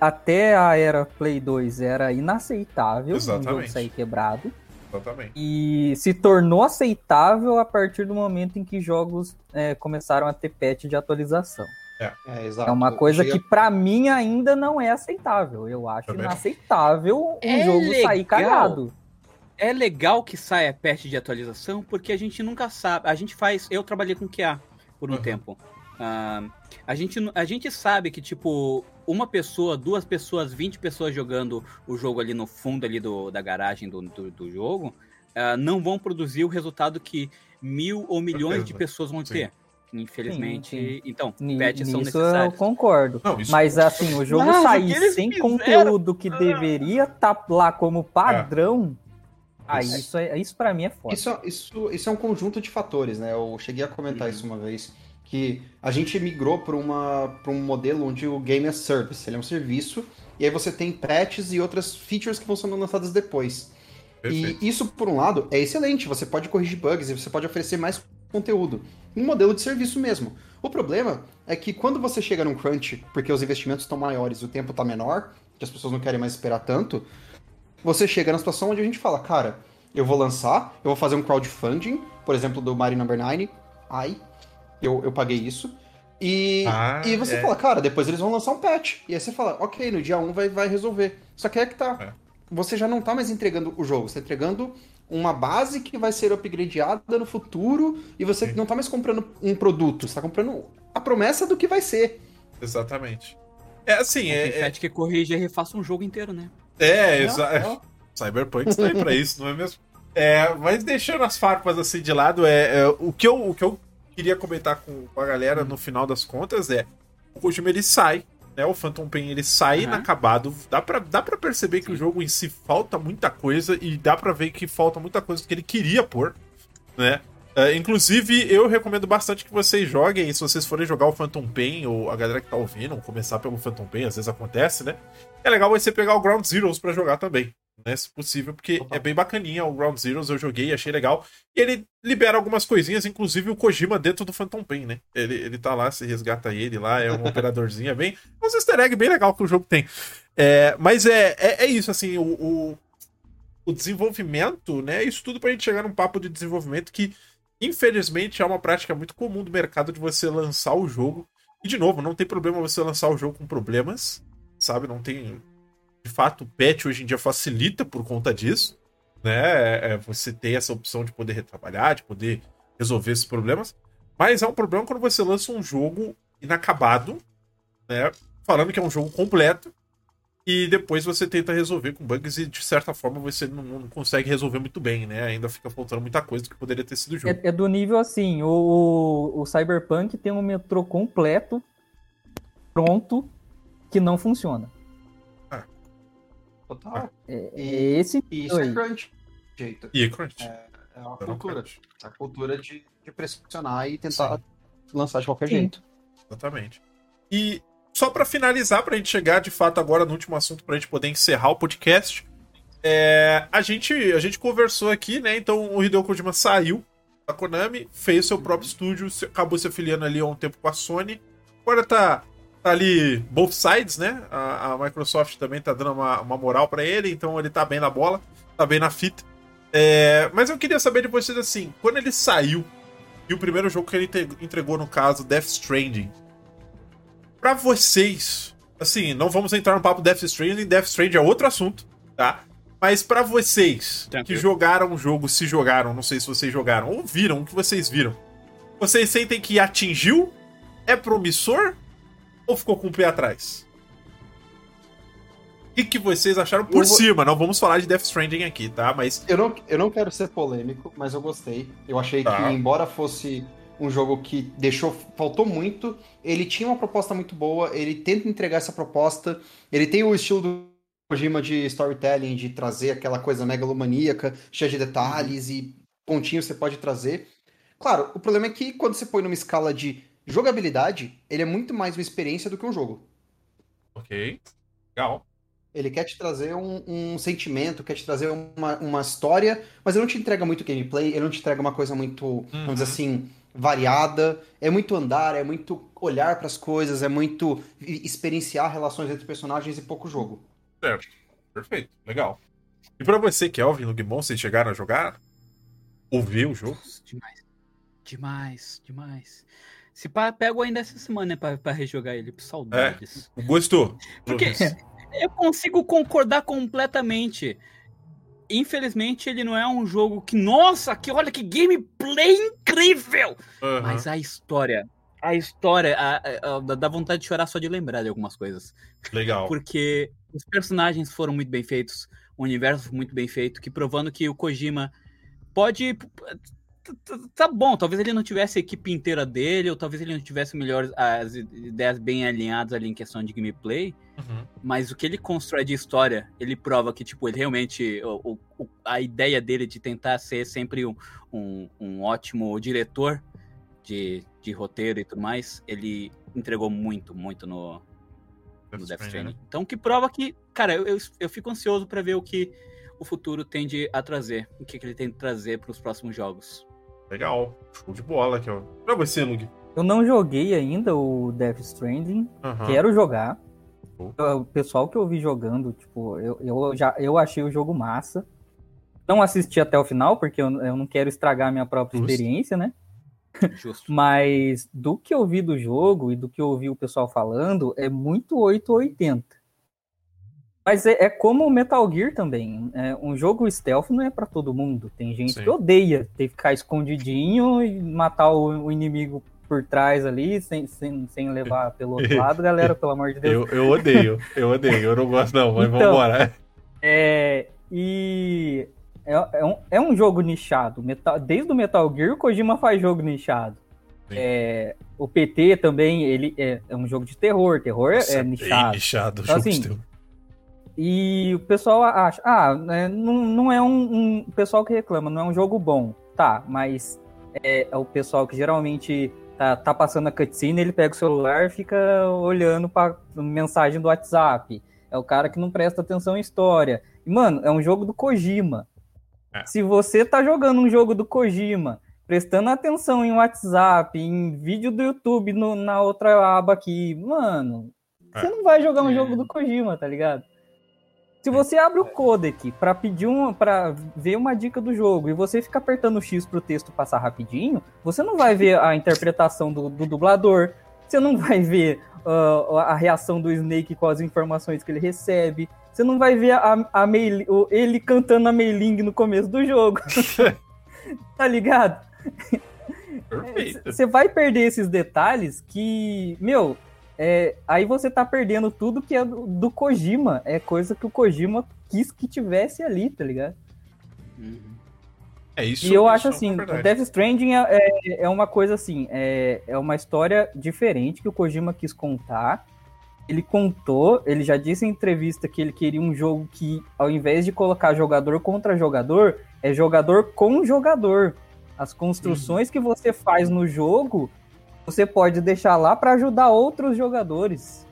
até a era Play 2 era inaceitável um jogo Exatamente. sair quebrado. Exatamente. E se tornou aceitável a partir do momento em que jogos é, começaram a ter patch de atualização. É, exato. É uma coisa Chega- que pra mim ainda não é aceitável. Eu acho Também. inaceitável um É jogo legal. sair cagado. É legal que saia patch de atualização, porque a gente nunca sabe. A gente faz. Eu trabalhei com QA por um Uhum. tempo. Ah, a, gente, a gente sabe que, tipo, uma pessoa, duas pessoas, 20 pessoas jogando o jogo ali no fundo ali do, da garagem do, do, do jogo, ah, não vão produzir o resultado que mil ou milhões de pessoas vão Sim. ter. Infelizmente. Sim, Então, Ni- patches são Nisso eu necessários. concordo. Não, isso- Mas assim, o jogo Mas sair sem fizeram- conteúdo que deveria estar lá como padrão, aí Isso. isso, é, isso para mim é foda. Isso, isso, isso é um conjunto de fatores, né? Eu cheguei a comentar Uhum. isso uma vez, que a gente migrou para um modelo onde o game é service, ele é um serviço, e aí você tem patches e outras features que vão sendo lançadas depois. Perfeito. E isso, por um lado, é excelente, você pode corrigir bugs e você pode oferecer mais conteúdo. Um modelo de serviço mesmo. O problema é que quando você chega num crunch, porque os investimentos estão maiores e o tempo está menor, que as pessoas não querem mais esperar tanto, você chega na situação onde a gente fala, cara, eu vou lançar, eu vou fazer um crowdfunding, por exemplo, do Mario Number 9, ai, eu, eu paguei isso, e, Ah, e você é. fala, cara, depois eles vão lançar um patch, e aí você fala, ok, no dia 1 vai, vai resolver. Só que é que tá, É. você já não tá mais entregando o jogo, você tá entregando uma base que vai ser upgradeada no futuro, e você Sim. não tá mais comprando um produto, você tá comprando a promessa do que vai ser. Exatamente. É assim, é. É, patch que corrige e refaça um jogo inteiro, né? é, Não, exa- não. Cyberpunk está aí pra isso, não é mesmo? É, mas deixando as farpas assim de lado, é, é, o, que eu, o que eu queria comentar com, a galera no final das contas é o Kojima ele sai, né? O Phantom Pain ele sai Uhum. inacabado. Dá pra, dá pra perceber que o jogo em si falta muita coisa e dá pra ver que falta muita coisa que ele queria pôr, né? É, inclusive, eu recomendo bastante que vocês joguem, se vocês forem jogar o Phantom Pain, ou a galera que tá ouvindo, ou começar pelo Phantom Pain, às vezes acontece, né? É legal você pegar o Ground Zeroes pra jogar também, né? Se possível, porque Total. é bem bacaninha o Ground Zeroes, eu joguei, achei legal. E ele libera algumas coisinhas, inclusive o Kojima dentro do Phantom Pain, né? Ele, ele tá lá, você resgata ele lá, é um operadorzinho, é bem. É uns easter egg bem legal que o jogo tem. É, mas é, é, é isso, assim, o, o, o desenvolvimento, né? Isso tudo pra gente chegar num papo de desenvolvimento que, infelizmente, é uma prática muito comum do mercado de você lançar o jogo. E, de novo, não tem problema você lançar o jogo com problemas, sabe? Não tem. De fato, o patch hoje em dia facilita por conta disso, né? É, você ter essa opção de poder retrabalhar, de poder resolver esses problemas. Mas é um problema quando você lança um jogo inacabado, né? Falando que é um jogo completo. E depois você tenta resolver com bugs e de certa forma você não, não consegue resolver muito bem, né? Ainda fica faltando muita coisa que poderia ter sido jogo. É, é do nível assim, o, o Cyberpunk tem um metrô completo, pronto, que não funciona. Total. É, E- é esse E isso é crunch. Jeito. E crunch. É uma Era um cultura. crunch. A cultura de, de pressionar e tentar Sim. lançar de qualquer Sim. jeito. Exatamente. E só pra finalizar, pra gente chegar de fato agora no último assunto, pra gente poder encerrar o podcast, é, a, gente, a gente conversou aqui, né? Então o Hideo Kojima saiu da Konami, fez seu próprio estúdio, acabou se afiliando ali há um tempo com a Sony. Agora tá, tá ali both sides, né? A, a Microsoft também tá dando uma, uma moral pra ele, então ele tá bem na bola, tá bem na fita. É, mas eu queria saber de vocês assim, quando ele saiu, e o primeiro jogo que ele entregou, no caso, Death Stranding, Pra vocês, assim, não vamos entrar no papo Death Stranding, Death Stranding é outro assunto, tá? Mas pra vocês que jogaram o jogo, se jogaram, não sei se vocês jogaram, ou viram o que vocês viram, vocês sentem que atingiu? É promissor? Ou ficou com o pé atrás? O que, que vocês acharam por vou- cima? Não vamos falar de Death Stranding aqui, tá? Mas Eu não, eu não quero ser polêmico, mas eu gostei. Eu achei Tá. que, embora fosse um jogo que deixou. faltou muito, ele tinha uma proposta muito boa, ele tenta entregar essa proposta, ele tem o estilo do Kojima de storytelling, de trazer aquela coisa megalomaníaca, cheia de detalhes e pontinhos você pode trazer. Claro, o problema é que quando você põe numa escala de jogabilidade, ele é muito mais uma experiência do que um jogo. Ok. Legal. Ele quer te trazer um, um sentimento, quer te trazer uma, uma história, mas ele não te entrega muito gameplay, ele não te entrega uma coisa muito, vamos dizer assim, variada. É muito andar, é muito olhar para as coisas, é muito experienciar relações entre personagens e pouco jogo. Certo. Perfeito. Legal. E pra você, Kelvin, Lugmon, vocês chegaram a jogar? Ouvir o jogo? Demais. Demais, demais. Se pá, pego ainda essa semana né, pra, pra rejogar ele, por saudades. Gostou? Porque eu consigo concordar completamente. Infelizmente, ele não é um jogo que. Nossa, que olha que gameplay incrível! Aham. Mas a história. A história. A, a- a- dá vontade de chorar só de lembrar de algumas coisas. Legal. Porque os personagens foram muito bem feitos, o universo foi muito bem feito, que provando que o Kojima pode. Tá bom, talvez ele não tivesse a equipe inteira dele, ou talvez ele não tivesse melhores as ideias bem alinhadas ali em questão de gameplay, Uhum. mas o que ele constrói de história, ele prova que, tipo, ele realmente. o- o- a ideia dele de tentar ser sempre um, um, um ótimo diretor de, de roteiro e tudo mais, ele entregou muito, muito no, no Death Death Stranding, Stranding. Então, que prova que, cara, eu, eu, eu fico ansioso pra ver o que o futuro tende a trazer, o que, que ele tem que trazer pros próximos jogos. Legal. Show de bola, Kelvin. Pra você, Lug. Eu não joguei ainda o Death Stranding, Aham. quero jogar. Show. O pessoal que eu vi jogando, tipo, eu, eu já eu achei o jogo massa. Não assisti até o final, porque eu, eu não quero estragar a minha própria Justo. experiência, né? Justo. Mas do que eu vi do jogo e do que eu ouvi o pessoal falando, é muito 880. Mas é, é como o Metal Gear também. É, um jogo stealth não é pra todo mundo. Tem gente Sim. que odeia ter que ficar escondidinho e matar o, o inimigo por trás ali, sem, sem, sem levar pelo outro lado. Galera, pelo amor de Deus. Eu, eu odeio, eu odeio, eu não gosto não, mas Então. vambora. É, e é, é um, é um jogo nichado. Metal- desde o Metal Gear, o Kojima faz jogo nichado. É, o PT também, ele é, é um jogo de terror. Terror Nossa, é nichado. nichado. Então, assim. E o pessoal acha, ah, né, não, não é um, um- O pessoal que reclama, não é um jogo bom. Tá, mas é, é o pessoal que geralmente tá, tá passando a cutscene, ele pega o celular e fica olhando pra mensagem do WhatsApp. É o cara que não presta atenção em história. E, mano, é um jogo do Kojima. É. Se você tá jogando um jogo do Kojima, prestando atenção em WhatsApp, em vídeo do YouTube no- na outra aba aqui, mano, É. você não vai jogar um É. jogo do Kojima, tá ligado? Se você abre o codec pra pedir um, para ver uma dica do jogo e você fica apertando o X pro texto passar rapidinho, você não vai ver a interpretação do, do dublador, você não vai ver ah, a reação do Snake com as informações que ele recebe, você não vai ver a, a Mei- o- ele cantando a Meiling no começo do jogo, tá ligado? Você vai perder esses detalhes que, meu, é, aí você tá perdendo tudo que é do, do Kojima. É coisa que o Kojima quis que tivesse ali, tá ligado? Uhum. É isso. e eu isso acho é assim, o Death Stranding é, é, é uma coisa assim, é, é uma história diferente que o Kojima quis contar. Ele contou, ele já disse em entrevista que ele queria um jogo que, ao invés de colocar jogador contra jogador, é jogador com jogador. As construções que você faz no jogo, você pode deixar lá para ajudar outros jogadores.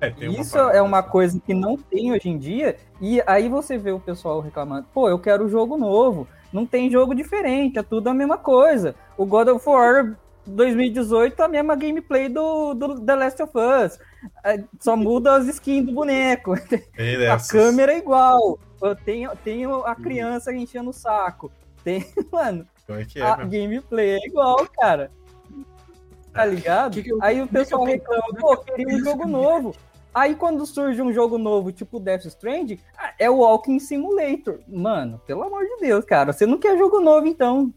É, tem uma Isso é uma assim. coisa que não tem hoje em dia. E aí você vê o pessoal reclamando: pô, eu quero jogo novo. Não tem jogo diferente, é tudo a mesma coisa. O God of War 2018 a mesma gameplay do, do The Last of Us. É, Só muda as skins do boneco. Tem A câmera é igual. Eu tenho, tenho a criança enchendo o saco. Tem, mano, Como é que é, a gameplay é igual, cara. Tá ligado? Que que eu- Aí o que que pessoal tenho- reclama, pô, queria um jogo novo. Aí quando surge um jogo novo, tipo Death Stranding, ah, é o Walking Simulator. Mano, pelo amor de Deus, cara, você não quer jogo novo, então.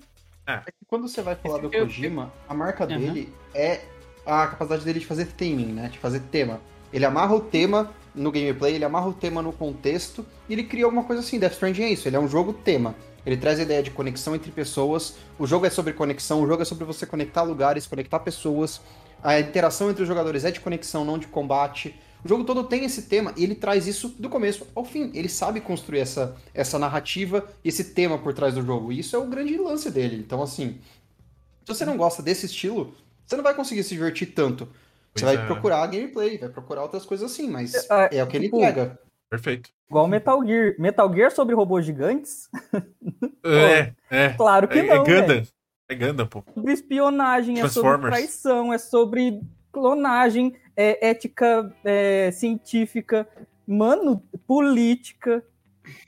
É que quando você vai falar do Eu- Kojima, a marca Uhum. dele é a capacidade dele de fazer theming, né? De fazer tema. Ele amarra o tema no gameplay, ele amarra o tema no contexto e ele cria alguma coisa assim. Death Stranding é isso, ele é um jogo tema. Ele traz a ideia de conexão entre pessoas. O jogo é sobre conexão, o jogo é sobre você conectar lugares, conectar pessoas. A interação entre os jogadores é de conexão, não de combate. O jogo todo tem esse tema e ele traz isso do começo ao fim. Ele sabe construir essa, essa narrativa e esse tema por trás do jogo. E isso é o grande lance dele. Então, assim, se você não gosta desse estilo, você não vai conseguir se divertir tanto. Você vai é. procurar gameplay, vai procurar outras coisas assim, mas Ah, é o que ele tipo, entrega. Perfeito. Igual Metal Gear. Metal Gear sobre robôs gigantes? É, é. Claro que É, é não, velho. Gundam. É Gundam, pô. sobre espionagem, é sobre Transformers. traição, é sobre clonagem, é ética é, científica, mano, política.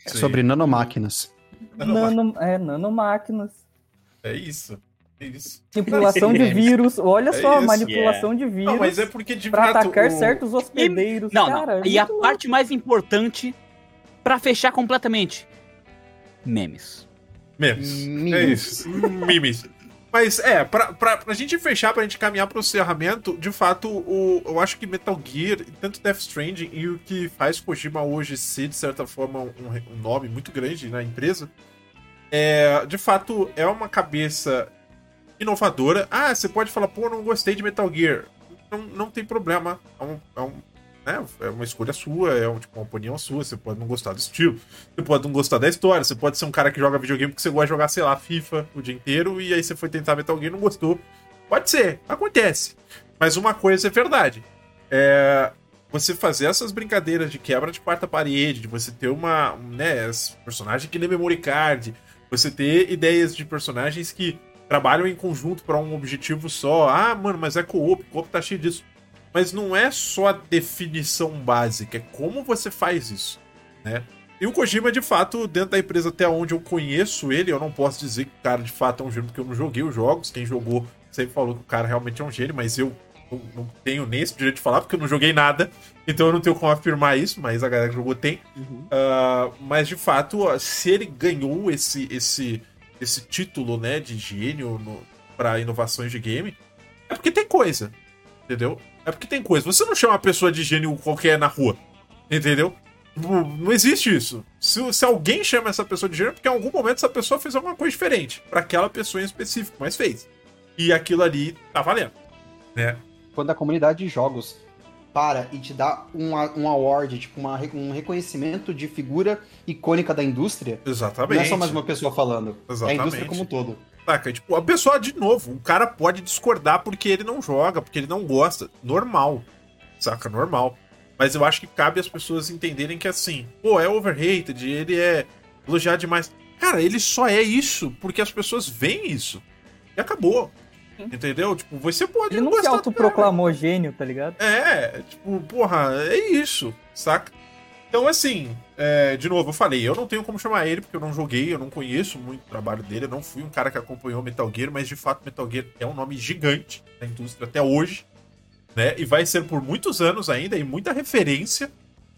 É Sim. sobre nanomáquinas. Nano, é, nanomáquinas. É isso. É isso. Manipulação de vírus. Olha É só, isso. manipulação de vírus. Não, mas é porque de Pra fato, atacar o- certos hospedeiros. Não, cara, não. é E a muito parte mais importante, pra fechar completamente: memes. Memes. É Memes. isso. Memes. Mas é, pra, pra, pra gente fechar, pra gente caminhar pro encerramento, de fato, o, eu acho que Metal Gear, tanto Death Stranding e o que faz Kojima hoje ser, de certa forma, um, um nome muito grande na empresa, é, de fato, é uma cabeça inovadora. Ah, você pode falar, pô, não gostei de Metal Gear. Não, não tem problema. É, um, é, um, né, é uma escolha sua, é um, tipo, uma opinião sua. Você pode não gostar do estilo, você pode não gostar da história, você pode ser um cara que joga videogame porque você gosta de jogar, sei lá, FIFA o dia inteiro, e aí você foi tentar Metal Gear e não gostou. Pode ser, acontece. Mas uma coisa é verdade. É. Você fazer essas brincadeiras de quebra de quarta parede, de você ter uma. um, né, personagem que nem memory card, você ter ideias de personagens que trabalham em conjunto para um objetivo só. Ah, mano, mas é co-op, co-op tá cheio disso. Mas não é só a definição básica, é como você faz isso, né? E o Kojima, de fato, dentro da empresa até onde eu conheço ele, eu não posso dizer que o cara de fato é um gênio, porque eu não joguei os jogos. Quem jogou sempre falou que o cara realmente é um gênio, mas eu não, tenho nem esse direito de falar, porque eu não joguei nada. Então eu não tenho como afirmar isso, mas a galera que jogou tem. Ah, mas de fato, se ele ganhou esse, esse, esse título né, de gênio para inovações de game, é porque tem coisa. Entendeu? É porque tem coisa. Você não chama uma pessoa de gênio qualquer na rua. Entendeu? Não, não existe isso. Se, se alguém chama essa pessoa de gênio, é porque em algum momento essa pessoa fez alguma coisa diferente. para aquela pessoa em específico, mas fez. E aquilo ali tá valendo. Né? Quando a comunidade de jogos para e te dá um, um award, tipo uma um reconhecimento de figura icônica da indústria, Exatamente. não é só mais uma pessoa falando. É a Exatamente. indústria como um todo. Saca? Tipo, a pessoa, de novo, o cara pode discordar porque ele não joga, porque ele não gosta. Normal. Saca? Normal. Mas eu acho que cabe as pessoas entenderem que assim, pô, é overrated, ele é elogiado demais. Cara, ele só é isso porque as pessoas veem isso. E acabou. Entendeu? Tipo, você pode Ele não se cara. autoproclamou gênio, tá ligado? É, tipo, porra, é isso, saca? Então, assim, é, de novo, eu falei, eu não tenho como chamar ele, porque eu não joguei, eu não conheço muito o trabalho dele, eu não fui um cara que acompanhou Metal Gear, mas de fato Metal Gear é um nome gigante na indústria até hoje, né? E vai ser por muitos anos ainda, e muita referência,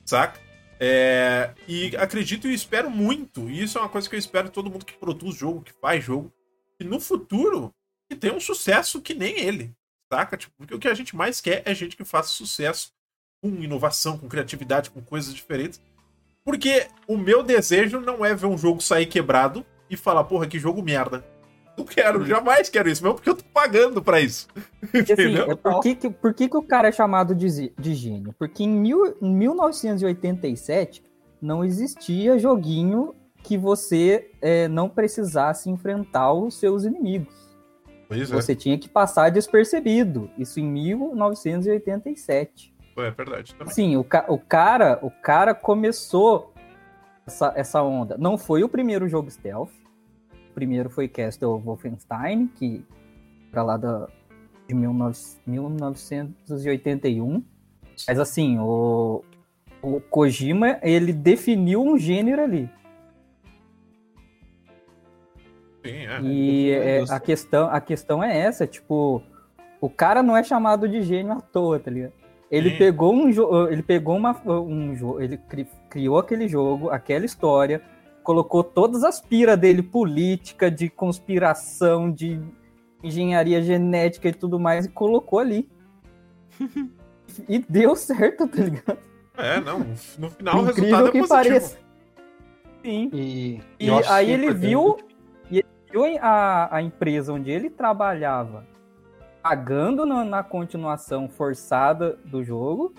saca? É, e acredito e espero muito, e isso é uma coisa que eu espero de todo mundo que produz jogo, que faz jogo, que no futuro que tenha um sucesso que nem ele, saca? Tipo, porque o que a gente mais quer é gente que faça sucesso com inovação, com criatividade, com coisas diferentes. Porque o meu desejo não é ver um jogo sair quebrado e falar, porra, que jogo merda. Não quero, jamais quero isso, mesmo porque eu tô pagando pra isso. Porque, assim, Entendeu? é por, que, que- por que, que o cara é chamado de, de gênio? Porque em, mil, em 1987 não existia joguinho que você é, não precisasse enfrentar os seus inimigos. Pois é, Você tinha que passar despercebido. Isso em 1987. é verdade também. Sim, o, ca- o cara, o cara começou essa, essa onda. Não foi o primeiro jogo stealth. O primeiro foi Castle Wolfenstein, que era lá da, de 19, 1981. Mas assim, o, o Kojima, ele definiu um gênero ali. Sim, é. E é, a, questão, a questão é essa, tipo, o cara não é chamado de gênio à toa, tá ligado? Ele Sim. pegou um jogo, ele pegou uma, um jogo, ele cri- criou aquele jogo, aquela história, colocou todas as piras dele, política, de conspiração, de engenharia genética e tudo mais, e colocou ali. e deu certo, tá ligado? É, não. No final o resultado é que positivo. pareça. Sim. E, E aí ele viu, e a, a empresa onde ele trabalhava pagando na, na continuação forçada do jogo.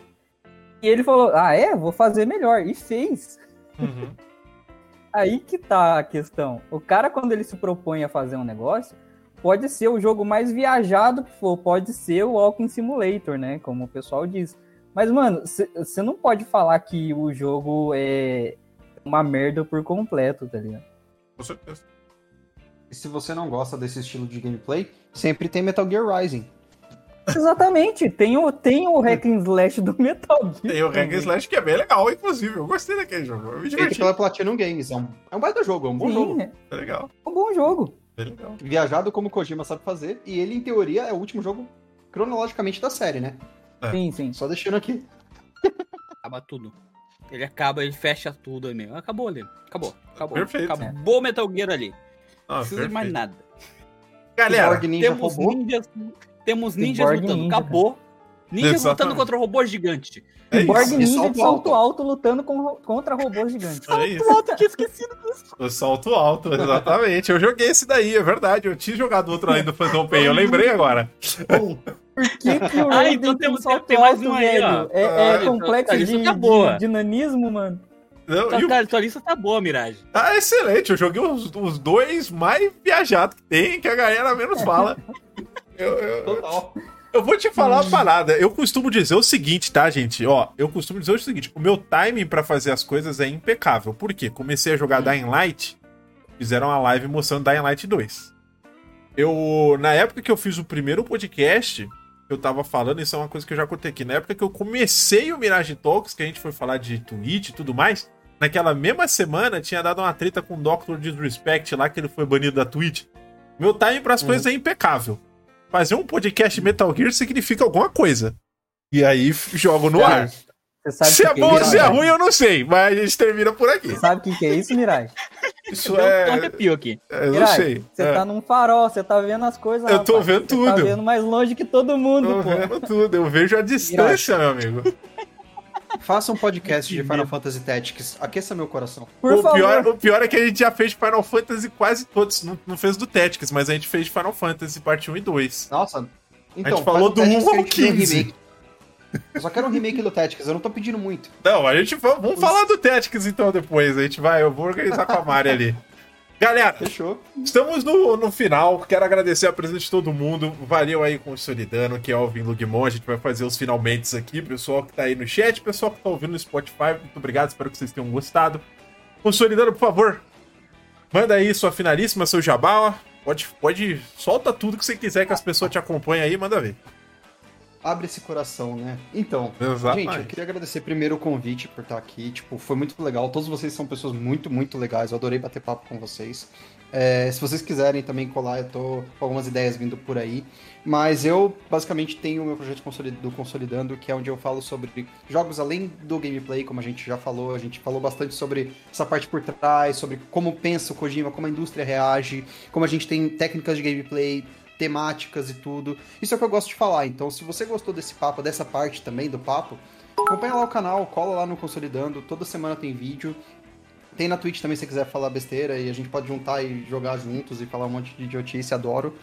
E ele falou: Ah, é? Vou fazer melhor. E fez. Uhum. Aí que tá a questão. O cara, quando ele se propõe a fazer um negócio, pode ser o jogo mais viajado que for, pode ser o Walking Simulator, né? Como o pessoal diz. Mas, mano, você não pode falar que o jogo é uma merda por completo, tá ligado? Com certeza. E se você não gosta desse estilo de gameplay, sempre tem Metal Gear Rising. Exatamente, tem o, tem o hack and slash do Metal Gear. Tem o Hack and. Slash que é bem legal, inclusive. Eu gostei daquele jogo. Eu me Feito diverti. pela Platinum Games. É um, é um baita jogo, é um bom Sim, jogo. é É legal. um bom jogo. É legal. Viajado como o Kojima sabe fazer. E ele, em teoria, é o último jogo cronologicamente da série, né? É. Sim, sim. Só deixando aqui. Acaba tudo. Ele acaba, ele fecha tudo ali mesmo. Acabou ali. Acabou. Acabou. Perfeito. Acabou Metal Gear ali. Ah, Não precisa de mais nada. Galera, Ninja temos roubou. ninjas. Temos ninjas Cyborg lutando. Ninja, Acabou. Ninjas Exatamente. lutando contra robô gigante. é Borg isso. Ninja salto de salto alto. alto lutando com- contra robôs gigantes. É isso. Pronto, tinha esquecido disso. O salto alto, exatamente. Eu joguei esse daí, é verdade. Eu tinha jogado outro além do Phantom Pain, eu lembrei agora. Bom, Por que, que o Ah, Raiden então tem um temos- salto tem mais alto, um aí, ó. É, é Ah, então, complexo a de, tá boa. de dinanismo, mano. Não, Tua, e o- tua, lista tá boa, Mirage. Ah, excelente. Eu joguei os, os dois mais viajados que tem, que a galera menos fala. Eu, eu- total. eu vou te falar uma parada. Eu costumo dizer o seguinte, tá, gente? Ó, eu costumo dizer o seguinte: o meu timing pra fazer as coisas é impecável. Por quê? Comecei a jogar Dying Light, fizeram uma live mostrando Dying Light 2. Eu, na época que eu fiz o primeiro podcast, eu tava falando, isso é uma coisa que eu já contei aqui. Na época que eu comecei o Mirage Talks, que a gente foi falar de Twitch e tudo mais, naquela mesma semana tinha dado uma treta com o Dr. Disrespect lá, que ele foi banido da Twitch. Meu timing pras coisas é impecável. Fazer um podcast Metal Gear significa alguma coisa. E aí jogo no Cara, ar. Se é que bom ou se é ruim, eu não sei, mas a gente termina por aqui. Você sabe o que, que é isso, Mirage? Isso Deu um é. arrepio aqui. Eu não Mirage, sei. Você É. tá num farol, você tá vendo as coisas. Eu tô rapaz. vendo Você tá tudo. vendo mais longe que todo mundo, Tô pô. vendo tudo, eu vejo a distância, meu amigo. Faça um podcast de Final Fantasy Tactics. Aqueça meu coração. Por o, favor. pior, o pior é que a gente já fez Final Fantasy quase todos. Não, não fez do Tactics, mas a gente fez de Final Fantasy parte 1 e 2. Nossa. Então, gente falou um do Tactics 1 que a ao gente vê um 15. remake. Eu só quero um remake do Tactics, eu não tô pedindo muito. Não, a gente vai, vamos falar do Tactics então depois. A gente vai, eu vou organizar com a Mari ali. Galera, Fechou. Estamos no, no final. Quero agradecer a presença de todo mundo. Valeu aí Consolidando, Kelvin, Lugmon. A gente vai fazer os finalmente aqui. Pessoal que tá aí no chat, pessoal que tá ouvindo no Spotify. Muito obrigado, espero que vocês tenham gostado. Consolidando, por favor, manda aí sua finalíssima, seu jabá. Pode, pode, solta tudo que você quiser que as pessoas te acompanhem aí, manda ver. Abre esse coração, né? Então, Exatamente. gente, eu queria agradecer primeiro o convite por estar aqui. Tipo, foi muito legal. Todos vocês são pessoas muito, muito legais. Eu adorei bater papo com vocês. É, se vocês quiserem também colar, eu tô com algumas ideias vindo por aí. Mas eu, basicamente, tenho o meu projeto do Consolidando, que é onde eu falo sobre jogos além do gameplay, como a gente já falou. A gente falou bastante sobre essa parte por trás, sobre como pensa o Kojima, como a indústria reage, como a gente tem técnicas de gameplay, temáticas e tudo. Isso é o que eu gosto de falar. Então, se você gostou desse papo, dessa parte também do papo, acompanha lá o canal, cola lá no Consolidando. Toda semana tem vídeo. Tem na Twitch também se você quiser falar besteira e a gente pode juntar e jogar juntos e falar um monte de idiotice, adoro.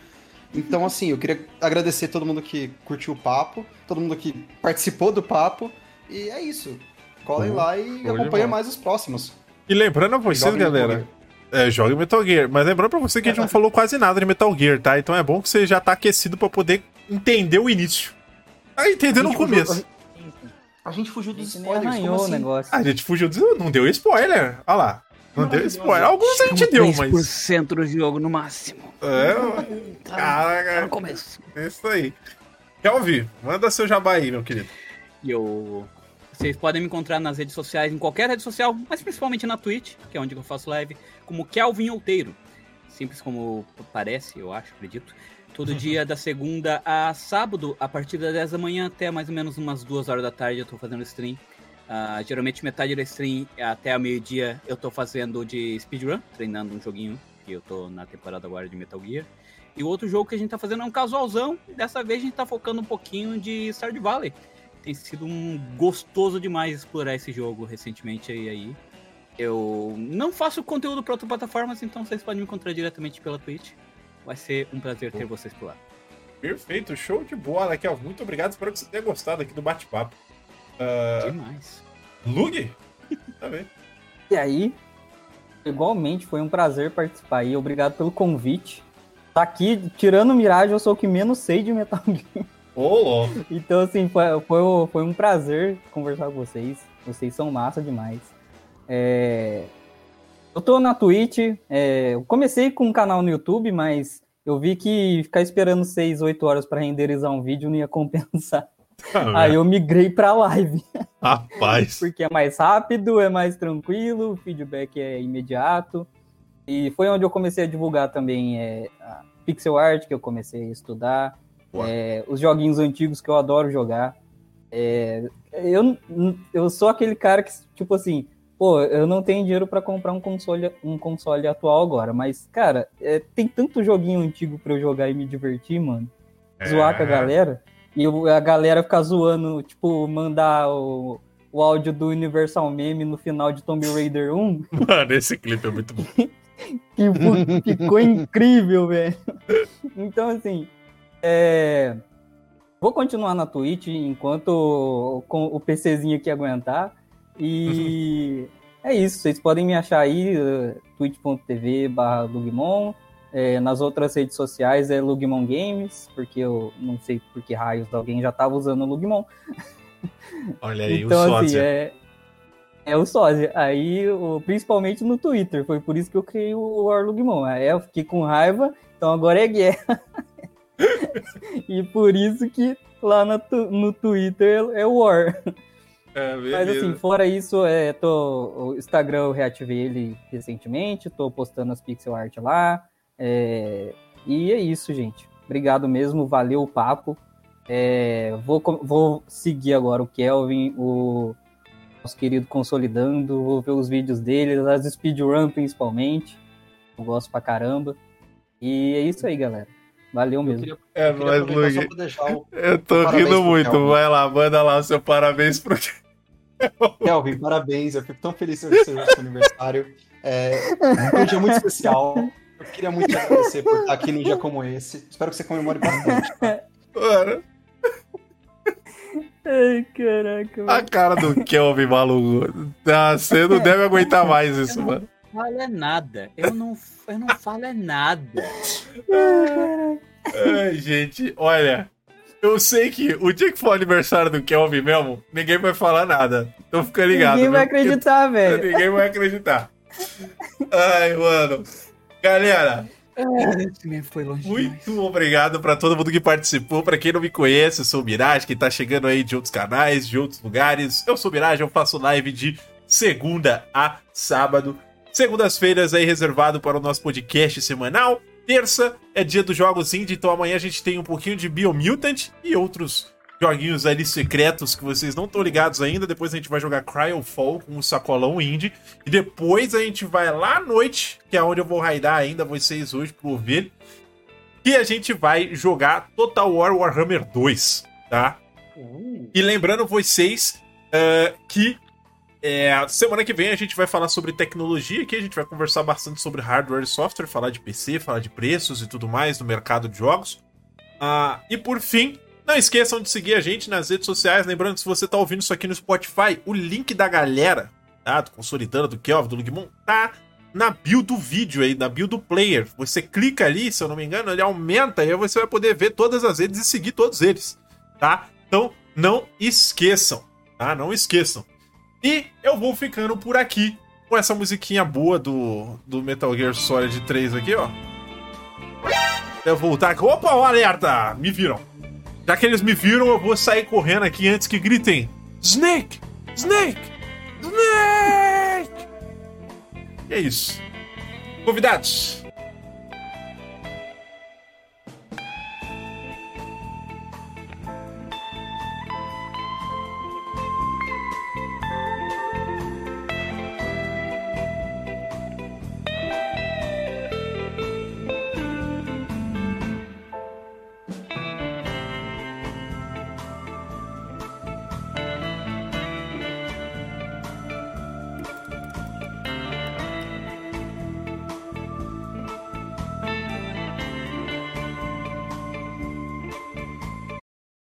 Então, assim, eu queria agradecer todo mundo que curtiu o papo, todo mundo que participou do papo. E é isso. Colhem Show. lá e acompanha mais os próximos. E lembrando a vocês, galera. É, joga Metal Gear. Mas lembrando pra você que a gente não falou quase nada de Metal Gear, tá? Então é bom que você já tá aquecido pra poder entender o início. Tá entendendo o A gente começo. fugiu- A gente fugiu A dos gente nem spoilers, como arranhou o assim? negócio. A gente fugiu do... Não deu spoiler. Olha lá. Não deu spoiler. Alguns a gente deu, mas. 3% do jogo no máximo. É, Tá caraca. no começo. É isso aí. Kelvin, manda seu jabá aí, meu querido. E eu. Vocês podem me encontrar nas redes sociais, em qualquer rede social, mas principalmente na Twitch, que é onde eu faço live, como Kelvin Outeiro. Simples como parece, eu acho, acredito. Todo dia, da segunda a sábado, a partir das 10 da manhã até mais ou menos umas 2 horas da tarde, eu tô fazendo stream. Ah, geralmente metade da stream até ao meio-dia eu tô fazendo de speedrun, treinando um joguinho, que eu tô na temporada agora de Metal Gear. E o outro jogo que a gente tá fazendo é um casualzão. Dessa vez a gente tá focando um pouquinho de Stardew Valley. Tem sido um gostoso demais explorar esse jogo recentemente aí. aí. Eu não faço conteúdo para outras plataformas, então vocês podem me encontrar diretamente pela Twitch. Vai ser um prazer ter vocês por lá. Perfeito, show de bola, Kelvin. Muito obrigado. Espero que você tenha gostado aqui do bate-papo. Ah, Demais. Lug? Tá bem. E aí, igualmente, foi um prazer participar aí. Obrigado pelo convite. Tá aqui, tirando Mirage, eu sou o que menos sei de Metal Gear. Ô. Então, assim, foi, foi, foi um prazer conversar com vocês. Vocês são massa demais. É, Eu tô na Twitch. é, Eu comecei com um canal no YouTube, mas eu vi que ficar esperando 6, 8 horas para renderizar um vídeo não ia compensar. Ah, Aí eu migrei pra live. Rapaz. Porque é mais rápido, é mais tranquilo, o feedback é imediato. E foi onde eu comecei a divulgar também é, a pixel art, que eu comecei a estudar. É, os joguinhos antigos que eu adoro jogar. É, eu, eu sou aquele cara que, tipo assim, pô, eu não tenho dinheiro para comprar um console, um console atual agora, mas, cara, é, tem tanto joguinho antigo para eu jogar e me divertir, mano. Zoar com a galera. E a galera ficar zoando, tipo, mandar o, o áudio do Universal Meme no final de Tomb Raider 1. Mano, esse clipe é muito bom. que ficou incrível, velho. Então, assim, é... vou continuar na Twitch enquanto com o PCzinho aqui aguentar. E é isso, vocês podem me achar aí, twitch.tv barra Lugmon. É, nas outras redes sociais é Lugmon Games, porque eu não sei por que raios alguém já estava usando o Lugmon. Olha aí, então, o assim, é, é o sósia. Aí, o, principalmente no Twitter, foi por isso que eu criei o War Lugmon. Aí eu fiquei com raiva, então agora é guerra. e por isso que lá no, no Twitter é War. É, Mas assim, fora isso, é, tô, o Instagram eu reativei ele recentemente, tô postando as pixel art lá. É, e é isso, gente. Obrigado mesmo, valeu o papo. É, vou, vou seguir agora o Kelvin, o nosso querido Consolidando, vou ver os vídeos dele, as speedrun principalmente. Eu gosto pra caramba. E é isso aí, galera. Valeu mesmo. Queria, é nóis, Luigi. Eu tô rindo muito. Kelvin. Vai lá, manda lá o seu parabéns pro Kelvin, parabéns. Eu fico tão feliz com o seu aniversário. É, é um dia muito especial. Eu queria muito te agradecer por estar aqui num dia como esse. Espero que você comemore bastante. Tá? Mano. Ai, caraca. Mano. A cara do Kelvin, maluco. Ah, você não deve aguentar mais isso, mano. Falo é nada. Eu não, eu não falo é nada. Ai, gente, olha. Eu sei que o dia que for o aniversário do Kelvin mesmo, ninguém vai falar nada. Então fica ligado. Ninguém vai acreditar, velho. Ninguém vai acreditar. Ai, mano. Galera, foi longe Muito demais. obrigado para todo mundo que participou. Para quem não me conhece, eu sou o Mirage, que tá chegando aí de outros canais, de outros lugares. Eu sou o Mirage, eu faço live de segunda a sábado. Segundas-feiras aí reservado para o nosso podcast semanal. Terça é dia dos jogos indie, então amanhã a gente tem um pouquinho de Biomutant e outros joguinhos ali secretos que vocês não estão ligados ainda. Depois a gente vai jogar Cryofall com o sacolão indie. E depois a gente vai lá à noite, que é onde eu vou raidar ainda vocês hoje pro ver. E a gente vai jogar Total War Warhammer 2, tá? Uh. E lembrando vocês uh, que é, semana que vem a gente vai falar sobre tecnologia aqui, a gente vai conversar bastante sobre hardware e software, falar de PC, falar de preços e tudo mais no mercado de jogos. Uh, e por fim, não esqueçam de seguir a gente nas redes sociais. Lembrando que se você tá ouvindo isso aqui no Spotify, o link da galera, tá? Do Consolidando, do Kelvin, do Lugmon, tá na bio do vídeo aí, na bio do player. Você clica ali, se eu não me engano, ele aumenta e aí você vai poder ver todas as redes e seguir todos eles, tá? Então, não esqueçam, tá? Não esqueçam. E eu vou ficando por aqui com essa musiquinha boa do, do Metal Gear Solid 3 aqui, ó. Até voltar aqui. Opa, o alerta! Me viram. Já que eles me viram, eu vou sair correndo aqui antes que gritem: Snake! Snake! Snake! E é isso. Convidados,